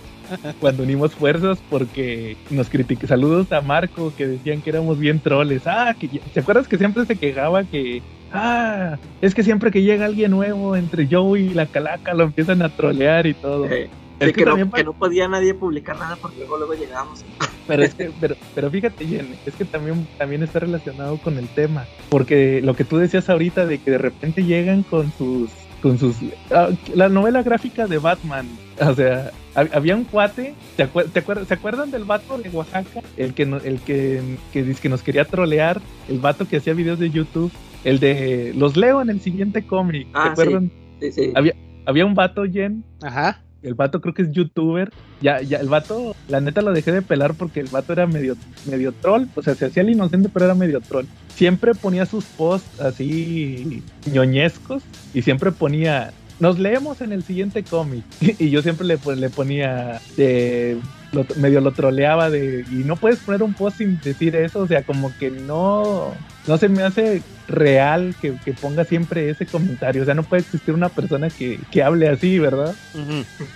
cuando unimos fuerzas porque nos criticó. Saludos a Marco que decían que éramos bien troles. Ah, que ¿te acuerdas que siempre se quejaba que ah, es que siempre que llega alguien nuevo entre Joe y la calaca lo empiezan a trolear y todo. Es de que que, también no, pa- que no podía nadie publicar nada porque luego luego llegábamos. Pero es que, pero, pero fíjate, Jen, es que también, también está relacionado con el tema. Porque lo que tú decías ahorita de que de repente llegan con sus, con sus, ah, la novela gráfica de Batman. O sea, hab- había un cuate, ¿te, acuer- te acuer- ¿se acuerdan del vato de Oaxaca? El que, no- el que, que, dice que nos quería trolear, el vato que hacía videos de YouTube, el de los leo en el siguiente cómic. Ah, ¿Se acuerdan? Sí, sí. Había, había un vato, Jen, Ajá. El vato creo que es youtuber. Ya, ya, el vato, la neta lo dejé de pelar porque el vato era medio, medio troll. O sea, se hacía el inocente, pero era medio troll. Siempre ponía sus posts así ñoñescos y siempre ponía. Nos leemos en el siguiente cómic. Y yo siempre le, pues, le ponía. de lo- medio lo troleaba de. Y no puedes poner un post sin decir eso. O sea, como que no. No se me hace real que, que ponga siempre ese comentario. O sea, no puede existir una persona que, que hable así, ¿verdad?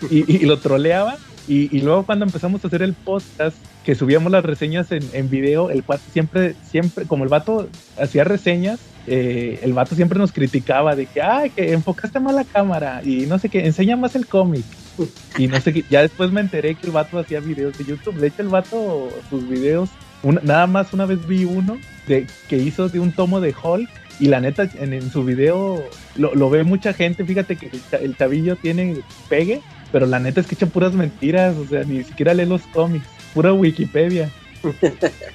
Y lo troleaba. Y, y luego cuando empezamos a hacer el podcast, que subíamos las reseñas en, en video, el cuate siempre, siempre, como el vato hacía reseñas, eh, el vato siempre nos criticaba de que, ay, que enfocaste mal la cámara y no sé qué, enseña más el cómic. Y no sé qué, ya después me enteré que el vato hacía videos de YouTube. De hecho, el vato, sus videos, una- nada más una vez vi uno de, que hizo de un tomo de Hulk y la neta, en, en su video lo, lo ve mucha gente. Fíjate que el, el tabillo tiene pegue, pero la neta es que echa puras mentiras. O sea, ni siquiera lee los cómics, pura Wikipedia.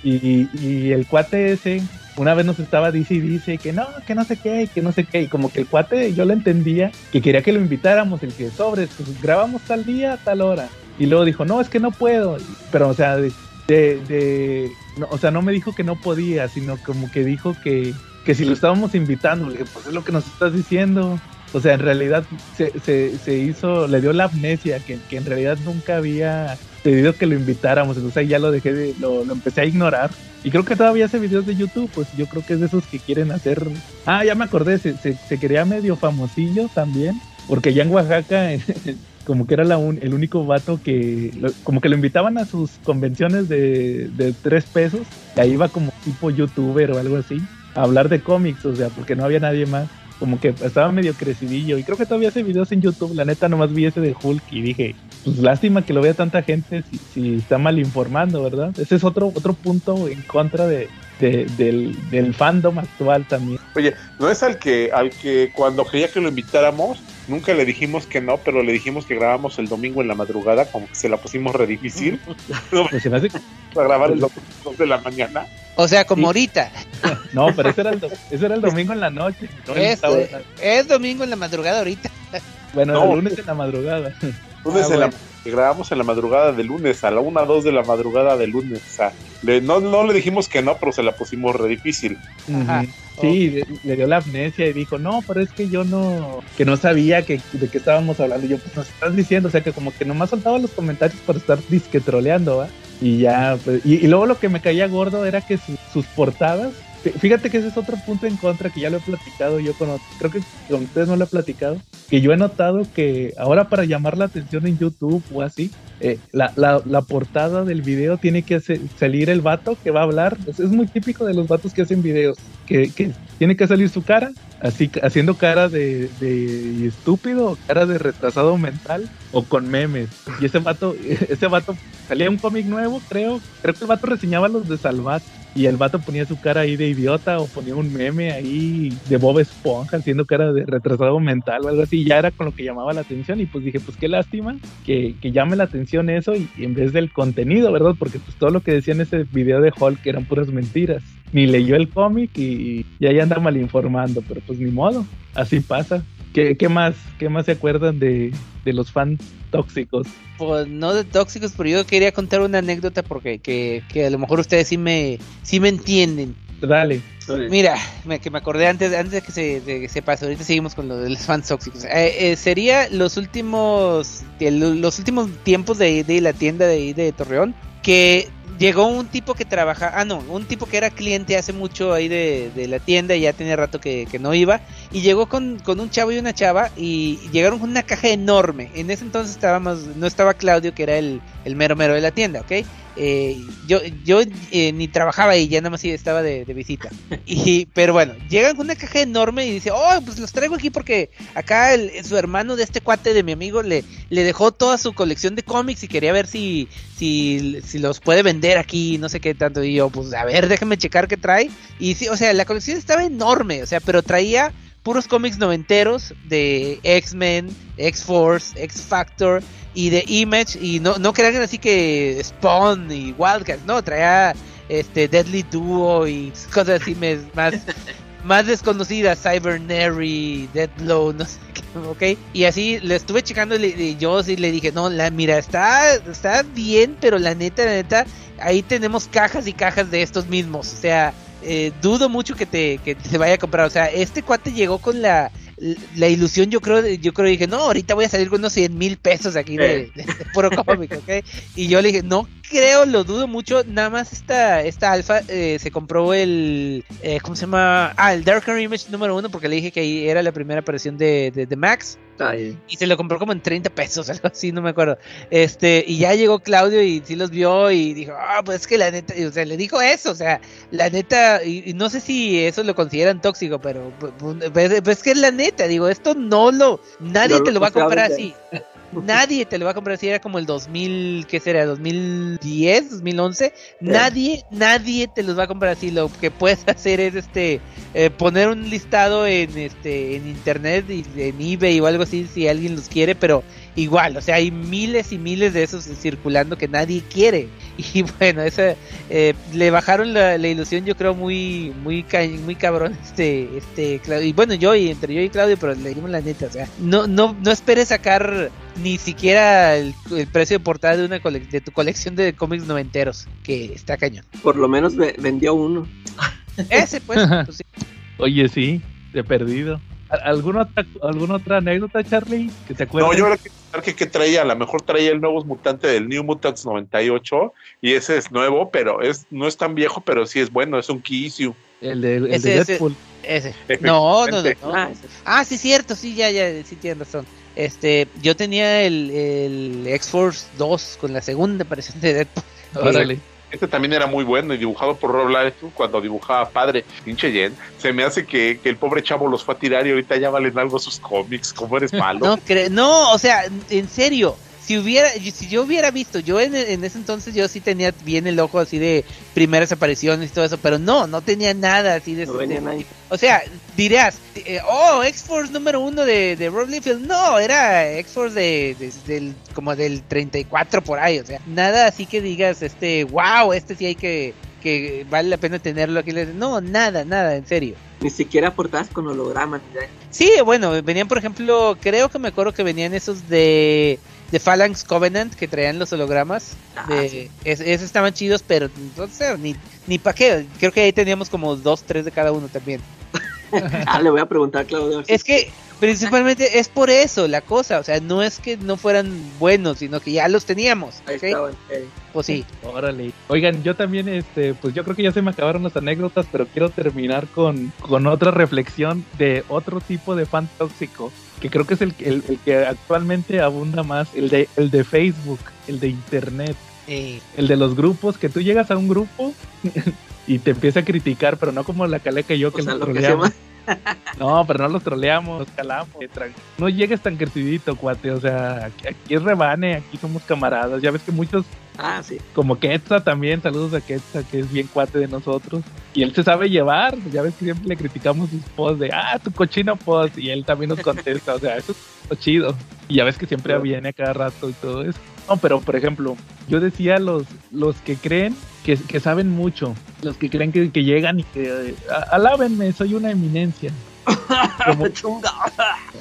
y, y el cuate ese, una vez nos estaba dice y dice que no, que no sé qué, que no sé qué. Y como que el cuate, yo lo entendía, que quería que lo invitáramos, el que sobres, pues grabamos tal día, tal hora. Y luego dijo, no, es que no puedo. Pero, o sea, de, de, de- no, o sea, no me dijo que no podía, sino como que dijo que, que si lo estábamos invitando, le dije, pues es lo que nos estás diciendo. O sea, en realidad se, se, se hizo, le dio la amnesia, que, que en realidad nunca había pedido que lo invitáramos. Entonces ahí ya lo dejé de, lo, lo empecé a ignorar. Y creo que todavía hace videos de YouTube, pues yo creo que es de esos que quieren hacer. Ah, ya me acordé, se, se, se quería medio famosillo también, porque ya en Oaxaca, como que era la un- el único vato que, lo- como que lo invitaban a sus convenciones de, de tres pesos, y ahí iba como tipo youtuber o algo así, a hablar de cómics, o sea, porque no había nadie más. Como que estaba medio crecidillo, y creo que todavía hace videos en YouTube. La neta, nomás vi ese de Hulk y dije, pues lástima que lo vea tanta gente si, está mal informando, ¿verdad? Ese es otro, otro punto en contra de, de- del, del fandom actual también. Oye, ¿no es al que, al que cuando quería que lo invitáramos, nunca le dijimos que no, pero le dijimos que grabamos el domingo en la madrugada, como que se la pusimos re difícil, Pues se me hace- para grabar el domingo de la mañana? O sea, como Sí. ahorita. no, pero ese era, el, do- ese era el domingo en la noche. no Es, sábado. es domingo en la madrugada ahorita. bueno, no. el lunes en la madrugada. Lunes Ah, en la bueno. Que grabamos en la madrugada de lunes, a la 1 2 de la madrugada de lunes. O sea, le- no, no le dijimos que no, pero se la pusimos re difícil. Ajá. Sí, le, le dio la amnesia y dijo, no, pero es que yo no, que no sabía que, de qué estábamos hablando. Y yo, pues nos estás diciendo, o sea, que como que nomás soltaba los comentarios por estar disque troleando, ¿va? Y ya, pues, y, y luego lo que me caía gordo era que su- sus portadas, fíjate que ese es otro punto en contra que ya lo he platicado yo con, ot- creo que con ustedes no lo he platicado, que yo he notado que ahora para llamar la atención en YouTube o así, eh, la, la, la portada del video tiene que salir el vato que va a hablar. Es, es muy típico de los vatos que hacen videos, que, que tiene que salir su cara, así haciendo cara de, de estúpido, cara de retrasado mental o con memes. Y ese vato, ese vato salía un cómic nuevo, creo. Creo que el vato reseñaba los de Salvat. Y el vato ponía su cara ahí de idiota o ponía un meme ahí de Bob Esponja haciendo cara de retrasado mental o algo así. Ya era con lo que llamaba la atención. Y pues dije, pues qué lástima que, que llame la atención eso y, en vez del contenido, ¿verdad? Porque pues todo lo que decía en ese video de Hulk eran puras mentiras. Ni leyó el cómic y, y ahí anda mal informando, pero pues ni modo, así pasa. ¿Qué, qué más? ¿Qué más se acuerdan de, de los fans tóxicos? Pues no de tóxicos, pero yo quería contar una anécdota porque que, que a lo mejor ustedes sí me, sí me entienden. Dale. Mira, me, que me acordé antes, antes de que se, de que se pase, ahorita seguimos con lo de los fans tóxicos. Eh, eh, sería los últimos el- los últimos tiempos de, de la tienda de, de Torreón que llegó un tipo que trabaja, ah no, un tipo que era cliente hace mucho ahí de, de la tienda y ya tenía rato que, que no iba y llegó con, con un chavo y una chava y llegaron con una caja enorme. En ese entonces estábamos, no estaba Claudio que era el, el mero mero de la tienda, ¿ok? Eh, yo yo eh, ni trabajaba ahí, ya nada más estaba de, de visita. Y, pero bueno, llegan con una caja enorme y dice, oh, pues los traigo aquí porque acá el, su hermano de este cuate de mi amigo le, le dejó toda su colección de cómics y quería ver si, si, si los puede vender aquí, no sé qué tanto. Y yo, pues a ver, déjame checar qué trae. Y sí, o sea, la colección estaba enorme, o sea, pero traía puros cómics noventeros de X-Men, X-Force, X-Factor y de Image. Y no, no crean así que Spawn y Wildcats, no, traía este Deadly Duo y cosas así más más desconocidas, Cybernary, Deadblow, no sé qué, ok. Y así le estuve checando y yo sí le dije, no, la, mira, está, está bien, pero la neta, la neta, ahí tenemos cajas y cajas de estos mismos. O sea, eh, dudo mucho que te, que te vaya a comprar. O sea, este cuate llegó con la, la ilusión, yo creo, yo creo, dije, no, ahorita voy a salir con unos 100 mil pesos aquí de, de- de puro cómic, ok. Y yo le dije, no creo, lo dudo mucho. Nada más esta, esta alfa eh, se compró el, eh, ¿cómo se llama? Ah, el Darker Image número uno, porque le dije que ahí era la primera aparición de, de, de Y se lo compró como en 30 pesos, algo así, no me acuerdo. Este, y ya llegó Claudio y sí los vio y dijo, ah, pues es que la neta, y, o sea, le dijo eso, o sea, la neta, y, y no sé si eso lo consideran tóxico, pero pues, pues, pues es que es la neta, digo, esto no lo, nadie No te lo va a comprar así. Nadie te lo va a comprar así, era como el 2000, ¿qué será? 2010, 2011. Nadie, nadie te los va a comprar así. Lo que puedes hacer es este eh, poner un listado en este en internet y en eBay o algo así si alguien los quiere, pero igual, o sea, hay miles y miles de esos circulando que nadie quiere. Y bueno, eso eh, le bajaron la, la ilusión, yo creo muy muy ca- muy cabrón este este Claudio. Y bueno, yo y entre yo y Claudio, pero le dimos la neta, o sea, no no no esperes sacar ni siquiera el, el precio de portada de una cole- de tu colección de cómics noventeros, que está cañón. Por lo menos ve- vendió uno. Ese pues, pues sí. Oye, sí, de perdido. ¿Al- ¿Alguna otra, ¿Alguna otra anécdota, Charlie? Que te acuerdas? No, yo saber que, que traía, a lo mejor traía el nuevo mutante del New Mutants 98 y ese es nuevo, pero es no es tan viejo, pero sí es bueno, es un key issue. El de, el Ese, de ese. Deadpool. Ese. No, no, no. no. Ah, ese. Ah, sí, cierto, sí, ya, ya, sí tienes razón. Este, yo tenía el, el X-Force 2 con la segunda aparición de Deadpool. Órale. Este también era muy bueno y dibujado por Rob Liefeld cuando dibujaba padre, pinche Jen. Se me hace que, que el pobre chavo los fue a tirar y ahorita ya valen algo sus cómics, como eres malo. No, no, o sea, en serio, si hubiera, si yo hubiera visto, yo en, en ese entonces yo sí tenía bien el ojo así de primeras apariciones y todo eso, pero no, no tenía nada así de, No venía nadie. o sea, dirás, eh, oh, X-Force número uno de, de Rob Liefeld, no, era X-Force de, de- del, como del 34 por ahí, o sea, nada así que digas, este, wow, este sí hay que, que vale la pena tenerlo aquí, no, nada, nada, en serio. Ni siquiera portadas con hologramas. Sí, bueno, venían por ejemplo, creo que me acuerdo que venían esos de de Phalanx Covenant que traían los hologramas. Ah, de, sí. es- esos estaban chidos, pero no sé, ni, ni pa' qué. Creo que ahí teníamos como dos, tres de cada uno también. Ah, le voy a preguntar a Claudio. si- Es que principalmente es por eso la cosa. O sea, no es que no fueran buenos, sino que ya los teníamos. Ahí ¿ok? estaban. eh. Pues sí. Órale. Oigan, yo también, este, pues yo creo que ya se me acabaron las anécdotas, pero quiero terminar con, con otra reflexión de otro tipo de fan tóxico, que creo que es el, el, el que actualmente abunda más, el de, el de Facebook, el de Internet, Eh, el de los grupos, que tú llegas a un grupo y te empieza a criticar, pero no como la caleca y yo que sea, los lo troleamos. No, pero no los troleamos, los calamos. No llegues tan crecidito, cuate. O sea, aquí, aquí es rebane, aquí somos camaradas. Ya ves que muchos Ah, sí. como Quetzal también, saludos a Quetzal, que es bien cuate de nosotros. Y él se sabe llevar, ya ves que siempre le criticamos sus posts de, ah, tu cochino post, y él también nos contesta, o sea, eso es chido. Y ya ves que siempre viene a cada rato y todo eso. No, pero por ejemplo, yo decía los, los que creen que, que saben mucho, los que creen que, que llegan y que, eh, "A- alábenme, soy una eminencia. Como- Chunga.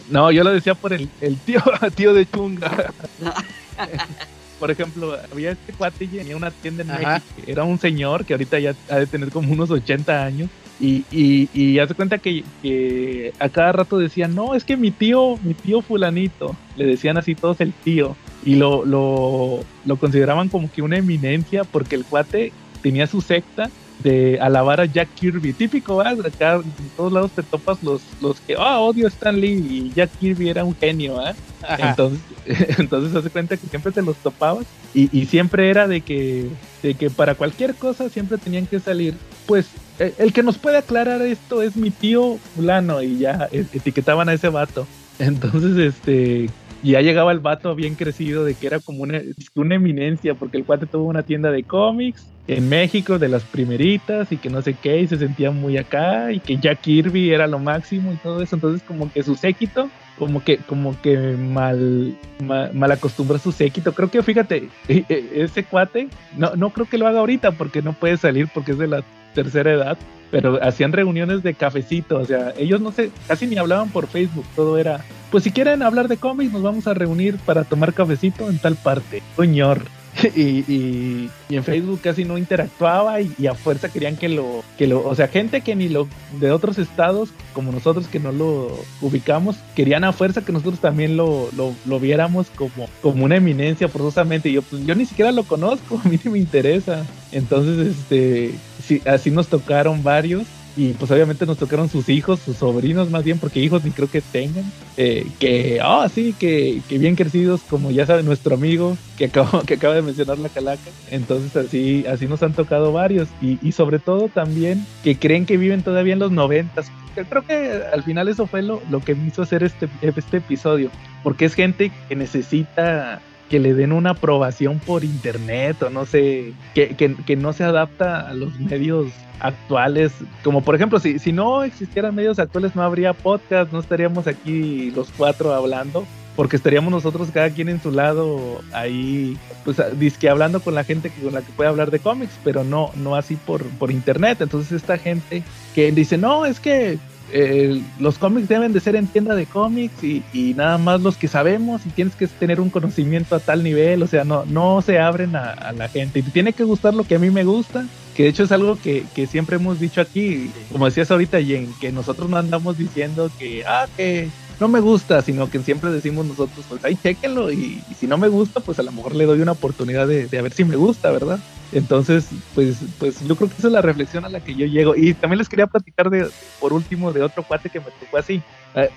no, yo lo decía por el, el tío, tío de Chunga. Por ejemplo, había este cuate que tenía una tienda en Ajá. México. Era un señor que ahorita ya ha de tener como unos 80 años. Y, y, y hace cuenta que, que a cada rato decían, no, es que mi tío, mi tío fulanito, le decían así todos el tío. Y lo, lo, lo consideraban como que una eminencia porque el cuate tenía su secta de alabar a Jack Kirby. Típico, ¿verdad? Acá en todos lados te topas los, los que, ah, odio a Stan Lee y Jack Kirby era un genio, ¿ah? ajá. Entonces, entonces hace cuenta que siempre te los topabas y, y siempre era de que, de que para cualquier cosa siempre tenían que salir. Pues eh, el que nos puede aclarar esto es mi tío fulano y ya eh, etiquetaban a ese vato. Entonces, este, y ya llegaba el vato bien crecido de que era como una, una eminencia porque el cuate tuvo una tienda de cómics en México de las primeritas y que no sé qué y se sentía muy acá y que Jack Kirby era lo máximo y todo eso. Entonces como que su séquito como que como que mal mal, mal acostumbró a su séquito. Creo que fíjate, e- e- ese cuate no no creo que lo haga ahorita porque no puede salir porque es de la tercera edad, pero hacían reuniones de cafecito, o sea, ellos no sé, casi ni hablaban por Facebook, todo era, pues si quieren hablar de cómics nos vamos a reunir para tomar cafecito en tal parte. Señor. Y, y, y en Facebook casi no interactuaba y, a fuerza querían que lo, que lo, o sea, gente que ni lo, de otros estados, como nosotros que no lo ubicamos, querían a fuerza que nosotros también lo, lo, lo viéramos como, como una eminencia forzosamente. Yo, pues yo ni siquiera lo conozco, a mí ni me interesa. Entonces, este, sí, así nos tocaron varios. Y pues obviamente nos tocaron sus hijos, sus sobrinos más bien, porque hijos ni creo que tengan. eh, que, ah, sí, que, que bien crecidos, como ya sabe nuestro amigo que acaba, que acaba de mencionar la calaca. Entonces así, así nos han tocado varios. Y, y sobre todo también que creen que viven todavía en los noventas. Creo que al final eso fue lo, lo que me hizo hacer este, este episodio. Porque es gente que necesita que le den una aprobación por internet o no sé, que, que, que no se adapta a los medios actuales. Como por ejemplo, si, si no existieran medios actuales no habría podcast, no estaríamos aquí los cuatro hablando. Porque estaríamos nosotros cada quien en su lado ahí, pues disque hablando con la gente con la que puede hablar de cómics, pero no, no así por, por internet. Entonces esta gente que dice, no, es que eh, los cómics deben de ser en tienda de cómics y, nada más los que sabemos y tienes que tener un conocimiento a tal nivel, o sea, no, no se abren a, a la gente. Y te tiene que gustar lo que a mí me gusta, que de hecho es algo que, que siempre hemos dicho aquí, como decías ahorita, Jen, que nosotros no andamos diciendo que, ah, que no me gusta, sino que siempre decimos nosotros, pues ahí chéquenlo y, y si no me gusta, pues a lo mejor le doy una oportunidad de, de a ver si me gusta, ¿verdad? Entonces, pues, pues yo creo que esa es la reflexión a la que yo llego. Y también les quería platicar de, por último, de otro cuate que me tocó así.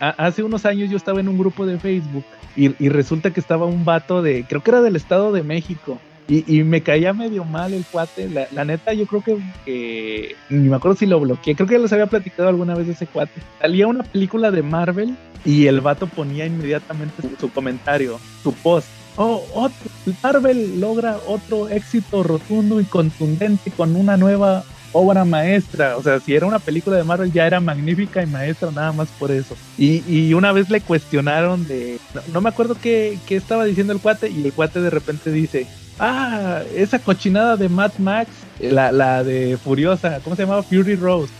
Hace unos años yo estaba en un grupo de Facebook y, y, resulta que estaba un vato de, creo que era del Estado de México. Y, me caía medio mal el cuate. La, neta, yo creo que, que, ni me acuerdo si lo bloqueé. Creo que les había platicado alguna vez ese cuate. Salía una película de Marvel y el vato ponía inmediatamente su, comentario, su post oh, otro, Marvel logra otro éxito rotundo y contundente con una nueva obra maestra. O sea, si era una película de Marvel ya era magnífica y maestra nada más por eso. Y, una vez le cuestionaron de... No, me acuerdo qué, estaba diciendo el cuate y el cuate de repente dice... Ah, esa cochinada de Mad Max, la, la de Furiosa, ¿cómo se llamaba? Fury Rose.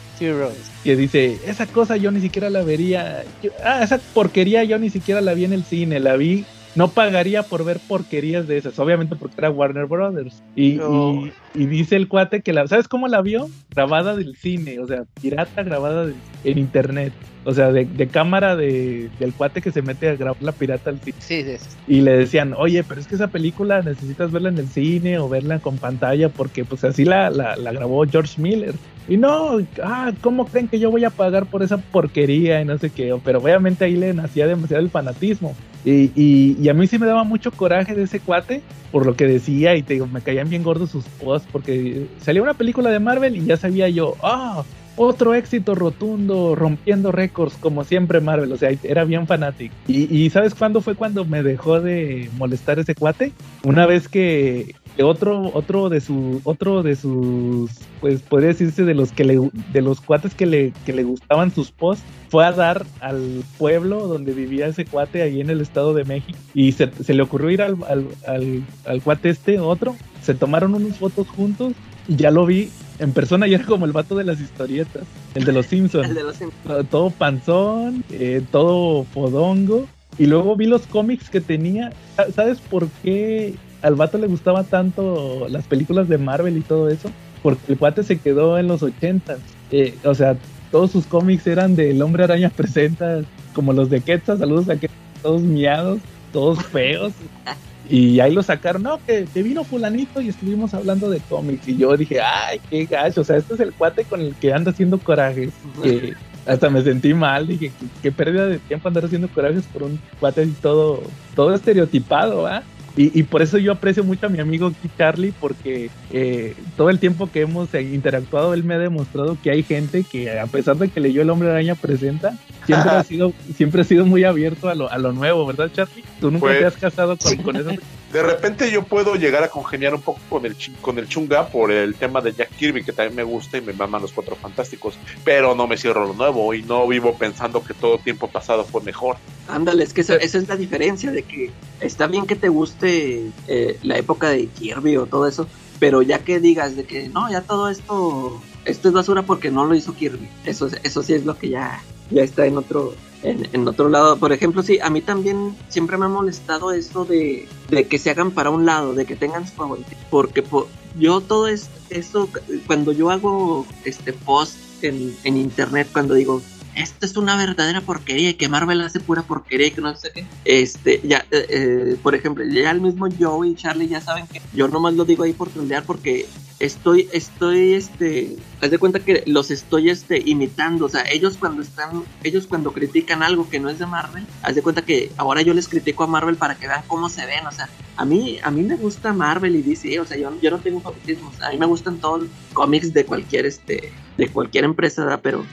Que dice, esa cosa yo ni siquiera la vería. Yo, ah, esa porquería yo ni siquiera la vi en el cine, la vi no pagaría por ver porquerías de esas, obviamente porque era Warner Brothers. Y, No. y- y dice el cuate que la, ¿sabes cómo la vio? Grabada del cine, o sea, pirata grabada de- en internet. O sea, de, de cámara de, del cuate que se mete a grabar la pirata al cine. Sí, sí, sí. Y le decían, oye, pero es que esa película necesitas verla en el cine o verla con pantalla porque pues así la, la, la grabó George Miller. Y no, ah, ¿cómo creen que yo voy a pagar por esa porquería y no sé qué? Pero obviamente ahí le nacía demasiado el fanatismo. Y, y, y a mí sí me daba mucho coraje de ese cuate por lo que decía y te digo, me caían bien gordos sus posts porque salía una película de Marvel y ya sabía yo, ah, otro éxito rotundo, rompiendo récords, como siempre Marvel, o sea, era bien fanático. Y, y ¿sabes cuándo fue cuando me dejó de molestar ese cuate? Una vez que otro, otro de su, otro de sus, pues podría decirse de los que le, de los cuates que le, que le gustaban sus posts, fue a dar al pueblo donde vivía ese cuate ahí en el Estado de México y se, se le ocurrió ir al, al, al, al cuate este, otro, se tomaron unas fotos juntos ya lo vi en persona y era como el vato de las historietas, el de los Simpsons. El de los Simpsons. todo panzón, eh, todo fodongo. Y luego vi los cómics que tenía. Sa- ¿Sabes por qué al vato le gustaba tanto las películas de Marvel y todo eso? Porque el cuate se quedó en los 80 o sea, todos sus cómics eran del Hombre Araña Presenta, como los de Quetzal, saludos a Quetzal, todos miados, todos feos. Y ahí lo sacaron, no, que, que vino fulanito y estuvimos hablando de cómics. Y yo dije, ay, qué gacho, o sea, este es el cuate con el que anda haciendo corajes. Que hasta me sentí mal, dije, qué, pérdida de tiempo andar haciendo corajes por un cuate así todo, todo estereotipado, ¿ah? Y, y por eso yo aprecio mucho a mi amigo aquí Charlie, porque eh, todo el tiempo que hemos interactuado, él me ha demostrado que hay gente que, a pesar de que leyó El Hombre Araña Presenta, siempre ha sido, siempre ha sido muy abierto a lo, a lo nuevo, ¿verdad, Charlie? Tú nunca Pues- te has casado con, con eso. De repente yo puedo llegar a congeniar un poco con el, con el chunga por el tema de Jack Kirby, que también me gusta y me maman los cuatro fantásticos, pero no me cierro lo nuevo y no vivo pensando que todo tiempo pasado fue mejor. Ándale, es que esa, esa es la diferencia de que está bien que te guste eh, la época de Kirby o todo eso, pero ya que digas de que no, ya todo esto esto es basura porque no lo hizo Kirby. Eso eso sí es lo que ya ya está en otro en, otro lado. Por ejemplo, sí, a mí también siempre me ha molestado eso de, de que se hagan para un lado, de que tengan su favorito, porque po- yo todo es, esto cuando yo hago este post en, en internet cuando digo esto es una verdadera porquería y que Marvel hace pura porquería y que no sé qué. Este, ya, eh, eh, por ejemplo, ya el mismo Joe y Charlie ya saben que yo nomás lo digo ahí por trolear porque estoy, estoy, este, haz de cuenta que los estoy, este, imitando, o sea, ellos cuando están, ellos cuando critican algo que no es de Marvel, haz de cuenta que ahora yo les critico a Marvel para que vean cómo se ven, o sea, a mí, a mí me gusta Marvel y DC, o sea, yo, yo no tengo favoritismos, a mí me gustan todos los cómics de cualquier, este, de cualquier empresa, ¿verdad? pero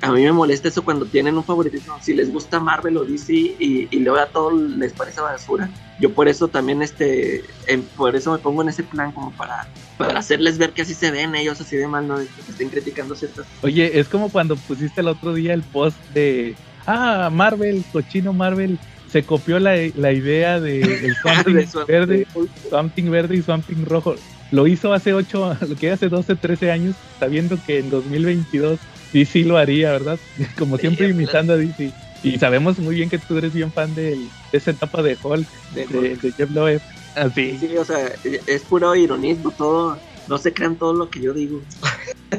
a mí me molesta eso cuando tienen un favoritismo, si les gusta Marvel o DC y, y luego a todo les parece basura, yo por eso también, este, em, por eso me pongo en ese plan como para, para hacerles ver que así se ven ellos así de mal, no que estén criticando ciertas Oye, es como cuando pusiste el otro día el post de, ah, Marvel, cochino Marvel, se copió la, la idea de el De Swamp verde, Swamp Thing verde y Swamp Thing rojo. Lo hizo hace 8, lo que hace 12, 13 años, sabiendo que en 2022 DC lo haría, ¿verdad? Como siempre Sí, imitando a DC. Y sabemos muy bien que tú eres bien fan de, de esa etapa de Hulk, de de, de Jeff Loeb. Así. Sí, o sea, es puro ironismo, todo, no se crean todo lo que yo digo.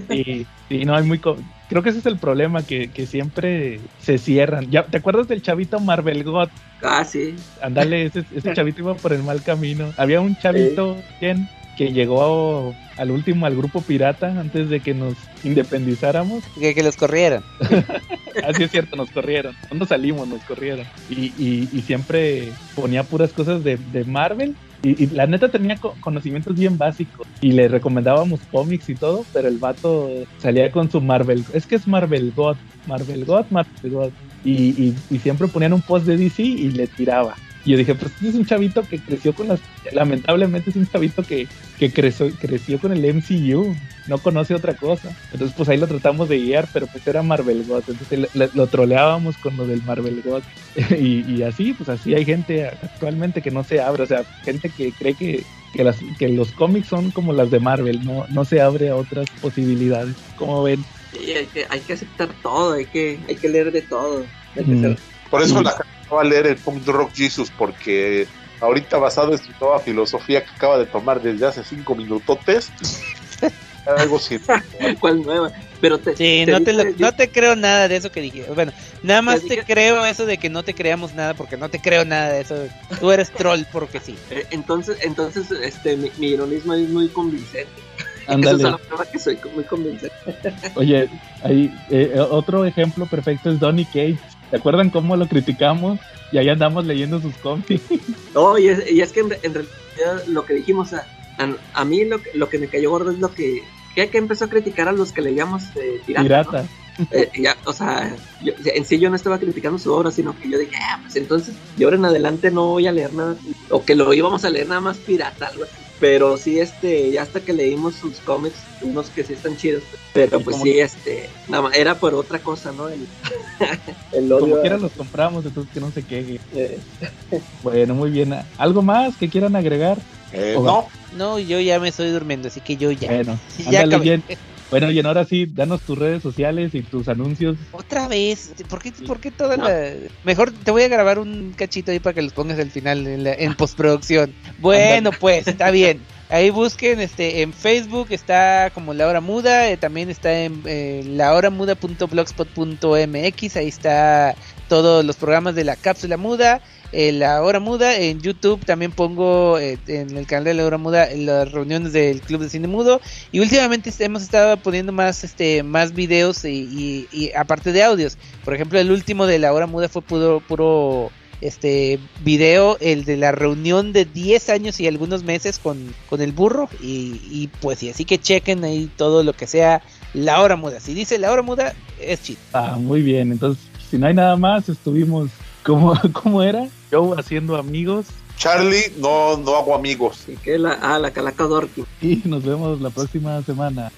Sí, sí, no hay muy. Creo que ese es el problema, que, que siempre se cierran. Ya, ¿Te acuerdas del chavito Marvel God? Ah, sí. Ándale, ese, ese chavito iba por el mal camino. Había un chavito Ken, que llegó a- al último al grupo pirata antes de que nos independizáramos. Que, que los corrieran. Así es cierto, nos corrieron. Cuando salimos, nos corrieron. Y, y, y siempre ponía puras cosas de, de Marvel. Y, y la neta tenía co- conocimientos bien básicos. Y le recomendábamos cómics y todo, pero el vato salía con su Marvel. Es que es Marvel God, Marvel God, Marvel God. Y, y, y siempre ponían un post de DC y le tiraba. Y yo dije, pues este es un chavito que creció con las... Lamentablemente es un chavito que, que creció, creció con el MCU, no conoce otra cosa. Entonces pues ahí lo tratamos de guiar, pero pues era Marvel God. Entonces le- le- lo troleábamos con lo del Marvel God. y, y así, pues así hay gente actualmente que no se abre, o sea, gente que cree que, que, las, que los cómics son como las de Marvel, no, no se abre a otras posibilidades. Como ven? Sí, hay que, hay que aceptar todo, hay que, hay que leer de todo. Hay que Mm. ser- Por eso la, a leer el Punk Rock Jesus porque ahorita basado en su nueva filosofía que acaba de tomar desde hace cinco minutotes, algo sin... ¿Cuál nueva? Pero te, Sí, te no te, lo- no te creo nada de eso que dije. Bueno, nada más Te te dije- creo eso de que no te creamos nada porque no te creo nada de eso. Tú eres troll porque sí. eh, entonces, entonces, este, mi, mi ironismo es muy convincente. Esa es la prueba que soy muy convincente. Oye, ahí, eh, otro ejemplo perfecto es Donny Cage. ¿Se acuerdan cómo lo criticamos? Y ahí andamos leyendo sus cómics. No, y es, y es que en, re- en realidad lo que dijimos, a, a, a mí lo, que- lo que me cayó gordo es lo que, que, que empezó a criticar a los que leíamos eh, pirata. ¿no? Pirata. Eh, ya, o sea, yo- en sí yo no estaba criticando su obra, sino que yo dije, ah, pues entonces, de ahora en adelante no voy a leer nada, o que lo íbamos a leer nada más pirata, algo así. Pero sí, este, ya hasta que leímos sus cómics, unos que sí están chidos, pero pues sí, este, nada más, era por otra cosa, ¿no? El, el odio. Como a- quiera los compramos, entonces que no se queje. eh, Bueno, muy bien. ¿Algo más que quieran agregar? Eh, no, No, yo ya me estoy durmiendo, así que yo ya. Bueno, Sí, ya ándale, acabé. Jen. Bueno, y ahora sí, danos tus redes sociales y tus anuncios. Otra vez, ¿por qué, por qué toda la...? Mejor te voy a grabar un cachito ahí para que los pongas al final en, la- en postproducción. Bueno, pues, está bien. Ahí busquen, este, en Facebook está como La Hora Muda, eh, también está en eh, lahoramuda.blogspot.mx, ahí está todos los programas de la cápsula muda, eh, La Hora Muda, en YouTube también pongo eh, en el canal de La Hora Muda las reuniones del Club de Cine Mudo, y últimamente hemos estado poniendo más este más videos y, y- aparte de audios. Por ejemplo, el último de la hora muda fue puro puro este video, el de la reunión de 10 años y algunos meses con, con el burro y, y pues y así que chequen ahí todo lo que sea la hora muda. Si dice la hora muda es chido. Ah, muy bien. Entonces, si no hay nada más, estuvimos. ¿Cómo, cómo era? Yo haciendo amigos. Charlie, no, no hago amigos. y que la, ah, la calaca Dorky. Y nos vemos la próxima semana.